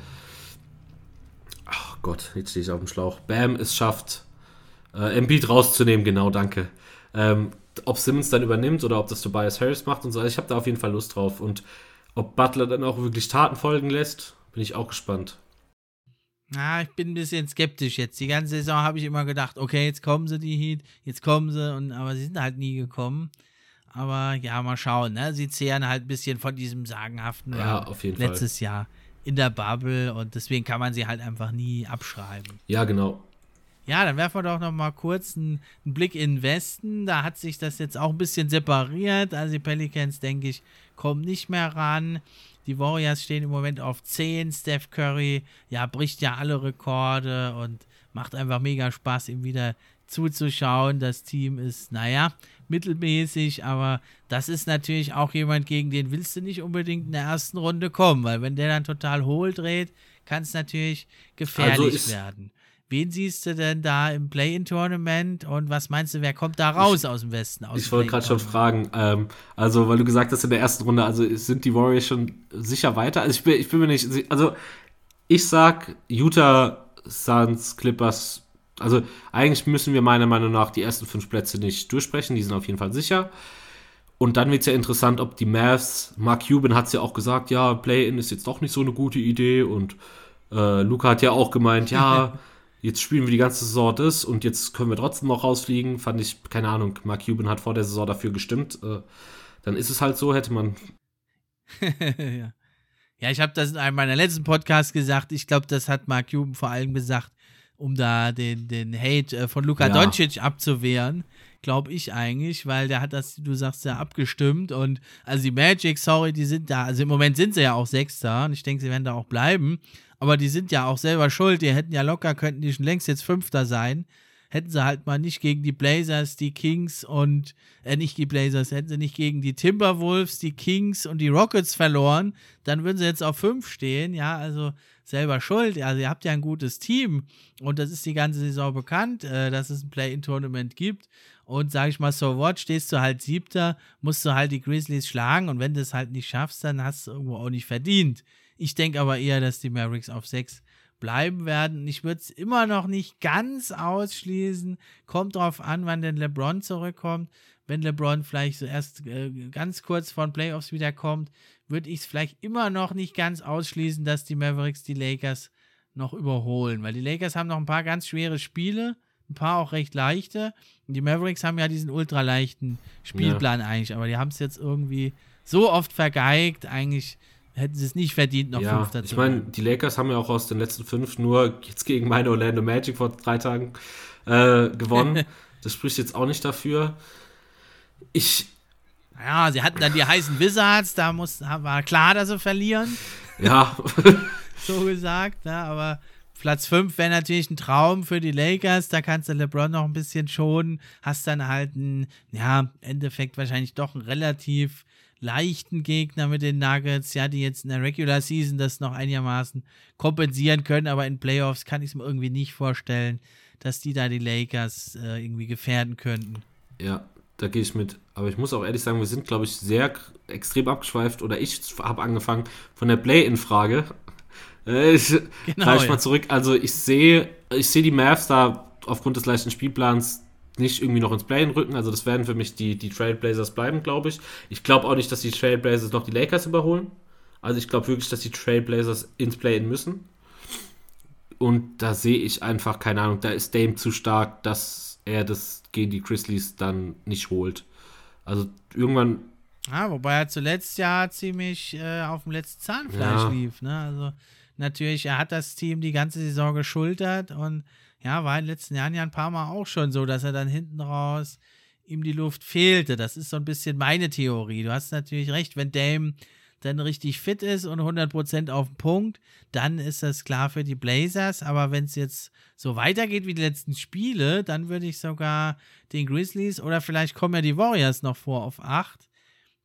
ach Gott, jetzt stehe ich auf dem Schlauch. Bam es schafft, äh, Embiid rauszunehmen, genau, danke. Ähm, ob Simmons dann übernimmt oder ob das Tobias Harris macht und so. Also ich habe da auf jeden Fall Lust drauf. Und ob Butler dann auch wirklich Taten folgen lässt, bin ich auch gespannt. Na, ich bin ein bisschen skeptisch jetzt. Die ganze Saison habe ich immer gedacht, okay, jetzt kommen sie, die Heat, jetzt kommen sie, und, aber sie sind halt nie gekommen. Aber ja, mal schauen, ne? Sie zehren halt ein bisschen von diesem sagenhaften ja, letztes Fall. Jahr in der Bubble und deswegen kann man sie halt einfach nie abschreiben. Ja, genau. Ja, dann werfen wir doch noch mal kurz einen, einen, Blick in den Westen. Da hat sich das jetzt auch ein bisschen separiert. Also die Pelicans, denke ich, kommen nicht mehr ran. Die Warriors stehen im Moment auf 10. Steph Curry, ja, bricht ja alle Rekorde und macht einfach mega Spaß, ihm wieder zuzuschauen. Das Team ist, naja, mittelmäßig, aber das ist natürlich auch jemand, gegen den willst du nicht unbedingt in der ersten Runde kommen, weil wenn der dann total hohl dreht, kann es natürlich gefährlich also werden. Wen siehst du denn da im Play-In-Tournament und was meinst du, wer kommt da raus ich, aus dem Westen? Aus ich wollte gerade schon fragen, ähm, also weil du gesagt hast in der ersten Runde, also sind die Warriors schon sicher weiter? Also ich bin, ich bin mir nicht, also ich sag Utah, Suns, Clippers, also eigentlich müssen wir meiner Meinung nach die ersten fünf Plätze nicht durchsprechen, die sind auf jeden Fall sicher. Und dann wird es ja interessant, ob die Mavs, Mark Cuban hat es ja auch gesagt, ja, Play-In ist jetzt doch nicht so eine gute Idee und äh, Luca hat ja auch gemeint, ja, jetzt spielen wir die ganze Saison das und jetzt können wir trotzdem noch rausfliegen. Fand ich, keine Ahnung, Mark Cuban hat vor der Saison dafür gestimmt. Äh, dann ist es halt so, hätte man. ja. ja, ich habe das in einem meiner letzten Podcasts gesagt. Ich glaube, das hat Mark Cuban vor allem gesagt, um da den, den Hate äh, von Luka ja. Doncic abzuwehren. Glaube ich eigentlich, weil der hat das, du sagst ja, abgestimmt. Und also die Magic, sorry, die sind da. Also im Moment sind sie ja auch Sechster und ich denke, sie werden da auch bleiben aber die sind ja auch selber schuld. Die hätten ja locker, könnten die schon längst jetzt Fünfter sein. hätten sie halt mal nicht gegen die Blazers, die Kings und, äh, nicht die Blazers, hätten sie nicht gegen die Timberwolves, die Kings und die Rockets verloren, dann würden sie jetzt auf fünf stehen, ja, also selber schuld. Also ihr habt ja ein gutes Team und das ist die ganze Saison bekannt, äh, dass es ein Play-in-Tournament gibt. Und sag ich mal, so what, stehst du halt Siebter, musst du halt die Grizzlies schlagen und wenn du es halt nicht schaffst, dann hast du irgendwo auch nicht verdient. Ich denke aber eher, dass die Mavericks auf sechs bleiben werden. Ich würde es immer noch nicht ganz ausschließen. Kommt drauf an, wann denn LeBron zurückkommt. Wenn LeBron vielleicht so erst äh, ganz kurz vor den Playoffs wiederkommt, würde ich es vielleicht immer noch nicht ganz ausschließen, dass die Mavericks die Lakers noch überholen. Weil die Lakers haben noch ein paar ganz schwere Spiele, ein paar auch recht leichte. Und die Mavericks haben ja diesen ultraleichten Spielplan ja. eigentlich, aber die haben es jetzt irgendwie so oft vergeigt, eigentlich hätten sie es nicht verdient, noch ja, Fünfter zu Ich meine, die Lakers haben ja auch aus den letzten fünf nur jetzt gegen meine Orlando Magic vor drei Tagen äh, gewonnen. das spricht jetzt auch nicht dafür. Ich. Ja, sie hatten dann die heißen Wizards, da muss, war klar, dass sie verlieren. Ja. so gesagt, ja, aber Platz 5 wäre natürlich ein Traum für die Lakers. Da kannst du LeBron noch ein bisschen schonen. Hast dann halt ein, ja, im Endeffekt wahrscheinlich doch einen relativ leichten Gegner mit den Nuggets, ja, die jetzt in der Regular Season das noch einigermaßen kompensieren können, aber in Playoffs kann ich es mir irgendwie nicht vorstellen, dass die da die Lakers äh, irgendwie gefährden könnten. Ja, da gehe ich mit. Aber ich muss auch ehrlich sagen, wir sind, glaube ich, sehr extrem abgeschweift oder ich habe angefangen von der Play-In-Frage. Äh, ich genau, ich ja. mal zurück. Also ich sehe, ich sehe die Mavs da aufgrund des leichten Spielplans nicht irgendwie noch ins Play-In rücken. Also das werden für mich die, die Trailblazers bleiben, glaube ich. Ich glaube auch nicht, dass die Trailblazers noch die Lakers überholen. Also ich glaube wirklich, dass die Trailblazers ins Play-In müssen. Und da sehe ich einfach, keine Ahnung, da ist Dame zu stark, dass er das gegen die Grizzlies dann nicht holt. Also irgendwann. Ja, wobei er zuletzt ja ziemlich äh, auf dem letzten Zahnfleisch ja. lief. Ne? Also natürlich, er hat das Team die ganze Saison geschultert und ja, war in den letzten Jahren ja ein paar Mal auch schon so, dass er dann hinten raus ihm die Luft fehlte. Das ist so ein bisschen meine Theorie. Du hast natürlich recht, wenn Dame dann richtig fit ist und 100% auf den Punkt, dann ist das klar für die Blazers. Aber wenn es jetzt so weitergeht wie die letzten Spiele, dann würde ich sogar den Grizzlies oder vielleicht kommen ja die Warriors noch vor auf 8.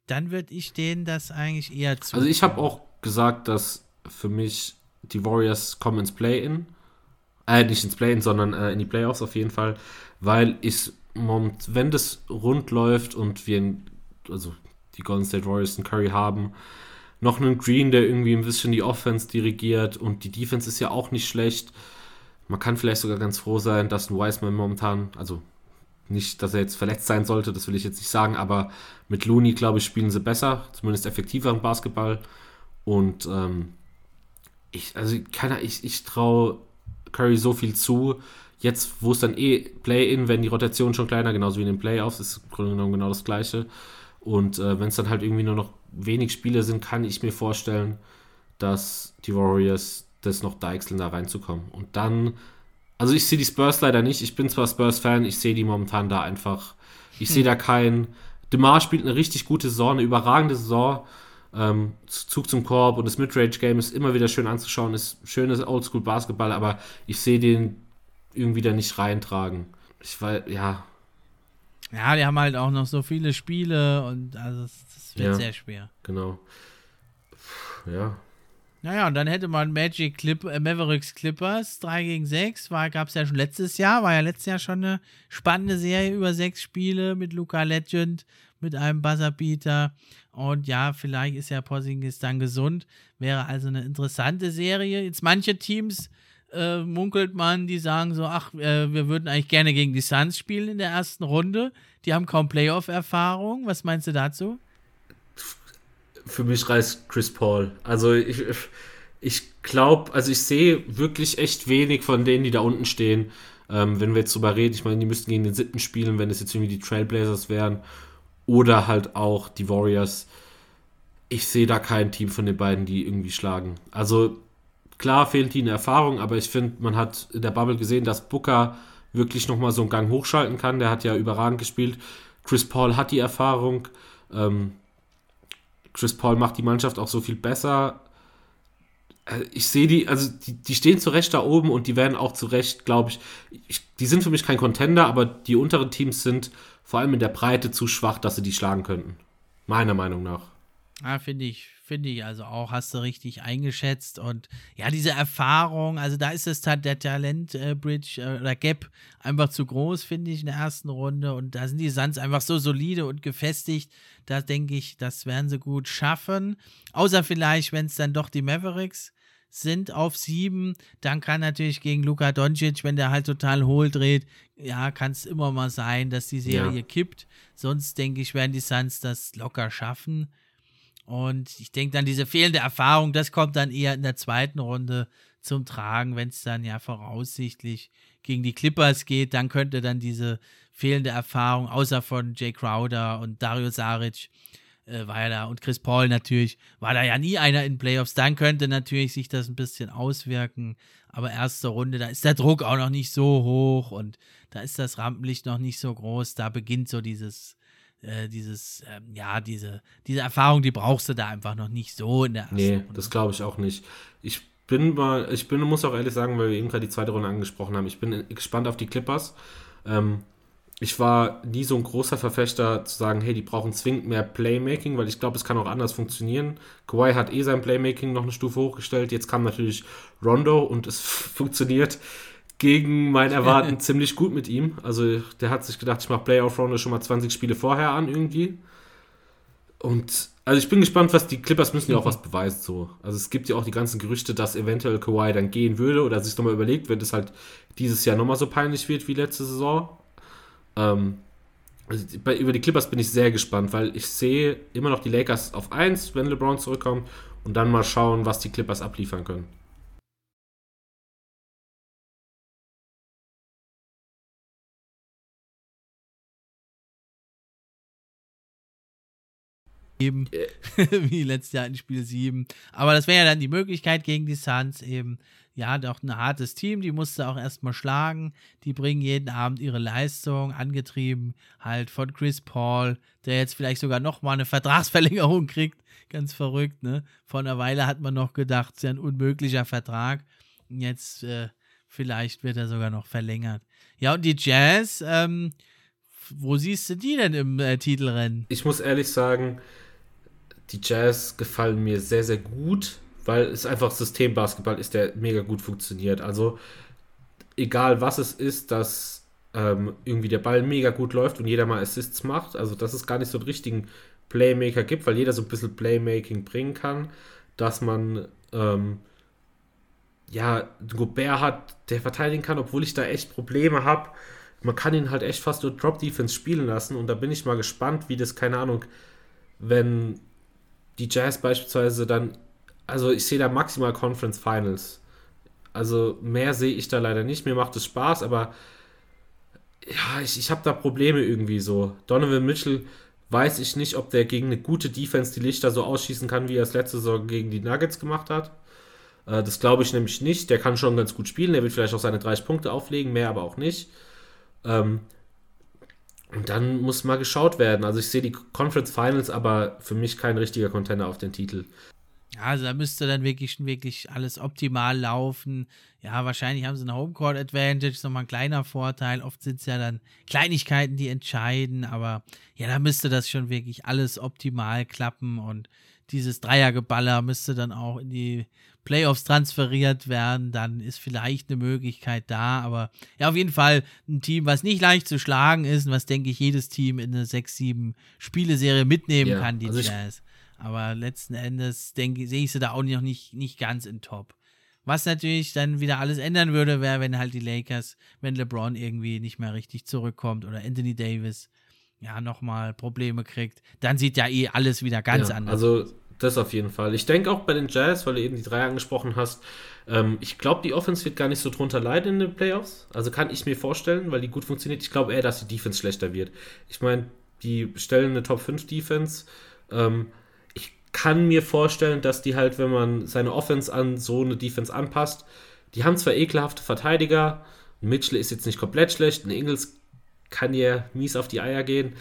Dann würde ich denen das eigentlich eher zu. Also ich habe auch gesagt, dass für mich die Warriors kommen ins Play-In äh, nicht ins Play-In, sondern äh, in die Playoffs auf jeden Fall, weil ich, wenn das rund läuft und wir, also die Golden State Warriors einen Curry haben, noch einen Green, der irgendwie ein bisschen die Offense dirigiert und die Defense ist ja auch nicht schlecht. Man kann vielleicht sogar ganz froh sein, dass ein Wiseman momentan, also nicht, dass er jetzt verletzt sein sollte, das will ich jetzt nicht sagen, aber mit Looney, glaube ich, spielen sie besser, zumindest effektiveren Basketball. Und ähm, ich, also keiner, ich, ich traue Curry so viel zu. Jetzt, wo es dann eh Play-In, wenn die Rotation schon kleiner, genauso wie in den Playoffs, ist im Grunde genommen genau das Gleiche. Und äh, wenn es dann halt irgendwie nur noch wenig Spiele sind, kann ich mir vorstellen, dass die Warriors das noch deichseln, da reinzukommen. Und dann, also ich sehe die Spurs leider nicht. Ich bin zwar Spurs-Fan, ich sehe die momentan da einfach. Ich hm. sehe da keinen. DeMar spielt eine richtig gute Saison, eine überragende Saison. Ähm, Zug zum Korb und das Midrange-Game ist immer wieder schön anzuschauen, ist schönes Oldschool-Basketball, aber ich sehe den irgendwie da nicht reintragen. Ich weiß, ja. Ja, die haben halt auch noch so viele Spiele und also das wird ja, sehr schwer. Genau. Ja. Naja, und dann hätte man Magic Clip, äh, Mavericks Clippers 3 gegen 6, gab es ja schon letztes Jahr, war ja letztes Jahr schon eine spannende Serie über sechs Spiele mit Luca Legend, mit einem Buzzerbeater. Und ja, vielleicht ist ja Porzingis dann gesund. Wäre also eine interessante Serie. Jetzt manche Teams äh, munkelt man, die sagen so, ach, äh, wir würden eigentlich gerne gegen die Suns spielen in der ersten Runde. Die haben kaum Playoff-Erfahrung. Was meinst du dazu? Für mich reißt Chris Paul. Also ich, ich glaube, also ich sehe wirklich echt wenig von denen, die da unten stehen. Ähm, wenn wir jetzt drüber reden, ich meine, die müssten gegen den siebten spielen, wenn es jetzt irgendwie die Trailblazers wären oder halt auch die Warriors. Ich sehe da kein Team von den beiden, die irgendwie schlagen. Also klar fehlt ihnen Erfahrung, aber ich finde, man hat in der Bubble gesehen, dass Booker wirklich nochmal so einen Gang hochschalten kann. Der hat ja überragend gespielt. Chris Paul hat die Erfahrung. Ähm, Chris Paul macht die Mannschaft auch so viel besser. äh, ich sehe die, also die, die stehen zu Recht da oben und die werden auch zu Recht, glaube ich, ich, die sind für mich kein Contender, aber die unteren Teams sind vor allem in der Breite zu schwach, dass sie die schlagen könnten. Meiner Meinung nach. Ja, finde ich, finde ich. Also auch hast du richtig eingeschätzt. Und ja, diese Erfahrung, also da ist es der Talent-Bridge äh, oder Gap einfach zu groß, finde ich, in der ersten Runde. Und da sind die Suns einfach so solide und gefestigt. Da denke ich, das werden sie gut schaffen. Außer vielleicht, wenn es dann doch die Mavericks sind auf sieben, dann kann natürlich gegen Luka Doncic, wenn der halt total hohl dreht, ja, kann es immer mal sein, dass die Serie ja. kippt. Sonst denke ich, werden die Suns das locker schaffen. Und ich denke dann, diese fehlende Erfahrung, das kommt dann eher in der zweiten Runde zum Tragen, wenn es dann ja voraussichtlich gegen die Clippers geht, dann könnte dann diese fehlende Erfahrung, außer von Jay Crowder und Dario Saric, äh, war ja da, und Chris Paul natürlich, war da ja nie einer in Playoffs, dann könnte natürlich sich das ein bisschen auswirken, aber erste Runde, da ist der Druck auch noch nicht so hoch und da ist das Rampenlicht noch nicht so groß, da beginnt so dieses äh, dieses, ähm, ja, diese, diese Erfahrung, die brauchst du da einfach noch nicht so in der ersten Nee, Runde. das glaube ich auch nicht. Ich bin mal, ich bin, muss auch ehrlich sagen, weil wir eben gerade die zweite Runde angesprochen haben, ich bin gespannt auf die Clippers. Ähm, ich war nie so ein großer Verfechter zu sagen, hey, die brauchen zwingend mehr Playmaking, weil ich glaube, es kann auch anders funktionieren. Kawhi hat eh sein Playmaking noch eine Stufe hochgestellt. Jetzt kam natürlich Rondo und es funktioniert gegen mein Erwarten ziemlich gut mit ihm. Also der hat sich gedacht, ich mache Playoff-Runde schon mal 20 Spiele vorher an irgendwie. Und also ich bin gespannt, was die Clippers müssen ja auch was beweisen so. Also es gibt ja auch die ganzen Gerüchte, dass eventuell Kawhi dann gehen würde oder sich nochmal überlegt, wenn es halt dieses Jahr nochmal so peinlich wird wie letzte Saison. Ähm, also bei, über die Clippers bin ich sehr gespannt, weil ich sehe immer noch die Lakers auf 1, wenn LeBron zurückkommt und dann mal schauen, was die Clippers abliefern können. eben wie letztes Jahr in Spiel 7. Aber das wäre ja dann die Möglichkeit gegen die Suns eben. Ja, doch ein hartes Team, die musste auch erstmal schlagen. Die bringen jeden Abend ihre Leistung, angetrieben halt von Chris Paul, der jetzt vielleicht sogar nochmal eine Vertragsverlängerung kriegt. Ganz verrückt, ne? Vor einer Weile hat man noch gedacht, es ist ja ein unmöglicher Vertrag. Jetzt äh, vielleicht wird er sogar noch verlängert. Ja, und die Jazz, ähm, wo siehst du die denn im äh, Titelrennen? Ich muss ehrlich sagen, die Jazz gefallen mir sehr, sehr gut, weil es einfach Systembasketball ist, der mega gut funktioniert. Also egal was es ist, dass ähm, irgendwie der Ball mega gut läuft und jeder mal Assists macht. Also dass es gar nicht so einen richtigen Playmaker gibt, weil jeder so ein bisschen Playmaking bringen kann, dass man ähm, ja, Gobert hat, der verteidigen kann, obwohl ich da echt Probleme habe. Man kann ihn halt echt fast nur Drop Defense spielen lassen und da bin ich mal gespannt, wie das, keine Ahnung, wenn die Jazz beispielsweise dann, also ich sehe da maximal Conference Finals. Also mehr sehe ich da leider nicht. Mir macht es Spaß, aber ja, ich, ich habe da Probleme irgendwie so. Donovan Mitchell weiß ich nicht, ob der gegen eine gute Defense die Lichter so ausschießen kann, wie er es letzte Saison gegen die Nuggets gemacht hat. Äh, das glaube ich nämlich nicht. Der kann schon ganz gut spielen. Der wird vielleicht auch seine 30 Punkte auflegen, mehr aber auch nicht. Ähm, und dann muss mal geschaut werden. Also ich sehe die Conference Finals, aber für mich kein richtiger Contender auf den Titel. Ja, also da müsste dann wirklich, wirklich alles optimal laufen. Ja, wahrscheinlich haben sie eine Homecourt Advantage, nochmal ein kleiner Vorteil. Oft sind es ja dann Kleinigkeiten, die entscheiden, aber ja, da müsste das schon wirklich alles optimal klappen und dieses Dreiergeballer müsste dann auch in die Playoffs transferiert werden, dann ist vielleicht eine Möglichkeit da. Aber ja, auf jeden Fall ein Team, was nicht leicht zu schlagen ist und was, denke ich, jedes Team in eine 6-7 Spieleserie mitnehmen ja, kann, die also Jazz. Aber letzten Endes, denke sehe ich sie da auch noch nicht, nicht ganz in Top. Was natürlich dann wieder alles ändern würde, wäre, wenn halt die Lakers, wenn LeBron irgendwie nicht mehr richtig zurückkommt oder Anthony Davis ja nochmal Probleme kriegt, dann sieht ja eh alles wieder ganz ja, anders also aus. Das auf jeden Fall. Ich denke auch bei den Jazz, weil du eben die drei angesprochen hast, ähm, ich glaube, die Offense wird gar nicht so drunter leiden in den Playoffs. Also kann ich mir vorstellen, weil die gut funktioniert. Ich glaube eher, dass die Defense schlechter wird. Ich meine, die stellen eine Top 5 Defense. Ähm, kann mir vorstellen, dass die halt, wenn man seine Offense an so eine Defense anpasst, die haben zwar ekelhafte Verteidiger, Mitchell ist jetzt nicht komplett schlecht, ein Ingles kann ja mies auf die Eier gehen,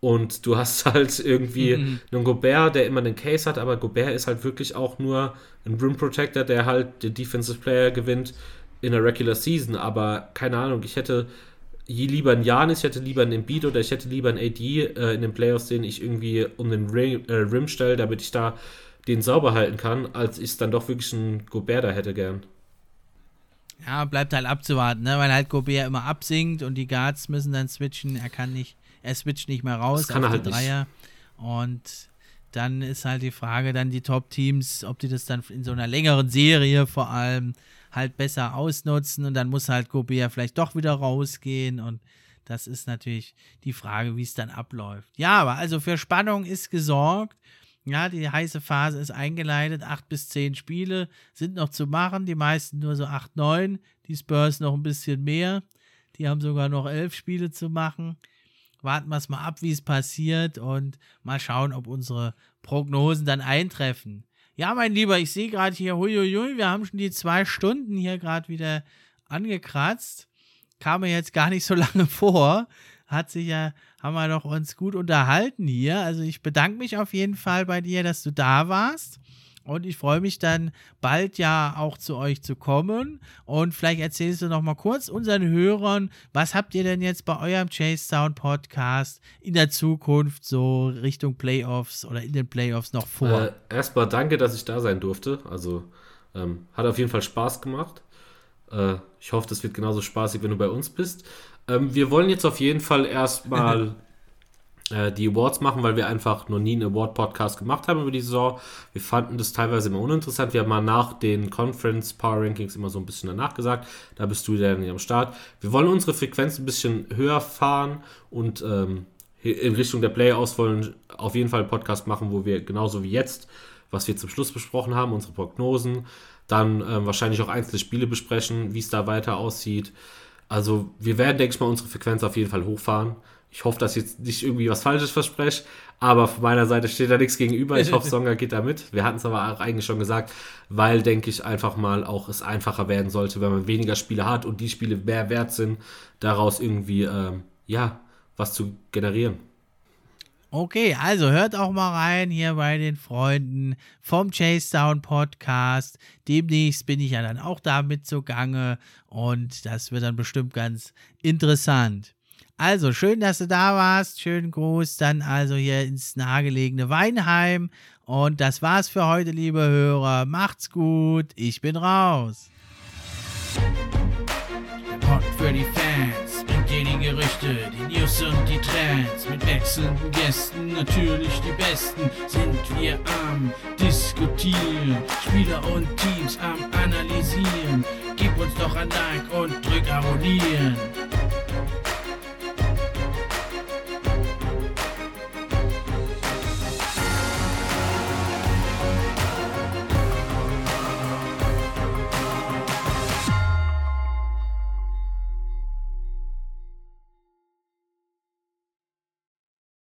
Und du hast halt irgendwie mhm. einen Gobert, der immer einen Case hat, aber Gobert ist halt wirklich auch nur ein Rim Protector, der halt den Defensive Player gewinnt in der Regular Season. Aber keine Ahnung, ich hätte lieber einen Janis, ich hätte lieber einen Embiid oder ich hätte lieber einen AD äh, in den Playoffs, den ich irgendwie um den Rim, äh, Rim stelle, damit ich da den sauber halten kann, als ich dann doch wirklich einen Gobert da hätte gern. Ja, bleibt halt abzuwarten, ne? weil halt Gobert immer absinkt und die Guards müssen dann switchen. Er kann nicht, er switcht nicht mehr raus das kann er halt Dreier. Nicht. Und dann ist halt die Frage, dann die Top-Teams, ob die das dann in so einer längeren Serie vor allem halt besser ausnutzen und dann muss halt Gobert vielleicht doch wieder rausgehen und das ist natürlich die Frage, wie es dann abläuft. Ja, aber also für Spannung ist gesorgt. Ja, die heiße Phase ist eingeleitet. Acht bis zehn Spiele sind noch zu machen. Die meisten nur so acht, neun. Die Spurs noch ein bisschen mehr. Die haben sogar noch elf Spiele zu machen. Warten wir es mal ab, wie es passiert und mal schauen, ob unsere Prognosen dann eintreffen. Ja, mein Lieber, ich sehe gerade hier, huiuiui, wir haben schon die zwei Stunden hier gerade wieder angekratzt. Kam mir jetzt gar nicht so lange vor. Hat sich ja haben wir doch uns gut unterhalten hier. Also ich bedanke mich auf jeden Fall bei dir, dass du da warst. Und ich freue mich dann bald ja auch zu euch zu kommen. Und vielleicht erzählst du noch mal kurz unseren Hörern, was habt ihr denn jetzt bei eurem Chase Sound Podcast in der Zukunft so Richtung Playoffs oder in den Playoffs noch vor? Äh, erstmal danke, dass ich da sein durfte. Also ähm, hat auf jeden Fall Spaß gemacht. Äh, ich hoffe, das wird genauso spaßig, wenn du bei uns bist. Ähm, wir wollen jetzt auf jeden Fall erstmal äh, die Awards machen, weil wir einfach noch nie einen Award-Podcast gemacht haben über die Saison. Wir fanden das teilweise immer uninteressant. Wir haben mal nach den Conference Power Rankings immer so ein bisschen danach gesagt. Da bist du dann am Start. Wir wollen unsere Frequenz ein bisschen höher fahren und ähm, in Richtung der Playoffs wollen auf jeden Fall einen Podcast machen, wo wir genauso wie jetzt, was wir zum Schluss besprochen haben, unsere Prognosen, dann ähm, wahrscheinlich auch einzelne Spiele besprechen, wie es da weiter aussieht. Also wir werden, denke ich mal, unsere Frequenz auf jeden Fall hochfahren. Ich hoffe, dass ich jetzt nicht irgendwie was Falsches verspreche, aber von meiner Seite steht da nichts gegenüber. Ich hoffe, Songa geht da mit. Wir hatten es aber auch eigentlich schon gesagt, weil, denke ich, einfach mal auch es einfacher werden sollte, wenn man weniger Spiele hat und die Spiele mehr wert sind, daraus irgendwie, ähm, ja, was zu generieren. Okay, also hört auch mal rein hier bei den Freunden vom Chase Down Podcast. Demnächst bin ich ja dann auch da mit zugange und das wird dann bestimmt ganz interessant. Also schön, dass du da warst. Schönen Gruß dann also hier ins nahegelegene Weinheim. Und das war's für heute, liebe Hörer. Macht's gut. Ich bin raus. Pod für die Fans bringt dir die Gerüchte, die News und die Trends. Mit wechselnden Gästen, natürlich die besten, sind wir am Diskutieren. Spieler und Teams am Analysieren. Gib uns doch ein Like und drück Abonnieren.